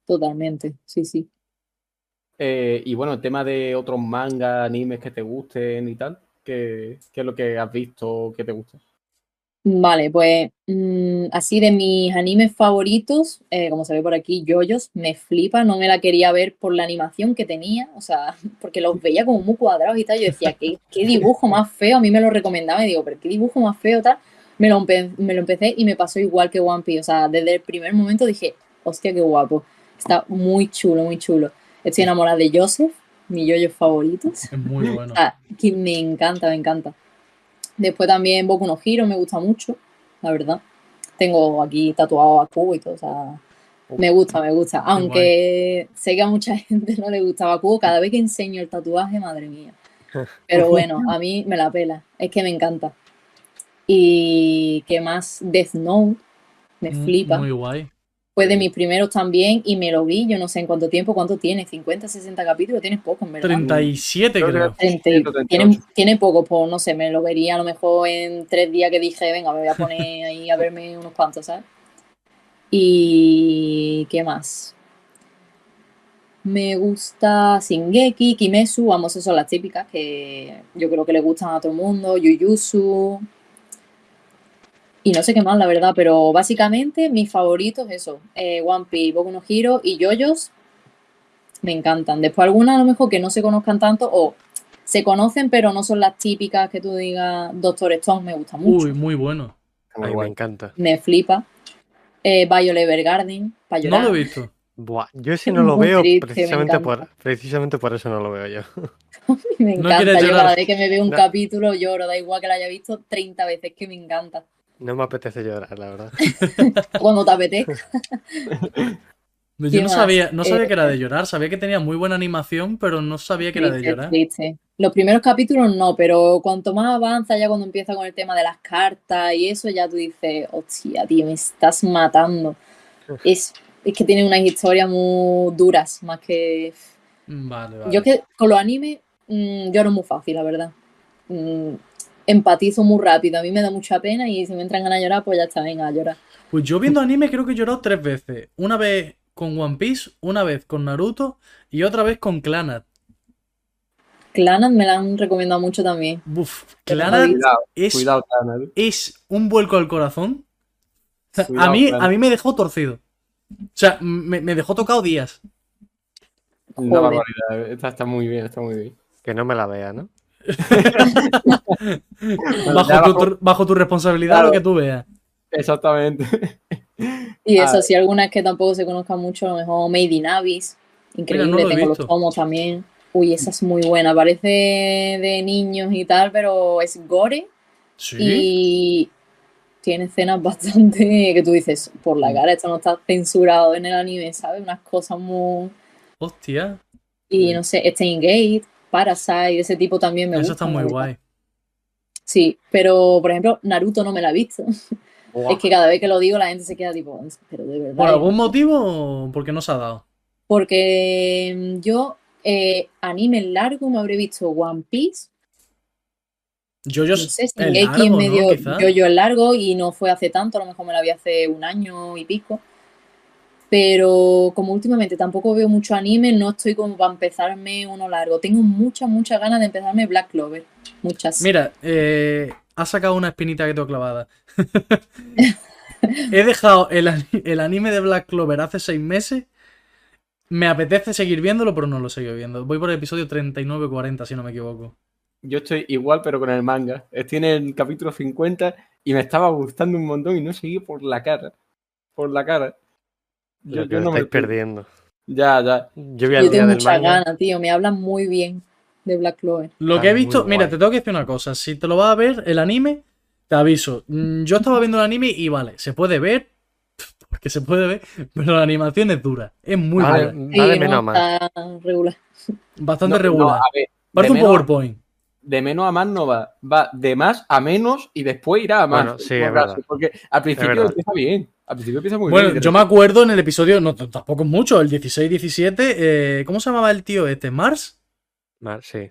Totalmente, sí, sí. eh, y bueno, el tema de otros mangas, animes que te gusten y tal, ¿qué, qué es lo que has visto que te gusta? Vale, pues mm, así de mis animes favoritos, eh, como se ve por aquí, Yoyos, me flipa, no me la quería ver por la animación que tenía, o sea, porque los veía como muy cuadrados y tal, yo decía, ¿qué, qué dibujo más feo? A mí me lo recomendaba y digo, pero qué dibujo más feo tal. Me lo, me lo empecé y me pasó igual que One Piece, o sea, desde el primer momento dije, hostia, qué guapo, está muy chulo, muy chulo. Estoy enamorada de Joseph, mi yoyo favorito. Es muy bueno. Ah, que me encanta, me encanta. Después también Boku no Hero me gusta mucho, la verdad. Tengo aquí tatuado a Kubo y todo, o sea, me gusta, me gusta. Aunque sé que a mucha gente no le gustaba Kubo, cada vez que enseño el tatuaje, madre mía. Pero bueno, a mí me la pela, es que me encanta. Y qué más, Death Note, me Mm, flipa. Muy guay. Fue de mis primeros también y me lo vi, yo no sé en cuánto tiempo, cuánto tiene, 50, 60 capítulos, tienes poco, en verdad. 37 Creo que creo. 30 y- 138. tiene, tiene poco, pues no sé, me lo vería a lo mejor en tres días que dije, venga, me voy a poner ahí a verme unos cuantos, ¿sabes? Y ¿qué más? Me gusta Shingeki, Kimetsu, vamos, esas son las típicas que yo creo que le gustan a todo el mundo, Jujutsu. Y no sé qué más, la verdad, pero básicamente mis favoritos, eso, eh, One Piece, Boku no Hero y JoJo's me encantan. Después algunas a lo mejor que no se conozcan tanto o se conocen, pero no son las típicas que tú digas Doctor Stone, me gusta mucho, Uy, muy bueno. A mí me encanta. me flipa. Eh, Violet Evergarden, para No lo he visto. Buah, yo ese Es no lo veo triste, precisamente por, precisamente por eso no lo veo yo. Me No encanta, quieres yo cada vez que me veo un No. capítulo lloro, da igual que lo haya visto 30 veces, que me encanta. No me apetece llorar, la verdad. Cuando te apetezca. Yo ¿Qué no más? sabía, no sabía Eh, que era de llorar. Sabía que tenía muy buena animación, pero no sabía que era de llorar. triste. Los primeros capítulos no, pero cuanto más avanza, ya cuando empieza con el tema de las cartas y eso, ya tú dices, hostia, tío, me estás matando. Es, es que tiene unas historias muy duras, más que... Vale, vale. Yo que con los animes mm, lloro muy fácil, la verdad. Mm, empatizo muy rápido, a mí me da mucha pena y si me entran ganas de llorar, pues ya está, venga, a llorar. Pues yo viendo anime creo que he llorado tres veces. Una vez con One Piece, una vez con Naruto y otra vez con Clanat. Clannad me la han recomendado mucho también. Uf, Clanat Cuidado, es, cuidado, Canal. es un vuelco al corazón. O sea, a, mí, Clanat. a mí me dejó torcido. O sea, me, me dejó tocado días. Una Joder. barbaridad. Esta está muy bien, está muy bien. Que no me la vea, ¿no? Bajo tu, bajo- tu- bajo tu responsabilidad, Claro. lo que tú veas. Exactamente. Y Ah. eso, sí, algunas que tampoco se conozcan mucho, a lo mejor Made in Abyss. Increíble, no lo he tengo los tomos también. Uy, esa es muy buena, parece de niños y tal, pero es gore Sí. y tiene escenas bastante que tú dices, por Mm. la cara, esto no está censurado en el anime, ¿sabes? Unas cosas muy... Hostia. Y no sé, Stein Gate, Parasite, ese tipo también me Eso gusta. está la muy guay. Sí, pero por ejemplo, Naruto no me la he visto. Es que cada vez que lo digo la gente se queda tipo, pero de verdad. ¿Por algún motivo o porque no se ha dado? Porque mm, yo Eh, anime largo me habré visto One Piece. Yo, yo, No sé si el largo, medio yo yo el largo y no fue hace tanto, a lo mejor me la vi hace un año y pico. Pero como últimamente tampoco veo mucho anime, no estoy como para empezarme uno largo. Tengo muchas, muchas ganas de empezarme Black Clover. Muchas. Mira, eh, ha sacado una espinita que tengo clavada. He dejado el, el anime de Black Clover hace seis meses. Me apetece seguir viéndolo, pero no lo sigo viendo. Voy por el episodio 39-40, si no me equivoco. Yo estoy igual, pero con el manga. Estoy en el capítulo 50 y me estaba gustando un montón y no seguí por la cara. Por la cara. Lo que os estáis perdiendo. Ya, ya. Yo vi al Yo día tengo del muchas manga. ganas, tío. Me hablan muy bien de Black Clover. Lo Ah, que he visto, mira, guay. te tengo que decir una cosa. Si te lo vas a ver, el anime, te aviso. Mm, Yo estaba viendo el anime y vale, se puede ver, porque se puede ver, pero la animación es dura. Es muy Vale, dura. va Sí, de no, menos a más. está regular. Bastante No, regular. no, a ver, Parece un de menos- PowerPoint. de menos a más no va. Va de más a menos y después irá a más. Bueno, sí, es verdad. Porque al principio empieza bien. Al principio empieza muy Bueno, bien. yo me acuerdo en el episodio, no, tampoco es mucho, el 16-17, eh, ¿cómo se llamaba el tío este? ¿Mars? Mal, sí.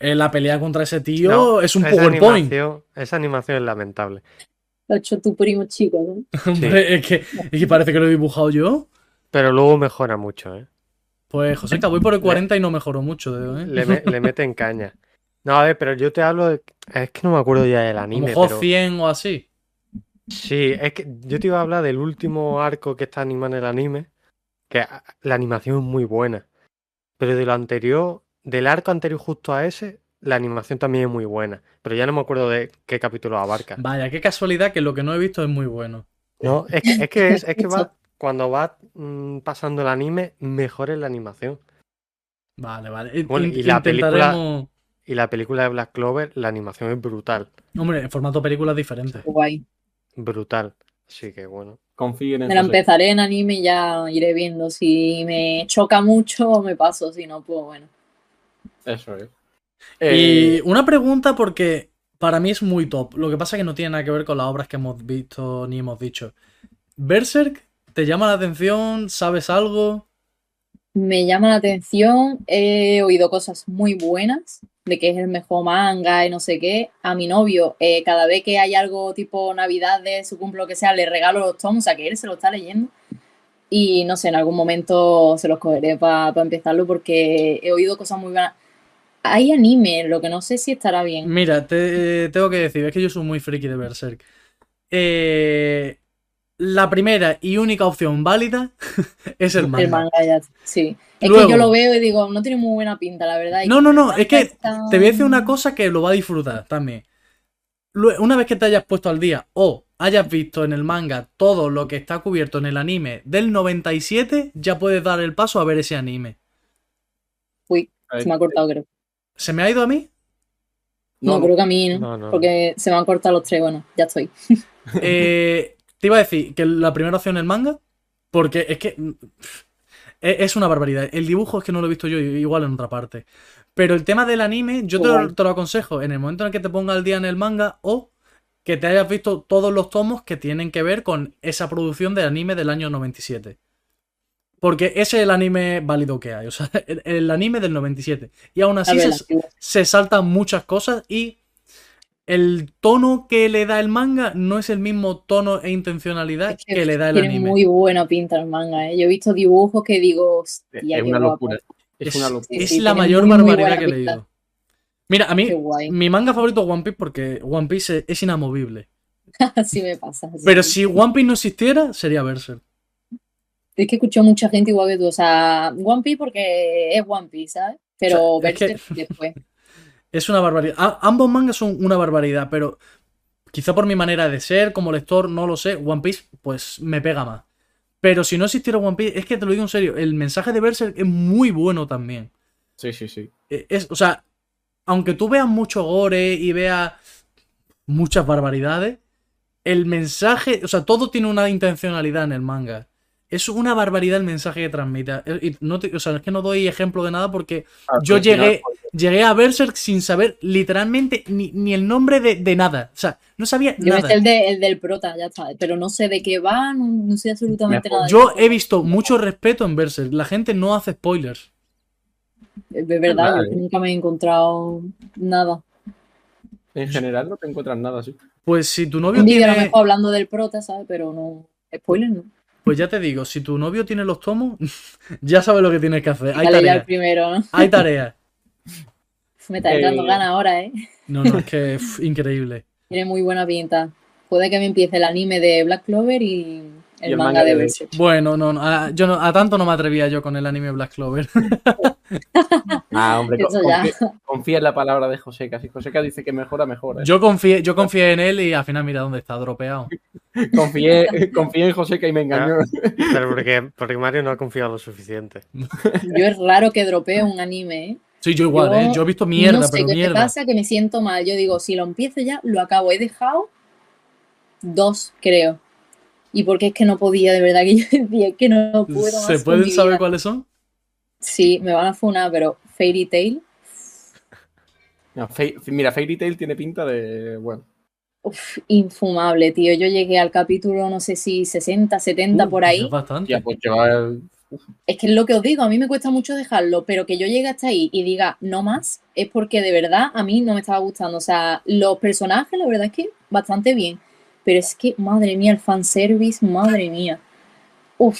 Eh, la pelea contra ese tío No, es un esa PowerPoint. Animación, esa animación es lamentable. Lo ha hecho tu primo chico, ¿no? Hombre, es, que, es que parece que lo he dibujado yo. Pero luego mejora mucho, ¿eh? Pues José, voy por el 40 y no mejoró mucho. ¿eh? Le, me- le meten caña. No, a ver, pero yo te hablo de... Es que no me acuerdo ya del A lo anime, mejor pero... 100 o así. Sí, es que yo te iba a hablar del último arco que está animado en el anime, que la animación es muy buena. Pero de lo anterior, del arco anterior justo a ese, la animación también es muy buena. Pero ya no me acuerdo de qué capítulo abarca. Vaya, qué casualidad que lo que no he visto es muy bueno. No, es que es, que, es, es que va, cuando va mm, pasando el anime, mejor es la animación. Vale, vale. Bueno, y la película- Y la película de Black Clover, la animación es brutal. Hombre, en formato película es diferente. Guay. Brutal. Así que bueno. Confíen en Me la empezaré en anime y ya iré viendo. Si me choca mucho, me paso. Si no, pues bueno. Eso es. Y Eh, una pregunta porque para mí es muy top. Lo que pasa es que no tiene nada que ver con las obras que hemos visto ni hemos dicho. Berserk, ¿te llama la atención? ¿Sabes algo? Me llama la atención. He oído cosas muy buenas de que es el mejor manga y no sé qué. A mi novio, eh, cada vez que hay algo tipo Navidad de su cumple que sea, le regalo los tomos, o sea que él se lo está leyendo. Y no sé, en algún momento se los cogeré para empezarlo porque he oído cosas muy buenas. Hay anime, lo que no sé si estará bien. Mira, te eh, tengo que decir, es que yo soy muy friki de Berserk. Eh, la primera y única opción válida es el manga. El manga ya, sí. Es Luego- que yo lo veo y digo, no tiene muy buena pinta, la verdad. y No, no, no, es que te voy a decir una cosa que lo va a disfrutar también. Una vez que te hayas puesto al día o hayas visto en el manga todo lo que está cubierto en el anime del 97, ya puedes dar el paso a ver ese anime. Uy, se me ha cortado, creo. ¿Se me ha ido a mí? No, No, creo que a mí, no, no. Porque se me han cortado los tres. Bueno, ya estoy. Eh, te iba a decir que la primera opción es el manga, porque es que es una barbaridad. El dibujo es que no lo he visto yo igual en otra parte. Pero el tema del anime, yo te lo, Guay. te lo aconsejo en el momento en el que te ponga al día en el manga o que te hayas visto todos los tomos que tienen que ver con esa producción del anime del año 97. Porque ese es el anime válido que hay, o sea, el, el anime del 97. Y aún así ver, se, la- se saltan muchas cosas y el tono que le da el manga no es el mismo tono e intencionalidad es que que le da el tiene anime. muy buena pinta el manga, ¿eh? Yo he visto dibujos que digo, es hostia, es una locura. Es, Es, una locura. Sí, es sí, la tiene mayor muy, barbaridad que he leído. Mira, a mí, mi manga favorito es One Piece porque One Piece es, es inamovible. Así me pasa. así Pero si One Piece no existiera, sería Berserk. Es que escucho mucha gente igual que tú. O sea, One Piece porque es One Piece, ¿sabes? Pero O sea, es que- Berserk después. Es una barbaridad. A- ambos mangas son una barbaridad, pero quizá por mi manera de ser como lector, no lo sé, One Piece pues me pega más. Pero si no existiera One Piece, es que te lo digo en serio, el mensaje de Berserk es muy bueno también. Sí, sí, sí. Eh, Es, o sea, aunque tú veas mucho gore y veas muchas barbaridades, el mensaje, o sea, todo tiene una intencionalidad en el manga. Es una barbaridad el mensaje que transmite. Eh, y no te- o sea, es que no doy ejemplo de nada porque Ah, yo llegué, llegué a Berserk sin saber literalmente ni, ni el nombre de, de nada. O sea, no sabía Yo nada. el, de- el del prota, ya está. Pero no sé de qué va, no, no sé absolutamente nada. de Yo he visto mucho respeto en Berserk. La gente no hace spoilers. Es verdad, Vale. yo nunca me he encontrado nada. En general no te encuentras nada así. Pues si tu novio Un vídeo a lo tiene. mejor hablando del prota, ¿sabes? Pero no. Spoiler, no. Pues ya te digo, si tu novio tiene los tomos, ya sabes lo que tienes que hacer. Hay tareas. primero, ¿no? Hay tareas. Me está entrando Eh, ganas ahora, ¿eh? No, no, es que uf, increíble. Tiene muy buena pinta. Puede que me empiece el anime de Black Clover y el, manga, manga de Berserk. Bueno, no, no, a, yo no, a tanto no me atrevía yo con el anime Black Clover. Ah, hombre, Eso co- ya. confía, confía en la palabra de Joseca. Si Joseca dice que mejora, mejora. Yo confié, yo confié en él y al final mira dónde está, dropeado. Confié, confié en Joseca y me engañó. Pero porque, porque Mario no ha confiado lo suficiente. Yo es raro que dropee un anime, ¿eh? Sí, yo igual, Yo ¿eh? Yo he visto mierda, no sé pero qué mierda. te pasa, que me siento mal. Yo digo, si lo empiezo ya, lo acabo. He dejado dos, creo. Y porque es que no podía, de verdad, que yo decía que no puedo más ¿Se pueden saber vida. cuáles son? Sí, me van a funar, pero Fairy Tail, No, mira, Fairy Tail tiene pinta de. Bueno. uf, infumable, tío. Yo llegué al capítulo, no sé si 60, 70 Uh, por ahí. es bastante. Ya, pues yo. Es que es lo que os digo, a mí me cuesta mucho dejarlo, pero que yo llegue hasta ahí y diga no más, es porque de verdad a mí no me estaba gustando. O sea, los personajes, la verdad es que bastante bien, pero es que, madre mía, el fanservice, madre mía. Uf,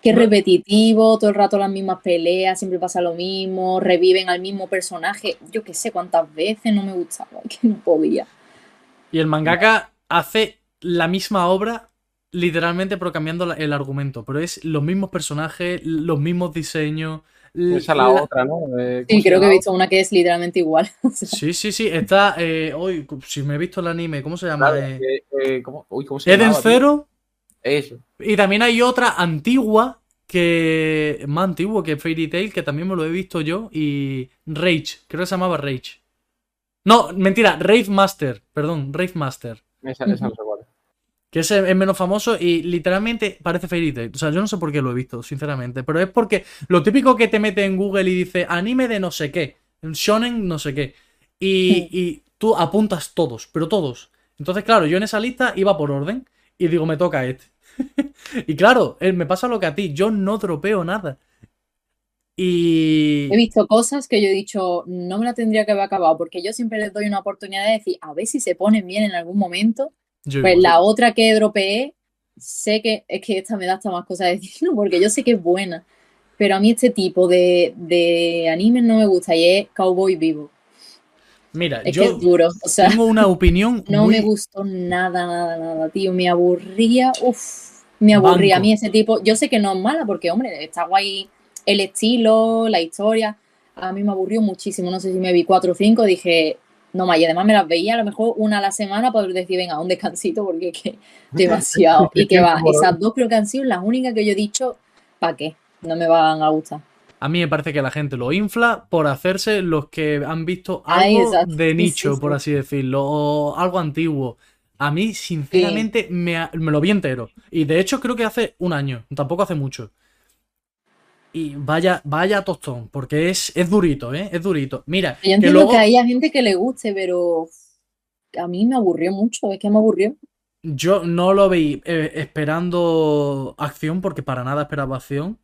qué repetitivo, todo el rato las mismas peleas, siempre pasa lo mismo, reviven al mismo personaje. Yo qué sé cuántas veces no me gustaba, que no podía. Y el mangaka hace la misma obra, literalmente, pero cambiando el argumento. Pero es los mismos personajes, los mismos diseños. Esa es la otra, ¿no? Eh, ¿cómo Sí, creo que he visto una que es literalmente igual. Sí, sí, sí. Está. Eh, hoy, si me he visto el anime, ¿cómo se llama? Claro, Eh, eh, ¿cómo, uy, ¿cómo se Eden llamaba, tío? Zero. Eso. Y también hay otra antigua que. Más antigua que Fairy Tail, que también me lo he visto yo. Y. Rage, creo que se llamaba Rage. No, mentira, Rave Master, perdón, Rave Master. Esa, esa no. Que ese es menos famoso y literalmente parece Fairy Tail. O sea, yo no sé por qué lo he visto, sinceramente. Pero es porque lo típico que te mete en Google y dice anime de no sé qué, shonen no sé qué. Y, y tú apuntas todos, pero todos. Entonces, claro, yo en esa lista iba por orden y digo, me toca este. y claro, eh, me pasa lo que a ti, yo no dropeo nada. Y... He visto cosas que yo he dicho, no me la tendría que haber acabado, porque yo siempre les doy una oportunidad de decir, a ver si se ponen bien en algún momento. Yo Pues la otra que dropeé, sé que es que esta me da hasta más cosas de decir, porque yo sé que es buena. Pero a mí este tipo de, de animes no me gusta y es Cowboy Vivo. Mira, Es yo que es duro. O sea, tengo una opinión no muy... me gustó nada, nada, nada, tío. Me aburría, uff, me aburría. Banco. A mí ese tipo, yo sé que no es mala, porque, hombre, está guay el estilo, la historia. A mí me aburrió muchísimo. No sé si me vi cuatro o cinco, dije, no más. Y además me las veía a lo mejor una a la semana para decir, venga, un descansito, porque es que demasiado. y que va, esas dos creo que han sido las únicas que yo he dicho, ¿para qué? No me van a gustar. A mí me parece que la gente lo infla por hacerse los que han visto algo de Sí, nicho, sí, por sí. así decirlo, o algo antiguo. A mí, sinceramente, me, me lo vi entero. Y de hecho, creo que hace un año, tampoco hace mucho. Y vaya, vaya tostón, porque es, es durito, ¿eh? Es durito. Mira, Yo que entiendo luego que haya gente que le guste, pero a mí me aburrió mucho, es que me aburrió. yo no lo vi eh, esperando acción, porque para nada esperaba acción.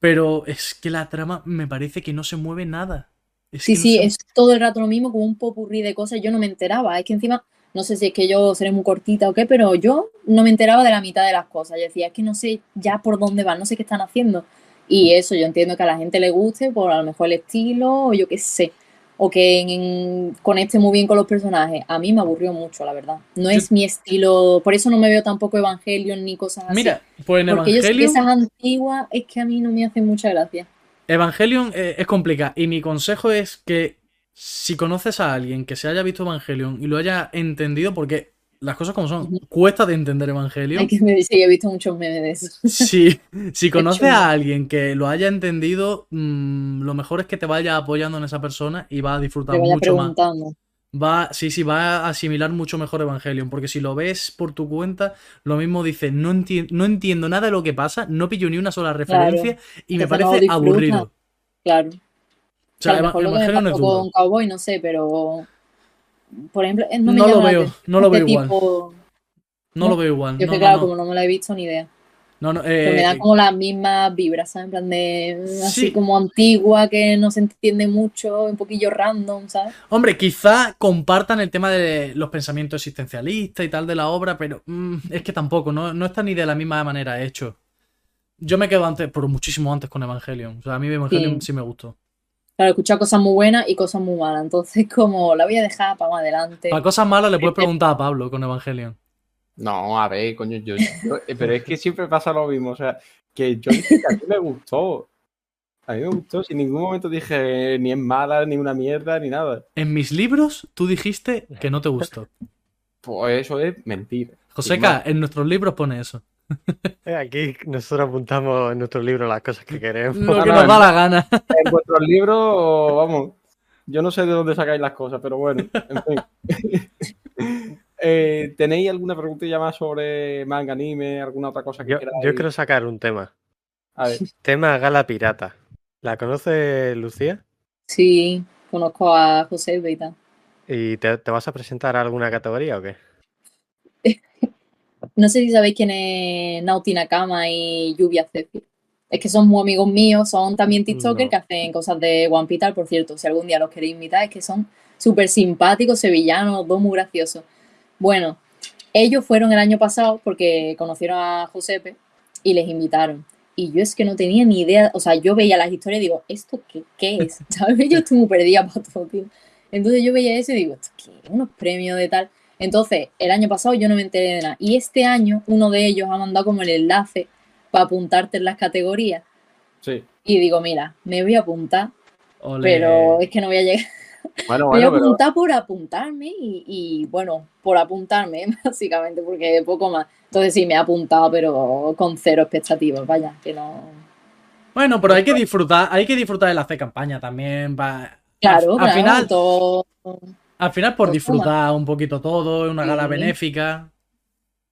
Pero es que la trama me parece que no se mueve nada. Es Sí, que no sí, se- es todo el rato lo mismo, como un popurrí de cosas. Yo no me enteraba. Es que encima, no sé si es que yo seré muy cortita o qué, pero yo no me enteraba de la mitad de las cosas. Yo decía, es que no sé ya por dónde van, no sé qué están haciendo. Y eso, yo entiendo que a la gente le guste por a lo mejor el estilo, o yo qué sé. O que en- en- conecte muy bien con los personajes. A mí me aburrió mucho, la verdad. No Yo- es mi estilo, por eso no me veo tampoco Evangelion ni cosas así. Mira, pues en porque yo sé que Evangelion. esas antiguas es que a mí no me hacen mucha gracia. Evangelion eh, es complicado y mi consejo es que si conoces a alguien que se haya visto Evangelion y lo haya entendido, porque las cosas como son, cuesta de entender Evangelion. Hay que me dice que he visto muchos memes de eso. Si, si conoces a alguien que lo haya entendido, mm, lo mejor es que te vaya apoyando en esa persona y va a disfrutar vaya mucho más. Va, sí, sí, va a asimilar mucho mejor Evangelion, porque si lo ves por tu cuenta, lo mismo dices, no, enti- no entiendo nada de lo que pasa, no pillo ni una sola referencia y me no parece aburrido. Claro. O sea, lo que me Evangelion es pasó duro. con Cowboy, no sé, pero por ejemplo, eh, no, me No lo la veo, no lo este veo igual. No lo veo igual. Yo que claro, como no me la he visto ni idea. No, no, Pero me eh, dan como las mismas vibras, ¿sabes? En plan de así Sí. como antigua, que no se entiende mucho, un poquillo random, ¿sabes? Hombre, quizá compartan el tema de los pensamientos existencialistas y tal de la obra, pero mm, es que tampoco, no, no está ni de la misma manera hecho. Yo me quedo antes, por muchísimo antes con Evangelion. O sea, a mí Evangelion sí, Sí. me gustó. Claro, he escuchado cosas muy buenas y cosas muy malas. Entonces, como la voy a dejar para más adelante. Para cosas malas le puedes preguntar a Pablo con Evangelion. No, a ver, coño, yo, yo- eh, pero es que siempre pasa lo mismo, o sea, que yo dije que a mí me gustó. A mí me gustó, sin ningún momento dije ni es mala, ni una mierda, ni nada. En mis libros tú dijiste que no te gustó. Pues eso es mentira. Joseca, en nuestros libros pone eso. Eh, Aquí nosotros apuntamos en nuestro libro las cosas que queremos. Lo que no, nos da la gana. En vuestros libros, vamos, yo no sé de dónde sacáis las cosas, pero bueno, en fin. Eh, ¿Tenéis alguna preguntilla más sobre manga, anime, alguna otra cosa que Yo, queráis? yo quiero sacar un tema. A ver, Tema Gala Pirata. ¿La conoce Lucía? Sí, conozco a José tal. ¿Y te, te vas a presentar a alguna categoría o qué? No sé si sabéis quién es Nauti Nakama y Lluvia Zephyr. Es que son muy amigos míos, son también TikTokers No. que hacen cosas de One Piece, por cierto. Si algún día los queréis invitar, es que son súper simpáticos, sevillanos, dos muy graciosos. Bueno, ellos fueron el año pasado porque conocieron a Josepe y les invitaron. Y yo es que no tenía ni idea, o sea, yo veía las historias y digo, ¿esto qué, qué es? ¿Sabes? Yo estoy muy perdida para todo, tío. Entonces yo veía eso y digo, ¿esto qué? Unos premios de tal. Entonces, el año pasado yo no me enteré de nada. Y este año uno de ellos ha mandado como el enlace para apuntarte en las categorías. sí. Y digo, mira, me voy a apuntar, pero es que no voy a llegar. Bueno, voy a pero apuntar por apuntarme y, y, bueno, por apuntarme, básicamente, porque poco más. Entonces sí, me he apuntado, pero con cero expectativas, vaya, que no. Bueno, pero hay que disfrutar, hay que disfrutar de la C campaña también. va- Claro, al, claro, al final, todo- al final por disfrutar un poquito todo, es una gala Sí. benéfica.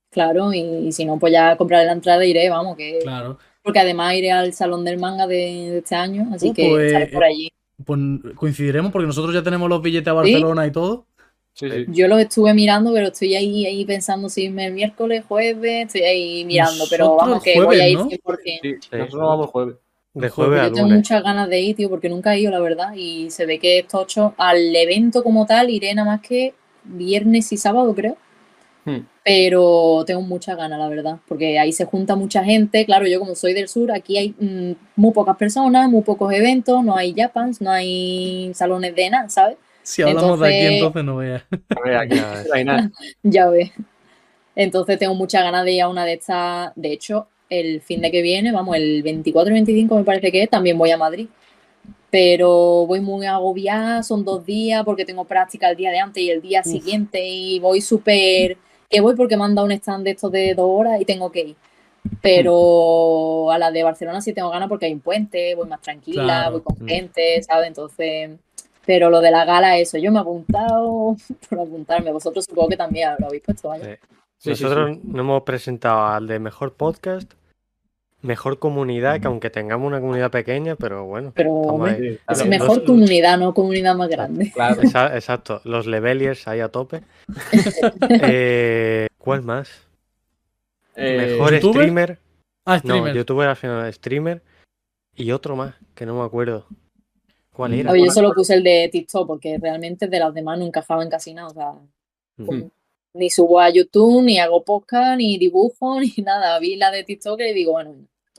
claro, y, y si no, pues ya compraré la entrada e iré, vamos, que. Claro. Porque además iré al salón del manga de, de este año, así Uh, que pues, estaré por allí. Pues coincidiremos porque nosotros ya tenemos los billetes a Barcelona y todo. sí, sí. Yo los estuve mirando, pero estoy ahí, ahí pensando si irme el miércoles, jueves, estoy ahí mirando, pero vamos, que jueves, voy a ir ¿no? 100%. Sí, nosotros nos vamos jueves. De jueves a Yo tengo lunes. muchas ganas de ir, tío, porque nunca he ido, la verdad, y se ve que es tocho. Al evento como tal iré nada más que viernes y sábado, creo. Hmm. Pero tengo muchas ganas, la verdad, porque ahí se junta mucha gente. Claro, yo como soy del sur, aquí hay mm, muy pocas personas, muy pocos eventos, no hay Japans, no hay salones de nada, ¿sabes? Si hablamos de aquí, Entonces- entonces no veas. Ya ves. Entonces tengo muchas ganas de ir a una de estas. De hecho, el fin de que viene, vamos, el 24 y 25 me parece que es, también voy a Madrid. Pero voy muy agobiada, son dos días porque tengo práctica el día de antes y el día siguiente y voy súper... Que voy porque me han dado un stand de estos de dos horas y tengo que ir. Pero a la de Barcelona sí tengo ganas porque hay un puente, voy más tranquila, Claro. voy con Mm. gente, ¿sabes? Entonces... Pero lo de la gala, eso, yo me he apuntado por apuntarme. Vosotros supongo que también lo habéis puesto, vaya. Sí. Sí, sí, Nosotros nos hemos presentado al de mejor podcast, mejor comunidad, que aunque tengamos una comunidad pequeña, pero bueno. Pero es claro. mejor los- comunidad, no comunidad más grande. Claro. Exa- Exacto, los leveliers ahí a tope. Eh, ¿Cuál más? Eh, Mejor ¿youtuber? streamer. Ah, No, streamer. youtuber al final, streamer. Y otro más, que no me acuerdo. ¿Cuál Mm. era? Yo solo puse el de TikTok porque realmente de las demás no encajaban casi nada. O sea, Mm. como- ni subo a YouTube, ni hago podcast, ni dibujo, ni nada. Vi la de TikTok y digo, bueno,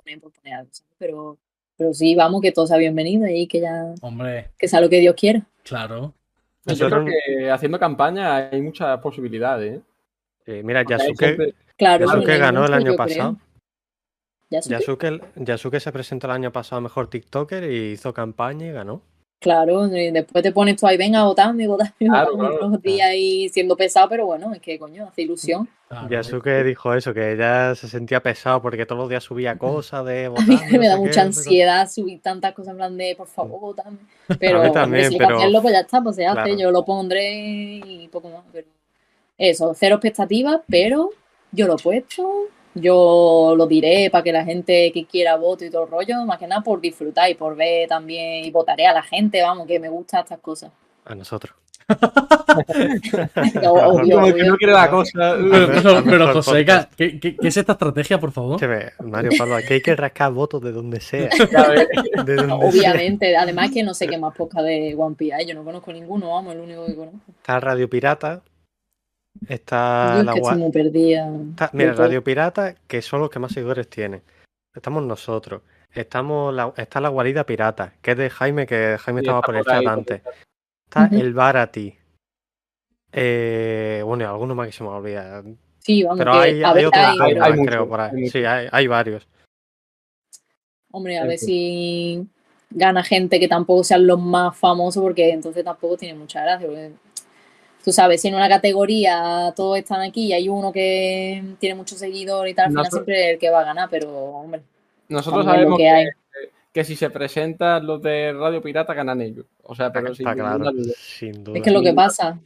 poner por poner algo, ¿sabes? Pero, pero sí, vamos, que todo sea bienvenido y que ya, Hombre, que sea lo que Dios quiera. claro. Yo creo que haciendo campaña hay muchas posibilidades. ¿eh? Eh, mira, Yasuke, siempre- Claro, Yasuke ganó el año pasado. Yasuke, Yasuke, Yasuke se presentó el año pasado a mejor TikToker y hizo campaña y ganó. Claro, y después te pones tú ahí, venga, votando votando, Claro, votando claro. los días ahí siendo pesado, pero bueno, es que coño, hace ilusión. claro. Yasuke dijo eso, que ya se sentía pesado porque todos los días subía cosas de A votar. mí no me da qué, mucha ansiedad subir tantas cosas en plan de, por favor, votame. Pero A mí también, si hay que pero- hacerlo, pues ya está, pues se hace. Claro. Yo lo pondré y poco más. Pero eso, cero expectativas, pero yo lo he puesto, yo lo diré para que la gente que quiera vote y todo el rollo, más que nada por disfrutar y por ver también, y votaré a la gente, vamos, que me gustan estas cosas. A nosotros. Obvio, Como que obvio. no quiere la cosa. Pero, José. ¿qué, qué, qué es esta estrategia, por favor? Escúchame, Mario Pablo, aquí hay que rascar votos de donde sea. Ya ves. De donde sea. Obviamente, además que no sé qué más podcast de One Piece hay, yo no conozco ninguno, vamos, el único que conozco. Está Radio Pirata. Está la está- Mira. Radio Pirata, que son los que más seguidores tienen. Estamos nosotros. Estamos la- está la guarida pirata, que es de Jaime, que Jaime Sí, estaba por el ahí, chat antes. el Está el Barati. Eh, bueno, y alguno más que se me olvida. Sí, vamos, Pero que hay, a hay ver, otros hay, hay- más, creo, por ahí. Sí, hay, hay varios. hombre, a ver si gana gente que tampoco sean los más famosos, porque entonces tampoco tiene mucha gracia. porque tú sabes, si en una categoría todos están aquí y hay uno que tiene muchos seguidores y tal, al final siempre es el que va a ganar, pero hombre, Nosotros es sabemos que que, hay. que si se presentan los de Radio Pirata ganan ellos. O sea, pero sin Está claro, duda. sin duda. Es que lo que pasa,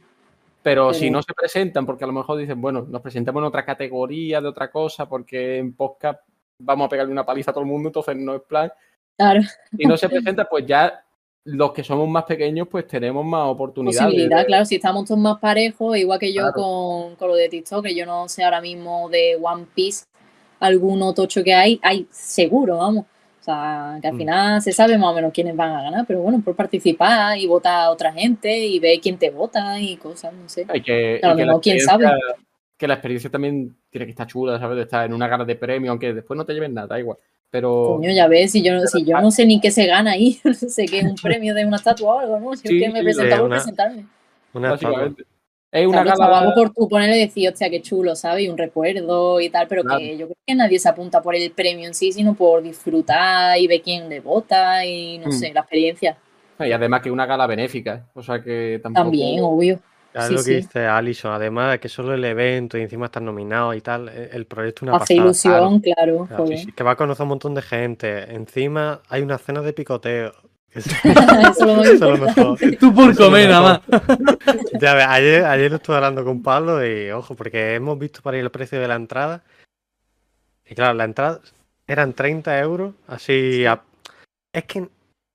Pero si Pero- no se presentan, porque a lo mejor dicen, bueno, nos presentamos en otra categoría de otra cosa, porque en podcast vamos a pegarle una paliza a todo el mundo, entonces no es plan. claro, Si no se presenta, pues ya los que somos más pequeños, pues tenemos más oportunidades. posibilidad, claro, si estamos todos más parejos, igual que yo Claro. con, con lo de TikTok, que yo no sé ahora mismo de One Piece, alguno tocho que hay, hay seguro, vamos. O sea, que al Mm. final se sabe más o menos quiénes van a ganar, pero bueno, por participar y votar a otra gente y ver quién te vota y cosas, no sé. Y que, A lo mejor, quién experiencia- Que la experiencia también tiene que estar chula, ¿sabes? De estar en una gala de premio, aunque después no te lleven nada, da igual. Pero Coño, ya ves, si yo, si yo no sé ni qué se gana ahí, no sé qué es un premio de una estatua o algo, ¿no? Si Sí, es que me presentaba una- presentarme. Una básicamente. Es una Claro, gala. guapo por tú ponerle y decir, hostia, qué chulo, ¿sabes? Y un recuerdo y tal, pero Claro. que yo creo que nadie se apunta por el premio en sí, sino por disfrutar y ver quién le vota y no Mm. sé, la experiencia. Y además que es una gala benéfica. O sea que tampoco. También, obvio. Es Sí, lo que sí. dice Alison, además de que solo el evento y encima estar nominado y tal, e- el proyecto es una Hace pasada. ilusión, claro. claro. joder. Sí, sí, que va a conocer un montón de gente. Encima hay una cena de picoteo. Eso es lo mejor. Tú por comer, nada más. Ya ves, ayer, ayer lo estuve hablando con Pablo y ojo, porque hemos visto para ir el precio de la entrada. Y claro, la entrada eran 30 euros, así. a- Es que,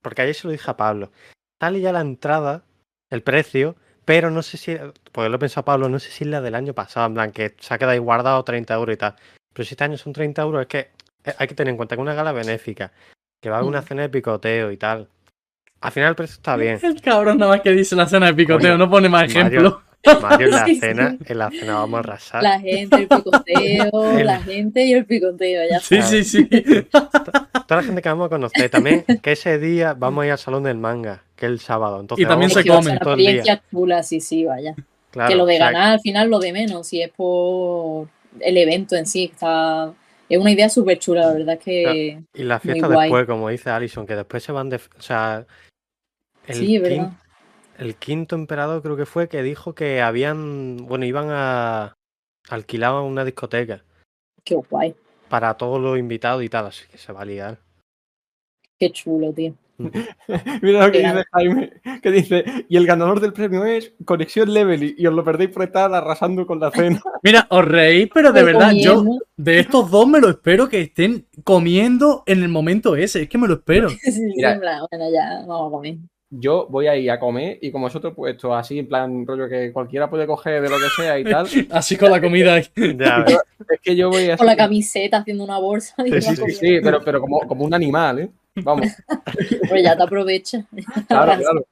porque ayer se lo dije a Pablo. Sale ya la entrada, el precio, pero no sé si. Porque lo he pensado Pablo, no sé si es la del año pasado, en plan, que se ha quedado ahí guardado 30 euros y tal. Pero si este año son 30 euros, es que eh, hay que tener en cuenta que una gala benéfica, que va a haber una Mm. cena de picoteo y tal. Al final el precio está bien. El cabrón nada más que dice la cena de picoteo, no pone más ejemplo. Mario, en la Sí, sí. cena, en la cena vamos a arrasar. La gente, el picoteo, El- la gente y el picoteo, ya Sí, está. sí, sí. Toda la gente que vamos a conocer también, que ese día vamos a ir al salón del manga, que es el sábado. Entonces, Y también se come todo el día. experiencia chula, sí, sí, vaya. Claro, que lo de o sea, ganar al final lo de menos, si es por el evento en sí, está es una idea súper chula, la verdad es que Y la fiesta guay. después, como dice Alison, que después se van de. O sea. El, sí, es quin- verdad. El quinto emperador creo que fue que dijo que habían. Bueno, iban a alquilar una discoteca Qué guay, para todos los invitados y tal, así que se va a liar. qué chulo, tío. Mira lo que dice Jaime, que dice, y el ganador del premio es Conexión Level y os lo perdéis por estar arrasando con la cena. Mira, os reís, pero de verdad, yo de estos dos me lo espero que estén comiendo en el momento ese. Es que me lo espero. Sí, Mira. bueno, ya vamos a comer. Yo voy a ir a comer y como vosotros puesto así, en plan rollo que cualquiera puede coger de lo que sea y tal, Así con la comida. Ya ves. es que yo voy a... Con la camiseta haciendo una bolsa y Sí, sí, Sí, sí, pero, pero como, como un animal, ¿eh? Vamos, Pues ya te aprovecha. claro, claro.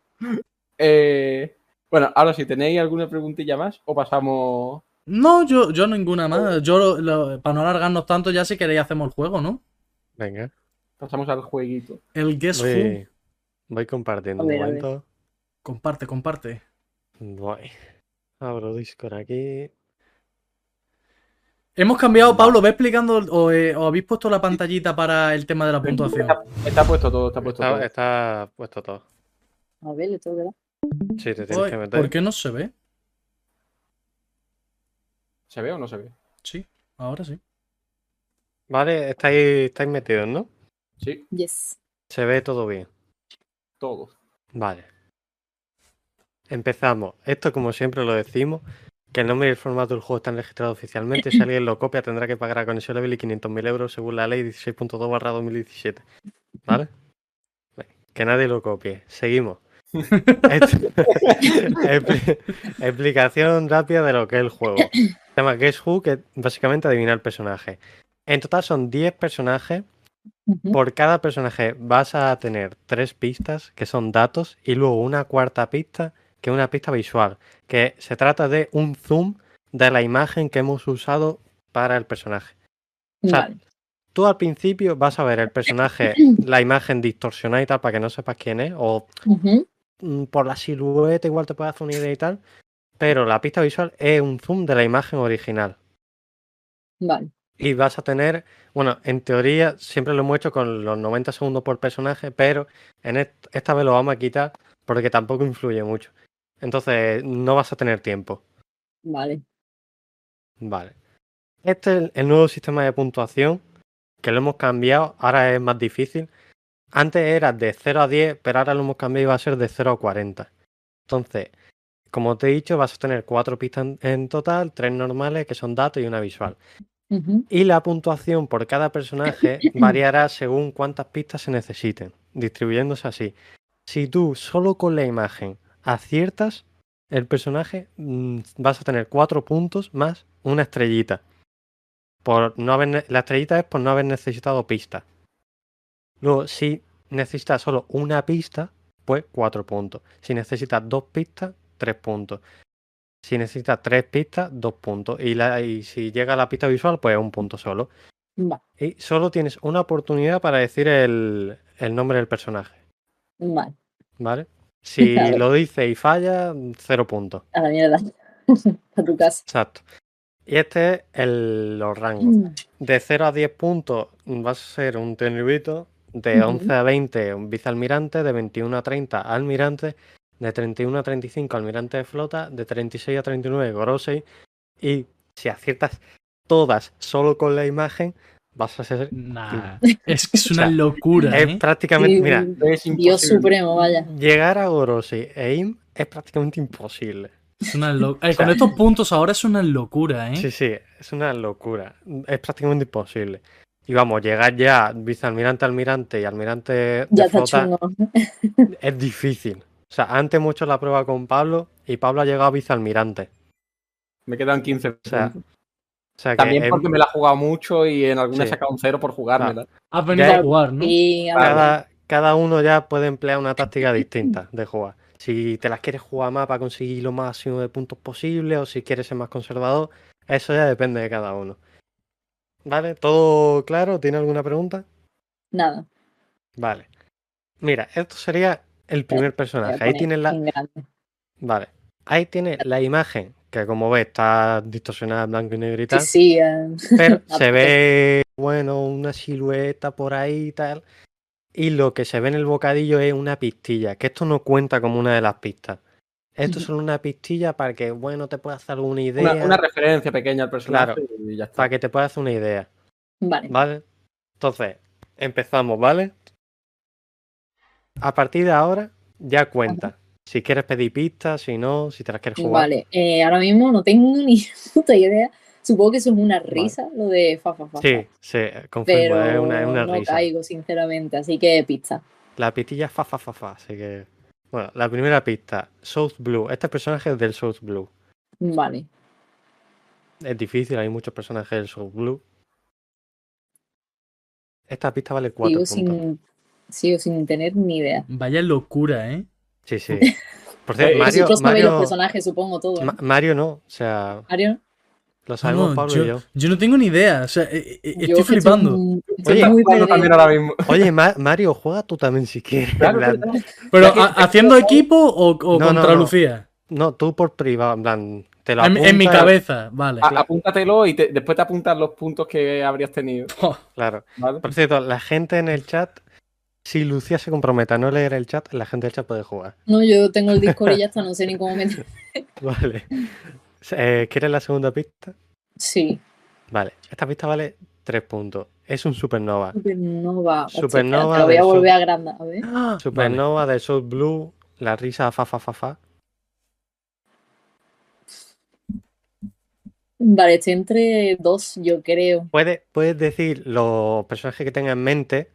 Eh, bueno, ahora si tenéis alguna preguntilla más o pasamos... No, yo, yo ninguna más. Yo, lo- lo- para no alargarnos tanto, ya si queréis hacemos el juego, ¿no? Venga. Pasamos al jueguito. El Guess Who. Voy, compartiendo A ver, un a ver. momento. Comparte, comparte. Voy. Abro Discord aquí. Hemos cambiado, Pablo, ¿ves explicando o, eh, o habéis puesto la pantallita para el tema de la puntuación? Está, está puesto todo, está puesto Está, todo. está puesto todo. A ver, le tengo que dar. Sí, te tienes Oye, que meter. ¿Por qué no se ve? ¿Se ve o no se ve? Sí, ahora sí. Vale, estáis, estáis metidos, ¿no? Sí, Yes. Se ve todo bien. Todo. Vale. Empezamos. Esto, como siempre lo decimos, que el nombre y el formato del juego están registrados oficialmente. Si alguien lo copia, tendrá que pagar a conexión level y 500.000 euros según la ley 16.2 barra 2017. ¿Vale? Vale, Que nadie lo copie. Seguimos. Explicación rápida de lo que es el juego. Se llama Guess Who, que es básicamente adivinar personaje. En total son 10 personajes. Por cada personaje vas a tener tres pistas, que son datos, y luego una cuarta pista, que es una pista visual, que se trata de un zoom de la imagen que hemos usado para el personaje. o sea, Vale. Tú al principio vas a ver el personaje, la imagen distorsionada y tal, para que no sepas quién es, o mm, por la silueta igual te puede hacer una idea y tal, pero la pista visual es un zoom de la imagen original. Vale. Y vas a tener, bueno, en teoría siempre lo hemos hecho con los 90 segundos por personaje, pero en est- esta vez lo vamos a quitar porque tampoco influye mucho. Entonces no vas a tener tiempo. Vale. Vale. Este es el- nuevo sistema de puntuación que lo hemos cambiado, ahora es más difícil. Antes era de 0 a 10, pero ahora lo hemos cambiado y va a ser de 0 a 40. Entonces, como te he dicho, vas a tener cuatro pistas en total, tres normales que son datos y una visual. Y la puntuación por cada personaje variará según cuántas pistas se necesiten, distribuyéndose así. Si tú solo con la imagen aciertas el personaje, mm, vas a tener cuatro puntos más una estrellita. Por no haber, la estrellita es por no haber necesitado pistas. Luego, si necesitas solo una pista, pues cuatro puntos. Si necesitas dos pistas, tres puntos. Si necesitas tres pistas, dos puntos. Y, la, y si llega a la pista visual, pues un punto solo. Y solo tienes una oportunidad para decir el, el nombre del personaje. Vale. ¿Vale? Si Vale. lo dice y falla, cero puntos. A la mierda. a tu casa. Exacto. Y este es el, los rangos. De 0 a 10 puntos va a ser un tenuito. De Ujú. 11 a 20 un vicealmirante. De 21 a 30 almirante. De 31 a 35 almirante de flota. De 36 a 39 gorosei. Y si aciertas todas solo con la imagen, vas a ser... Nah, es que es una O sea, locura, Es ¿eh? prácticamente... Sí, Mira, Es imposible. Dios supremo, vaya. llegar a gorosei e im es prácticamente imposible. Es una lo- eh, con estos puntos ahora es una locura, ¿eh? Sí, sí, es una locura. Es prácticamente imposible. Y vamos, llegar ya vicealmirante, almirante y almirante de Ya está flota es difícil. O sea, antes hemos hecho la prueba con Pablo y Pablo ha llegado a vicealmirante. Me quedan 15 O sea, puntos. O sea que También es- porque me la he jugado mucho y en alguna he Sí. sacado un cero por jugármela. Has venido Ya- a jugar, ¿no? Y a ver, cada, cada uno ya puede emplear una táctica distinta de jugar. Si te las quieres jugar más para conseguir lo máximo de puntos posible o si quieres ser más conservador, eso ya depende de cada uno. ¿Vale? ¿Todo claro? ¿Tiene alguna pregunta? nada. Vale. Mira, esto sería el primer personaje. Ahí tienes la. Vale. Ahí tienes la imagen, que como ves está distorsionada en blanco y negro y Sí, tal. sí. eh, Pero se ve, bueno, una silueta por ahí y tal. Y lo que se ve en el bocadillo es una pistilla, que esto no cuenta como una de las pistas. Esto es solo una pistilla para que, bueno, te pueda hacer alguna idea. Una, una referencia pequeña al personaje Claro. y ya está. Para que te pueda hacer una idea. Vale. ¿Vale? Entonces, empezamos, ¿vale? A partir de ahora, ya cuenta. Si quieres pedir pistas, si no, si te las quieres jugar. Vale. eh, ahora mismo no tengo ni puta idea. Supongo que eso es una risa, lo de fa, fa, fa, fa. Sí, sí, confirmo, Pero es una, es una no risa. caigo, sinceramente. Así que pizza. La pistilla es fa, fa, fa, fa. Así que. Bueno, la primera pista, South Blue. Este personaje es del South Blue. Vale. Es difícil, hay muchos personajes del South Blue. Esta pista vale 4 Sigo puntos. sin, sigo sin tener ni idea. Vaya locura, ¿eh? Sí, sí. Por cierto, Eh, Mario, sabéis los Mario, personajes, supongo, todo. ¿eh? Ma- Mario no. O sea, Mario, lo sabemos no, Pablo yo, y yo. yo no tengo ni idea. O sea, eh, eh, yo estoy flipando. muy- estoy Oye, muy ahora mismo. Oye, Ma- Mario, juega tú también si quieres. Claro. Pero, Ya que- ¿ha- ¿haciendo equipo o, o No, contra no. Lucía? No, tú por privado, en plan, te lo En, en mi cabeza, vale. A- apúntatelo y te- después te apuntas los puntos que habrías tenido. Claro. ¿vale? Por cierto, la gente en el chat, si Lucía se compromete a no leer el chat, la gente del chat puede jugar. No, yo tengo el Discord y ya está, no sé ni cómo meter. Vale. Eh, ¿Quieres la segunda pista? Sí. Vale. Esta pista vale 3 puntos. Es un supernova. Supernova. Hostia, Supernova lo voy a volver a agrandar. A ver. vale. Supernova de South Blue, la risa fa fa fa fa. Vale, estoy entre dos, yo creo. Puedes, puedes decir los personajes que tengas en mente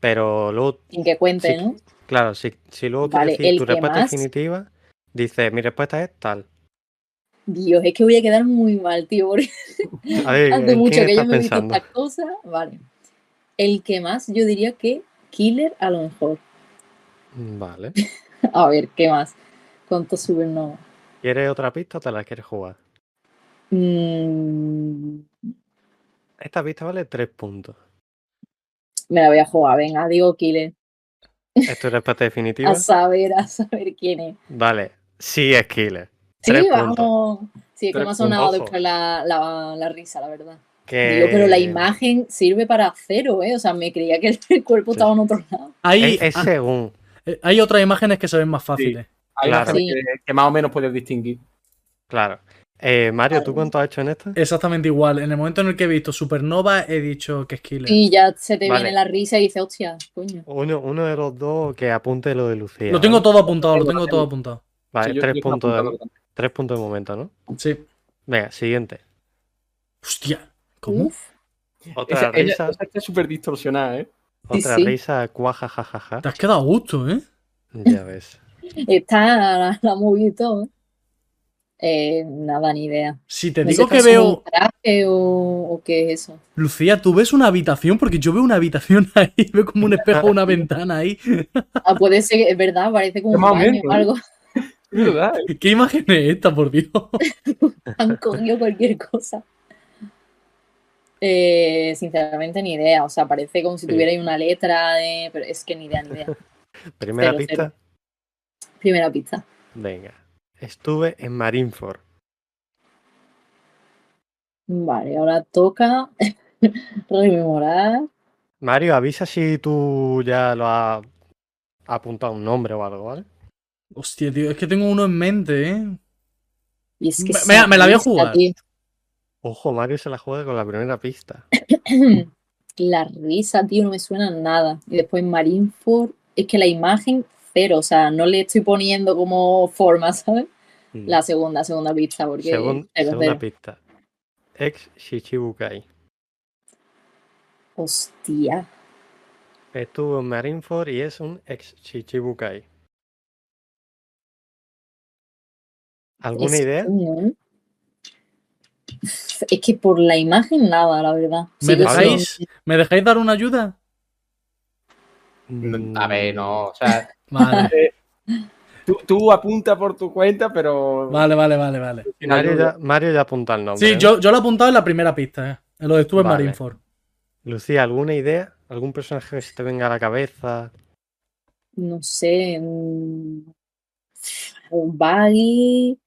Pero luego, Sin que cuente. ¿no? claro, si, si luego Vale, quieres decir tu respuesta más- definitiva, dice, mi respuesta es tal. Dios, es que voy a quedar muy mal, tío, porque ver, hace ¿en mucho que yo me he visto estas cosas. Vale. El que más, yo diría que Killer a lo mejor. Vale. A ver, ¿qué más? ¿Cuántos supernova? ¿Quieres otra pista o te la quieres jugar? Mm, Esta pista vale tres puntos. Me la voy a jugar, venga, digo Killer. ¿Es tu respuesta definitiva? A saber, a saber quién es. Vale. Sí, es Killer. Sí, Tres vamos. puntos. Sí, es que me ha sonado después la, la, la risa, la verdad. Que... Digo, pero la imagen sirve para cero, ¿eh? O sea, me creía que el, cuerpo Sí. estaba en otro lado. Hay, Es, es ah, según. eh, hay otras imágenes que se ven más fáciles. Hay Claro. que más o menos puedes distinguir. Claro. Eh, Mario, ¿tú cuánto has hecho en esta? Exactamente igual. En el momento en el que he visto Supernova, he dicho que es Killer. Y ya se te Vale. viene la risa y dices, hostia, coño. Uno, uno de los dos que apunte lo de Lucía. Lo tengo todo apuntado, lo Tengo, todo apuntado. Vale, Sí, tres, puntos de, tres puntos de momento, ¿no? Sí. Venga, siguiente. Hostia. ¿Cómo? Uf, Otra Esa, ella- risa. esa está súper distorsionada, ¿eh? Sí, Otra sí. risa, cuaja, jajaja. Te has quedado a gusto, ¿eh? Ya ves. está la, la movie y todo, ¿eh? Eh, nada, ni idea. Si te digo que veo. un traje o, o qué es eso? Lucía, ¿tú ves una habitación? Porque yo veo una habitación ahí, veo como un espejo, una ventana ahí. Ah, puede ser, es verdad, parece como un baño o algo. ¿Qué imagen es esta, por Dios? Han cogido cualquier cosa. Eh, sinceramente, ni idea. O sea, parece como si Sí. tuviera ahí una letra de. Pero es que ni idea, ni idea. Primera Cero, pista. cero. Primera pista. Venga. Estuve en Marineford. Vale, ahora toca rememorar. Mario, avisa si tú ya lo has apuntado un nombre o algo, ¿vale? Hostia, tío, es que tengo uno en mente, ¿eh? Y es que Me- esa me- me la voy a jugar. tío. Ojo, Mario se la juega con la primera pista. La risa, tío, no me suena nada. Y después Marineford, es que la imagen, cero. O sea, no le estoy poniendo como forma, ¿sabes? Mm. La segunda, segunda pista, porque Segun- cero, segunda cero. pista. Ex Shichibukai. Hostia. Estuvo en Marineford y es un ex Shichibukai. ¿Alguna Es idea? Es que por la imagen nada, la verdad. ¿Me Sigo dejáis? ¿Me dejáis dar una ayuda? A ver, no. O sea, Vale, tú, tú apunta por tu cuenta, pero. vale, vale, vale, vale. Mario ya, Mario ya apunta el nombre. Sí, ¿no? yo, yo lo he apuntado en la primera pista, ¿eh? En lo de estuve en. Marineford. Lucía, ¿alguna idea? ¿Algún personaje que se te venga a la cabeza? No sé. mm, Un buggy.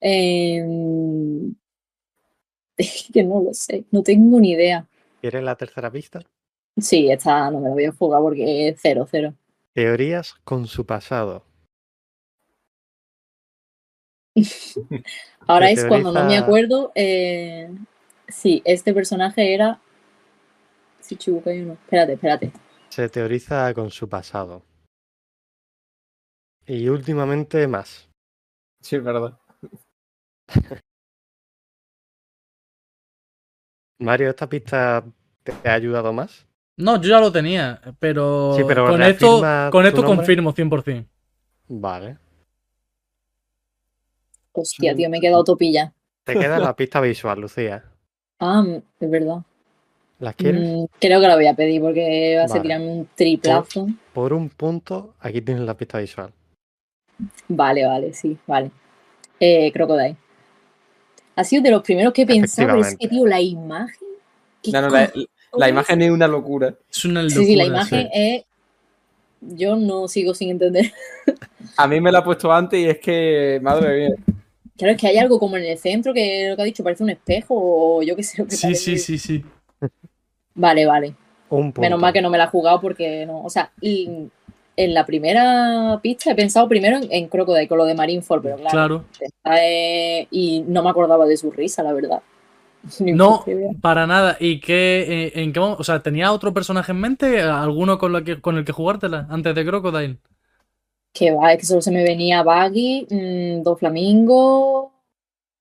em, Es que no lo sé. No tengo ni idea. ¿Quieres la tercera pista? Sí, esta no me la voy a jugar porque es cero, cero. Teorías con su pasado. Ahora Que es cuando no me acuerdo. eh, Sí, este personaje era. Sí, Chibukai o no. Espérate, espérate. Se teoriza con su pasado. Y últimamente más. Sí, es verdad. Mario, ¿esta pista te ha ayudado más? No, yo ya lo tenía, pero, Sí, pero con esto, con esto nombre. confirmo 100%. Vale. Hostia, tío, me he quedado topilla. Te queda la pista visual, Lucía. Ah, es verdad. ¿Las quieres? Mm, creo que la voy a pedir porque va a ser Vale. tirarme un triplazo. Por un punto, aquí tienes la pista visual. Vale, vale, sí, vale. Eh, Crocodile. Ha sido de los primeros que he pensado, pero es que, tío, la imagen. ¿qué No, no, la, la imagen es una locura. Es una Sí, locura. sí, la imagen sí. es. Yo no sigo sin entender. A mí me la ha puesto antes y es que, madre mía. Claro, es que hay algo como en el centro que lo que ha dicho parece un espejo o yo qué sé lo que Sí, sí, sí, sí. Vale, vale. Un punto. Menos mal que no me la he jugado porque no. O sea, y en la primera pista he pensado primero en, en Crocodile con lo de Marineford, pero claro. Claro. es- y no me acordaba de su risa, la verdad. No, para nada. ¿Y qué, eh, en qué O sea, ¿tenía otro personaje en mente? ¿Alguno con, lo que, con el que jugártela? Antes de Crocodile. Que va, es que solo se me venía Baggy, mm, Dos Flamingos,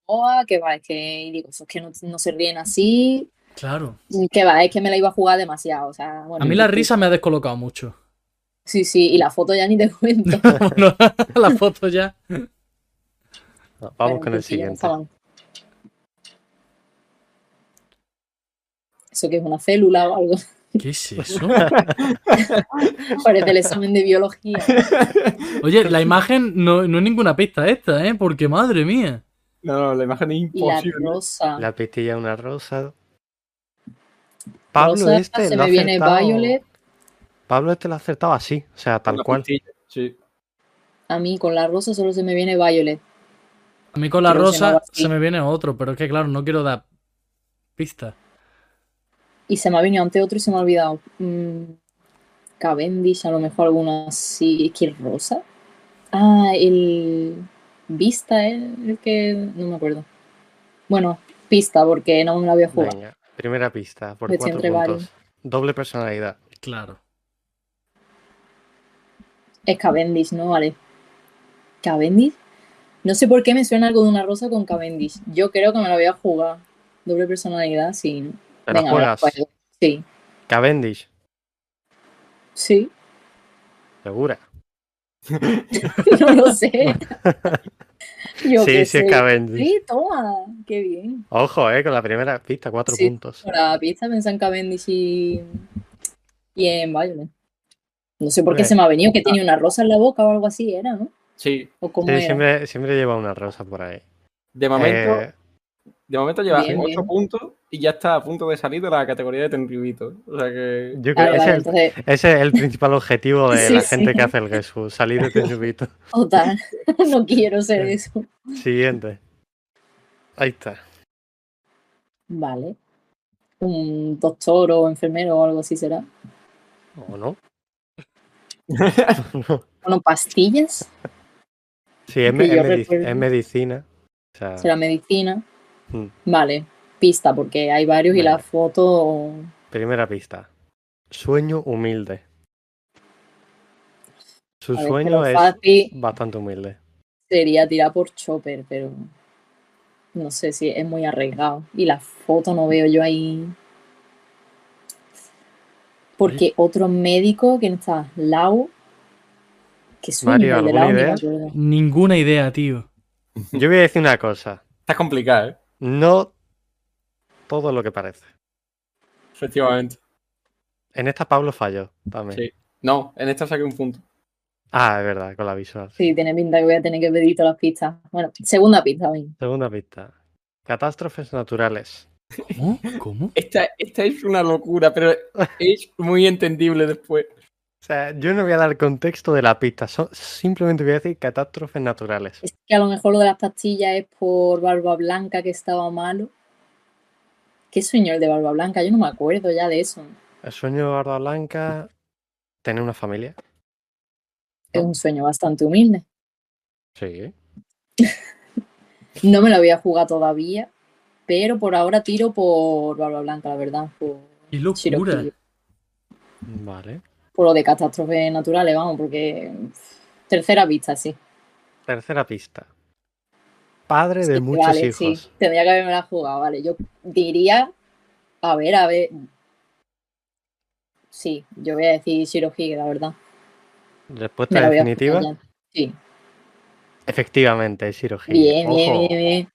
Oa, que va, es que y digo, eso es que no, no se ríen así. Claro. Que va, es que me la iba a jugar demasiado. O sea, bueno, A mí la risa me ha descolocado mucho. Sí, sí, y la foto ya ni te cuento. No, la foto ya. Vamos Bueno, con el pues siguiente. estaban. ¿Eso que es una célula o algo? ¿Qué es eso? Parece el examen de biología. Oye, la imagen no, no es ninguna pista esta, ¿eh? Porque madre mía. No, no, la imagen es Y la imposible. rosa. La pistilla una rosa. Pablo rosa, este se lo ha me viene acertado- Violet. Pablo este lo ha acertado así, o sea, tal cual. Sí. A mí con la rosa solo se me viene Violet. A mí con la se rosa se me viene otro, pero es que claro, no quiero dar pistas. Y se me ha venido antes otro y se me ha olvidado. Mm, Cavendish, a lo mejor alguna así. ¿Es que es rosa? Ah, el Vista, ¿eh? El que. No me acuerdo. Bueno, pista, porque no me la voy a jugar. Venga, primera pista, por cuatro entre puntos. varios. Doble personalidad. Claro. Es Cavendish, ¿no? Vale. ¿Cavendish? No sé por qué me suena algo de una rosa con Cavendish. Yo creo que me la voy a jugar. Doble personalidad, sí. ¿No? ¿Te Venga, la juegas? Sí. Cavendish, Sí. segura. no lo sé. Yo sí, qué sí es. Cavendish. Sí, toma. Qué bien. Ojo, eh, con la primera pista, cuatro Sí. puntos. Por la pista pensé en Cavendish y, y en Violet. No sé por qué se me ha venido, que tiene una rosa en la boca o algo así, ¿era, no? Sí. ¿O cómo Sí, era? siempre, siempre lleva una rosa por ahí. De momento, Eh, de momento lleva Bien, 8 bien. puntos y ya está a punto de salir de la categoría de Tenryubito. O sea que. yo creo que vale, ese, entonces, ese es el principal objetivo de Sí, la gente sí. que hace el Jesús, salir de Tenryubito. total, no quiero ser eso. Siguiente. Ahí está. Vale. Un doctor o enfermero o algo así será. ¿O no? Bueno, pastillas, Sí, es, me- es es medicina. O sea, será medicina. Mm. Vale, pista, porque hay varios y la foto. primera pista. Sueño humilde. Su ver, sueño es fácil bastante humilde. sería tirar por Chopper, pero no sé si es muy arriesgado. Y la foto no veo yo ahí. Porque otro médico, ¿quién está? Lau. ¿Qué sueño Mario, de ¿alguna Lau? Idea? Ninguna idea, tío. Yo voy a decir una cosa. Está complicada, ¿eh? No todo lo que parece. Efectivamente. En esta Pablo falló también. Sí. No, en esta saqué un punto. Ah, es verdad, con la visual. Sí, tiene pinta que voy a tener que pedir todas las pistas. Bueno, segunda pista, ven. Segunda pista. Catástrofes naturales. ¿Cómo? ¿Cómo? Esta, esta es una locura, pero es muy entendible después. O sea, yo no voy a dar contexto de la pista, so- simplemente voy a decir catástrofes naturales. Es que a lo mejor lo de las pastillas es por Barba Blanca que estaba malo. ¿Qué sueño el de Barba Blanca? Yo no me acuerdo ya de eso. El sueño de Barba Blanca, tener una familia. Es un sueño bastante humilde. Sí. No me la voy a jugar todavía, pero por ahora tiro por Barba Blanca, la verdad. Por, ¡Qué locura! Vale. Por lo de catástrofes naturales, vamos, porque tercera pista, sí. Tercera pista. Padre de Sí, muchos vale, hijos. sí. Tendría que haberme la jugado, vale. Yo diría, a ver, a ver. Sí, yo voy a decir Shirohige, la verdad. Respuesta definitiva. Sí. Efectivamente, Shirohige. Bien, bien, Ojo. bien, bien.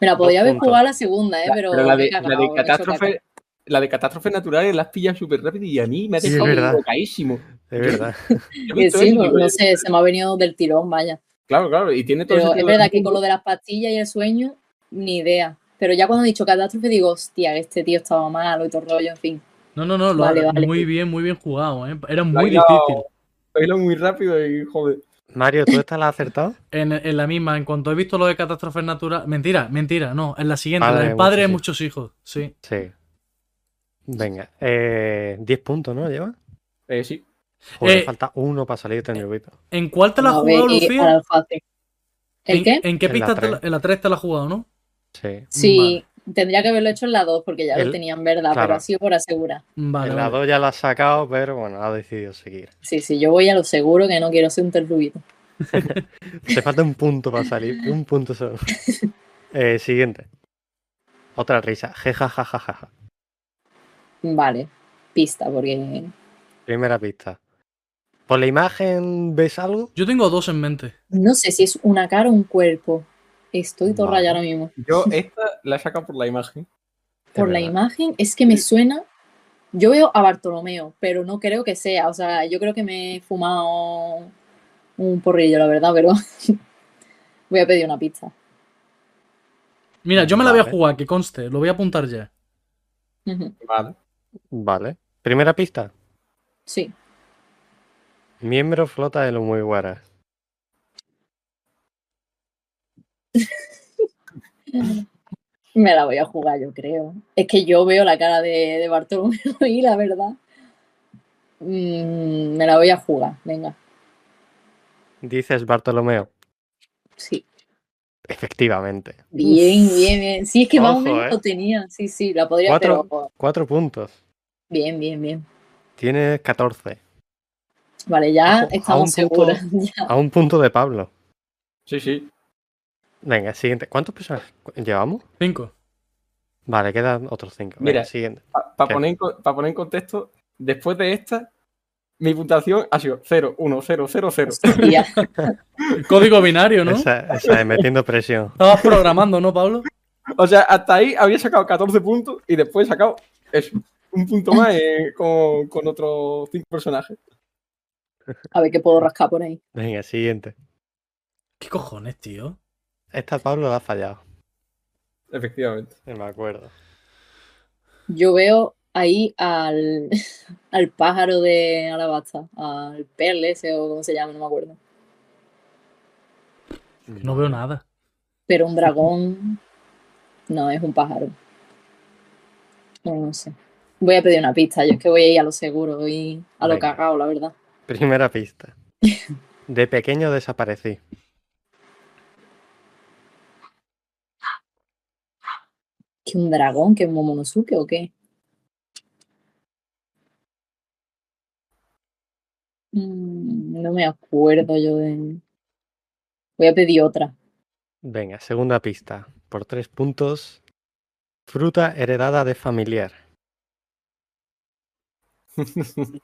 Me la podría haber jugado la segunda, ¿eh? Pero, Pero la de, la de catástrofe, la de catástrofe naturales la has pillado súper rápido y a mí me ha Sí, es dejado verdad. locaísimo. Es verdad. Sí, no, sé, se me ha venido del tirón, vaya. Claro, claro, y tiene todo el Pero es verdad que con lo de las pastillas y el sueño, ni idea. Pero ya cuando he dicho catástrofe, digo, hostia, este tío estaba malo y todo el rollo, en fin. No, no, no, lo Vale, ha- vale. muy bien, muy bien jugado, ¿eh? Era Lo muy hilado- difícil. lo muy rápido y joder. Mario, ¿tú esta la has acertado? En, en la misma, en cuanto he visto lo de catástrofes naturales. Mentira, mentira, no. En la siguiente, Padre la de del padre de muchos muchos hijos. Sí. Sí. Venga. Eh, 10 puntos, ¿no? ¿Lleva? Eh, sí. Joder, Eh, falta uno para salir de Tenerife. ¿En cuál te la has jugado, eh, Lucía? el fácil. ¿El ¿En, qué? ¿En qué En la pista? te tres. la- en la 3 te la has jugado, ¿no? Sí. Sí, tendría que haberlo hecho en la 2 porque ya El- lo tenía en verdad, claro. pero ha sido por asegurar. Vale, el vale. lado ya lo ha sacado, pero bueno, ha decidido seguir. Sí, sí, yo voy a lo seguro que no quiero ser un terrubito. Te falta un punto para salir. Un punto solo. Eh, siguiente. Otra risa. Jejajajaja. Vale, pista, porque Primera pista. ¿Por la imagen ves algo? Yo tengo dos en mente. no sé si es una cara o un cuerpo. Estoy todo Vale. rayado ahora mismo. Yo esta la he sacado por la imagen. Por la imagen, es que me suena. Yo veo a Bartolomeo, pero no creo que sea. O sea, yo creo que me he fumado un porrillo, la verdad, pero voy a pedir una pizza. Mira, yo me la voy a jugar, que conste, lo voy a apuntar ya. Vale. Vale. Primera pista. Sí. Miembro flota de los muy guaras. Me la voy a jugar, yo creo. Es que yo veo la cara de, de Bartolomeo y la verdad. mm, me la voy a jugar, venga. Dices Bartolomeo. Sí. Efectivamente. Bien, bien, bien. Sí, es que más o menos eh. lo tenía. Sí, sí, la podría Cuatro. Cuatro puntos. Bien, bien, bien. Tienes 14. Vale, ya a un estamos punto-. Ya. A un punto de Pablo. Sí, sí. Venga, siguiente. ¿Cuántos personajes llevamos? Cinco. Vale, quedan otros cinco. Venga, Mira. siguiente. Para poner, pa poner en contexto, después de esta, mi puntuación ha sido 0, 1, 0, 0, 0. Hostia. Código binario, ¿no? Esa, esa es metiendo presión. Estabas programando, ¿no, Pablo? O sea, hasta ahí había sacado 14 puntos y después he sacado eso, un punto más eh, con, con otros 5 personajes. A ver qué puedo rascar por ahí. Venga, siguiente. ¿Qué cojones, tío? Esta Pablo la ha fallado. Efectivamente. No me acuerdo. Yo veo ahí al, al pájaro de Alabasta, al perle ese o como se llama, no me acuerdo. No veo nada. Pero un dragón no es un pájaro. No, no sé. Voy a pedir una pista, yo es que voy a ir a lo seguro y a lo Venga. cagado, la verdad. Primera pista. De pequeño desaparecí. ¿Que un dragón? ¿Que un Momonosuke o qué? Mm, no me acuerdo yo de. Voy a pedir otra. Venga, segunda pista. Por tres puntos. Fruta heredada de familiar.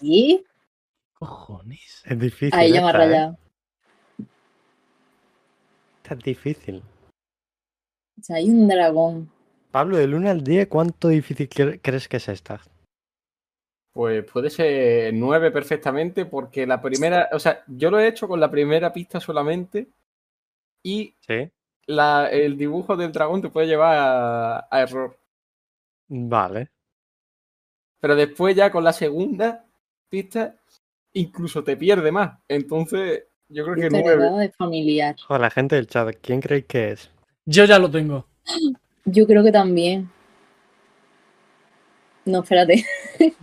¿Y? Cojones. Es difícil. Ahí ya me ha ¿eh? rayado. Esta es difícil. O sea, hay un dragón. Pablo, del 1 al 10, ¿cuánto difícil cre- crees que es esta? Pues puede ser 9 perfectamente porque la primera, o sea, yo lo he hecho con la primera pista solamente y ¿Sí? la- el dibujo del dragón te puede llevar a, a error. Vale. Pero después ya con la segunda pista incluso te pierde más. Entonces yo creo que Fruta 9. heredada de familiar. Joder, la gente del chat, ¿quién creéis que es? Yo ya lo tengo. Yo creo que también. No, espérate.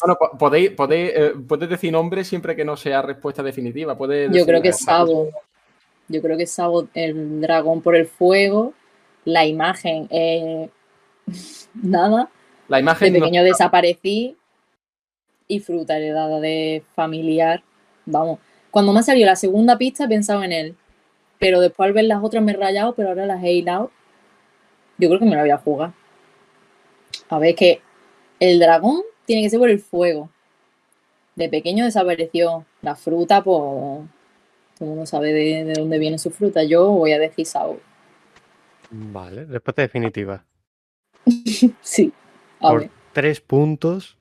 Bueno, po- podéis, podéis, eh, podéis decir nombre siempre que no sea respuesta definitiva. Podéis Yo creo que es. Sabo. Yo creo que es Sabo, el dragón por el fuego. La imagen, eh, nada. La De no- pequeño desaparecí. Y fruta heredada de familiar. Vamos. Cuando me ha salido la segunda pista he pensado en él. Pero después al ver las otras me he rayado, pero ahora las he hilado. Yo creo que me la voy a jugar. A ver, que el dragón tiene que ser por el fuego. De pequeño desapareció. La fruta, pues. Todo el mundo sabe de, de dónde viene su fruta. Yo voy a decir Sao. Vale, respuesta definitiva. Sí. A Por ver. tres puntos,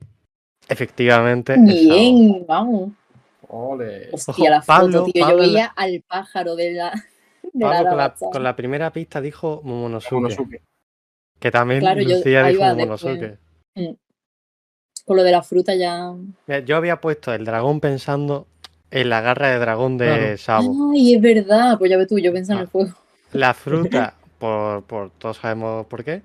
efectivamente. Bien, vamos. Ole. Hostia, la Pablo- foto, tío. Pablo Yo la- veía al pájaro de la. De Pablo, la con, la, Arabasta. con la primera pista dijo Momonosuke. Momonosuke. Que también Claro, yo- Lucía ahí dijo Momonosuke. después. Con lo de la fruta ya. Yo había puesto el dragón pensando en la garra de dragón de Claro. Sabo. Ay, es verdad. Pues ya ves tú, yo pensé en Ah. el fuego. La fruta, por, por todos sabemos por qué.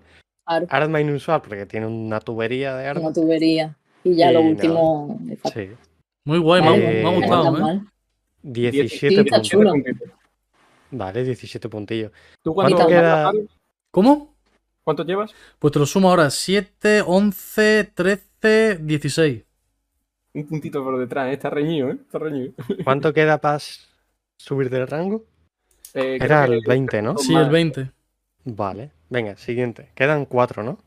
Claro, Arma inusual, porque tiene una tubería de arma. una tubería. Y ya Y lo último. falta. Sí. Muy guay, me ha- Eh, me ha No gustado, ¿eh? mal. 17 Sí, está puntos. chulo. puntitos. Vale, 17 puntillos. ¿Tú cuánto, ¿Cuánto queda? ¿Cómo? ¿Cuánto llevas? Pues te lo sumo ahora. 7, 11, 13, 16. Un puntito por detrás, ¿eh? está reñido, ¿eh? Está reñido. ¿Cuánto queda para subir de rango? Eh, Era el 20, ¿no? Sí, el 20. Vale. Venga, siguiente. Quedan cuatro, ¿no?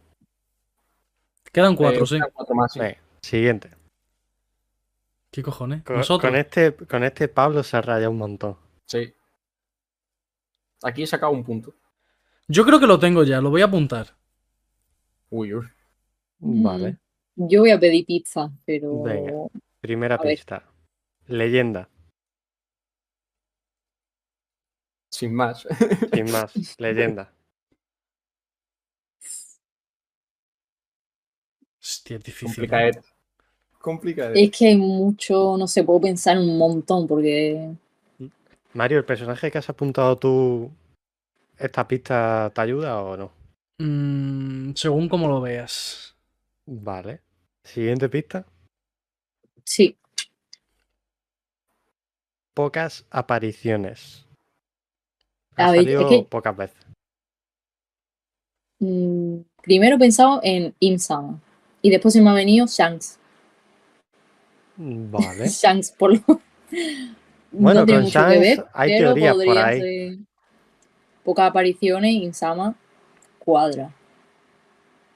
Quedan cuatro, Eh, sí. quedan cuatro más, sí. Venga, siguiente. ¿Qué cojones? Con, Nosotros. con este, con este Pablo se ha rayado un montón. Sí. Aquí he sacado un punto. Yo creo que lo tengo ya, lo voy a apuntar. Uy, uy. Mm. Vale. Yo voy a pedir pizza, pero Venga. Primera A ver. pista. Leyenda. Sin más. Sin más. Leyenda. Hostia, es difícil. Complicado. Complicado. es que hay mucho, no sé, puedo pensar en un montón porque Mario, ¿el personaje que has apuntado tú, esta pista te ayuda o no? Mm, según como lo veas. Vale. Siguiente pista. sí, Pocas apariciones. A Ha ver, es salido que- pocas veces. mm, primero he pensado en Imsam y después se me ha venido Shanks. Vale. Shanks por lo Bueno, no tiene con mucho que Shanks ver, hay pero teorías por ahí. ser pocas apariciones, Insama cuadra.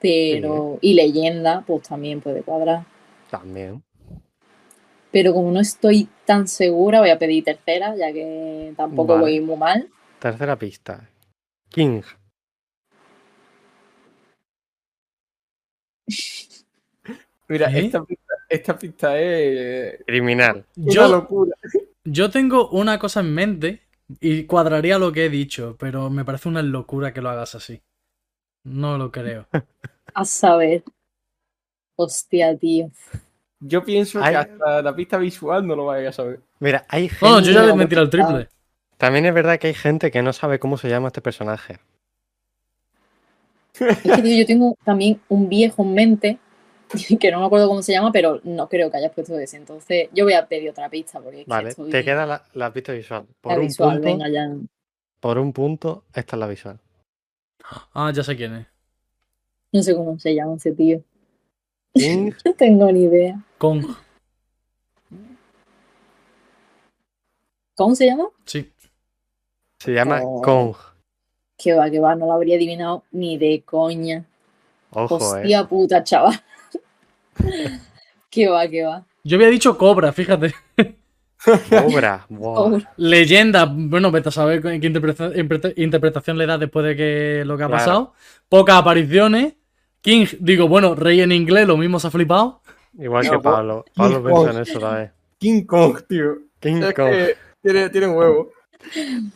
Pero, y leyenda, pues también puede cuadrar. También. Pero como no estoy tan segura, voy a pedir tercera, ya que tampoco Vale. voy muy mal. Tercera pista. King. Mira, ¿Eh? esta pista, esta pista es Criminal. una Yo, locura. yo tengo una cosa en mente y cuadraría lo que he dicho, pero me parece una locura que lo hagas así. No lo creo. A saber. Hostia, tío. Yo pienso que hasta la pista visual no lo vaya a saber. Mira, hay gente. No, yo ya le metí al triple. También es verdad que hay gente que no sabe cómo se llama este personaje. Es que, tío, yo tengo también un viejo en mente, que no me acuerdo cómo se llama, pero no creo que hayas puesto ese. Entonces, yo voy a pedir otra pista, porque es que Vale, estoy- te queda la, la pista visual. Por la un visual, punto, venga ya. por un punto, esta es la visual. Ah, ya sé quién es. No sé cómo se llama ese tío. King, No tengo ni idea. Kong. ¿Cómo se llama? Sí. se llama Oh. Kong. Que va, que va, no lo habría adivinado ni de coña. Ojo, eh. Hostia puta, chaval. Que va, que va. Yo había dicho Cobra, fíjate. Cobra. Oh, Leyenda, bueno, vete a saber qué interpreta- interpreta- interpretación le da después de que lo que ha Claro. pasado. Pocas apariciones. King, digo, bueno, rey en inglés, lo mismo se ha flipado. Igual que Pablo. King Pablo pensó Kong. en eso también. King Kong, tío. King Es Kong. que tiene, tiene huevo.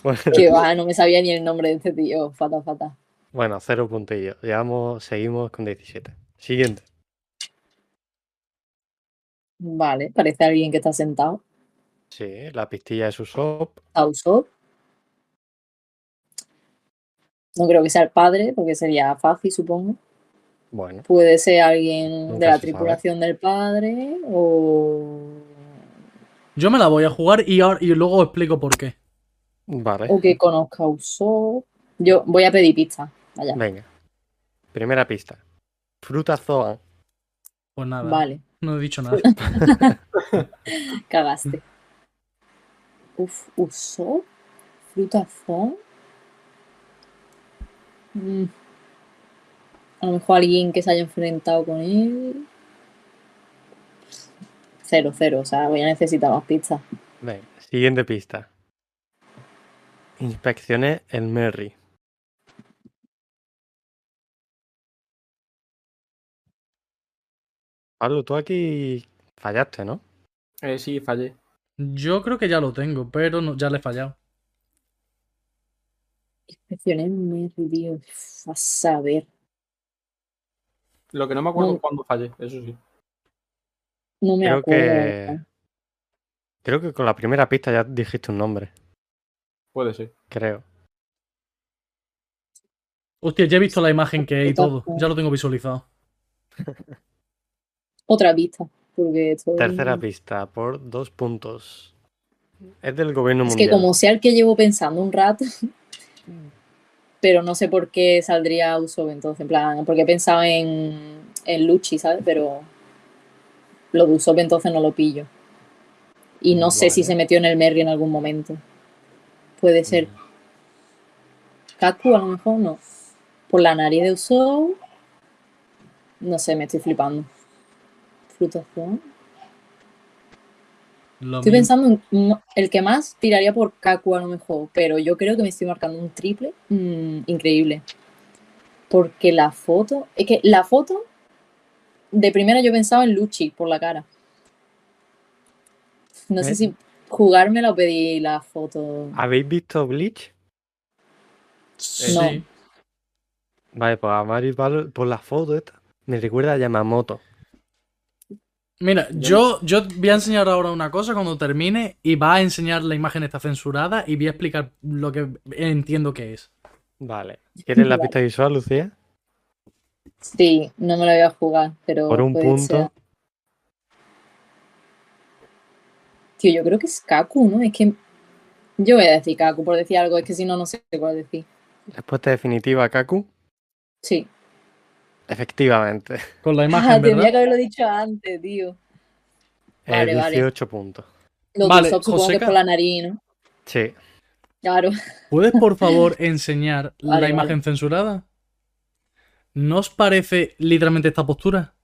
Bueno, que va, no me sabía ni el nombre de este tío. Fata, fata. Bueno, cero puntillos. Llevamos, seguimos con 17. Siguiente. Vale, parece alguien que está sentado. Sí, la pistilla de su shop. Ausop. No creo que sea el padre, porque sería fácil, supongo. Bueno, Puede ser alguien Nunca de la sabe. tripulación del padre o, Yo me la voy a jugar y, ahora- y luego os explico por qué. vale. o que conozca a Usopp. Yo voy a pedir pista. Vaya. Venga. Primera pista. Fruta Zoan. Pues nada, Vale, no he dicho nada. cagaste. Uf. Frutazón. Mm. A lo mejor alguien que se haya enfrentado con él. Cero, cero. O sea, voy a necesitar más pistas. Venga. Siguiente pista. Inspeccioné el Merry. Pablo, tú aquí fallaste, ¿no? Eh, sí, fallé. Yo creo que ya lo tengo, pero no- ya le he fallado. Inspeccioné. Uf, A saber. Lo que no me acuerdo No. es cuándo fallé, eso sí. No me Creo acuerdo. que. Creo que con la primera pista ya dijiste un nombre. Puede ser. Creo. Hostia, ya he visto la imagen que hay y todo. Ya lo tengo visualizado. Otra pista. Porque estoy- Tercera pista, por dos puntos. Es del gobierno Es mundial. que como sea el que llevo pensando un rato, pero no sé por qué saldría Usopp entonces, en plan, porque he pensado en, en Luchi, ¿sabes? Pero lo de Usopp entonces no lo pillo. Y no sé si se metió en el Merry en algún momento. Puede ser. Mm. Kaku a lo mejor no. Por la nariz de Usopp. No sé, me estoy flipando. Lo Estoy mismo. pensando en el que más tiraría por Kaku a lo mejor, pero yo creo que me estoy marcando un triple mm, increíble. Porque la foto, es que la foto, de primera yo pensaba en Luchi por la cara. No sé ¿Eh? si jugármela o pedir la foto. ¿Habéis visto Bleach? Sí. No. Vale, pues a Mari Val- por la foto esta me recuerda a Yamamoto. Mira, yo, yo voy a enseñar ahora una cosa cuando termine y va a enseñar la imagen está censurada y voy a explicar lo que entiendo que es. Vale. ¿Quieres la pista visual, Lucía? Sí, no me la voy a jugar, pero. Por un puede punto. ser. Tío, yo creo que es Kaku, ¿no? Es que. Yo voy a decir Kaku por decir algo, es que si no, no sé cuál decir. Respuesta definitiva, Kaku. Sí. Efectivamente. Con la Ah, imagen, tendría ¿verdad? que haberlo dicho antes, tío. Eh, Vale, vale. 18 puntos. Los Vale, Usopp supongo que es por la nariz, ¿no? Sí. Claro. ¿Puedes, por favor, enseñar la Vale, imagen censurada? ¿No os parece literalmente esta postura?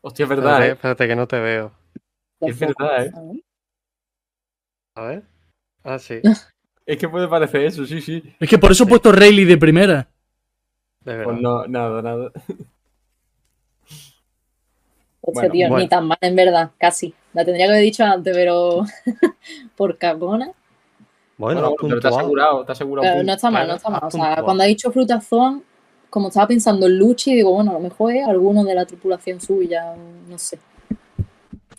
Hostia, es Espérate, verdad, ¿eh? espérate que no te veo. Es verdad, ¿eh? A ver. Ah, sí. Es que puede parecer eso, sí, sí. Es que por eso he puesto Rayleigh de primera. De verdad. Pues no, nada, nada. Hostia, Bueno, tío, bueno. ni tan mal, en verdad, casi. La tendría que haber dicho antes, pero por cagona. Bueno, Bueno, has pero te ha puntuado. asegurado, te asegurado. Pero no está mal, no está mal. has O sea, cuando ha dicho Frutazón, como estaba pensando en Luchi, digo, bueno, a lo mejor es alguno de la tripulación suya, no sé.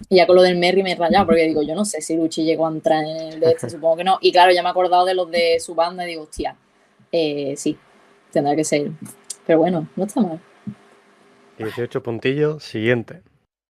Y ya con lo del Merry me he rayado, porque digo, yo no sé si Luchi llegó a entrar en el de este, supongo que no. Y claro, ya me he acordado de los de su banda y digo, hostia, eh, sí, tendrá que ser. Pero bueno, no está mal. 18 puntillos. Siguiente.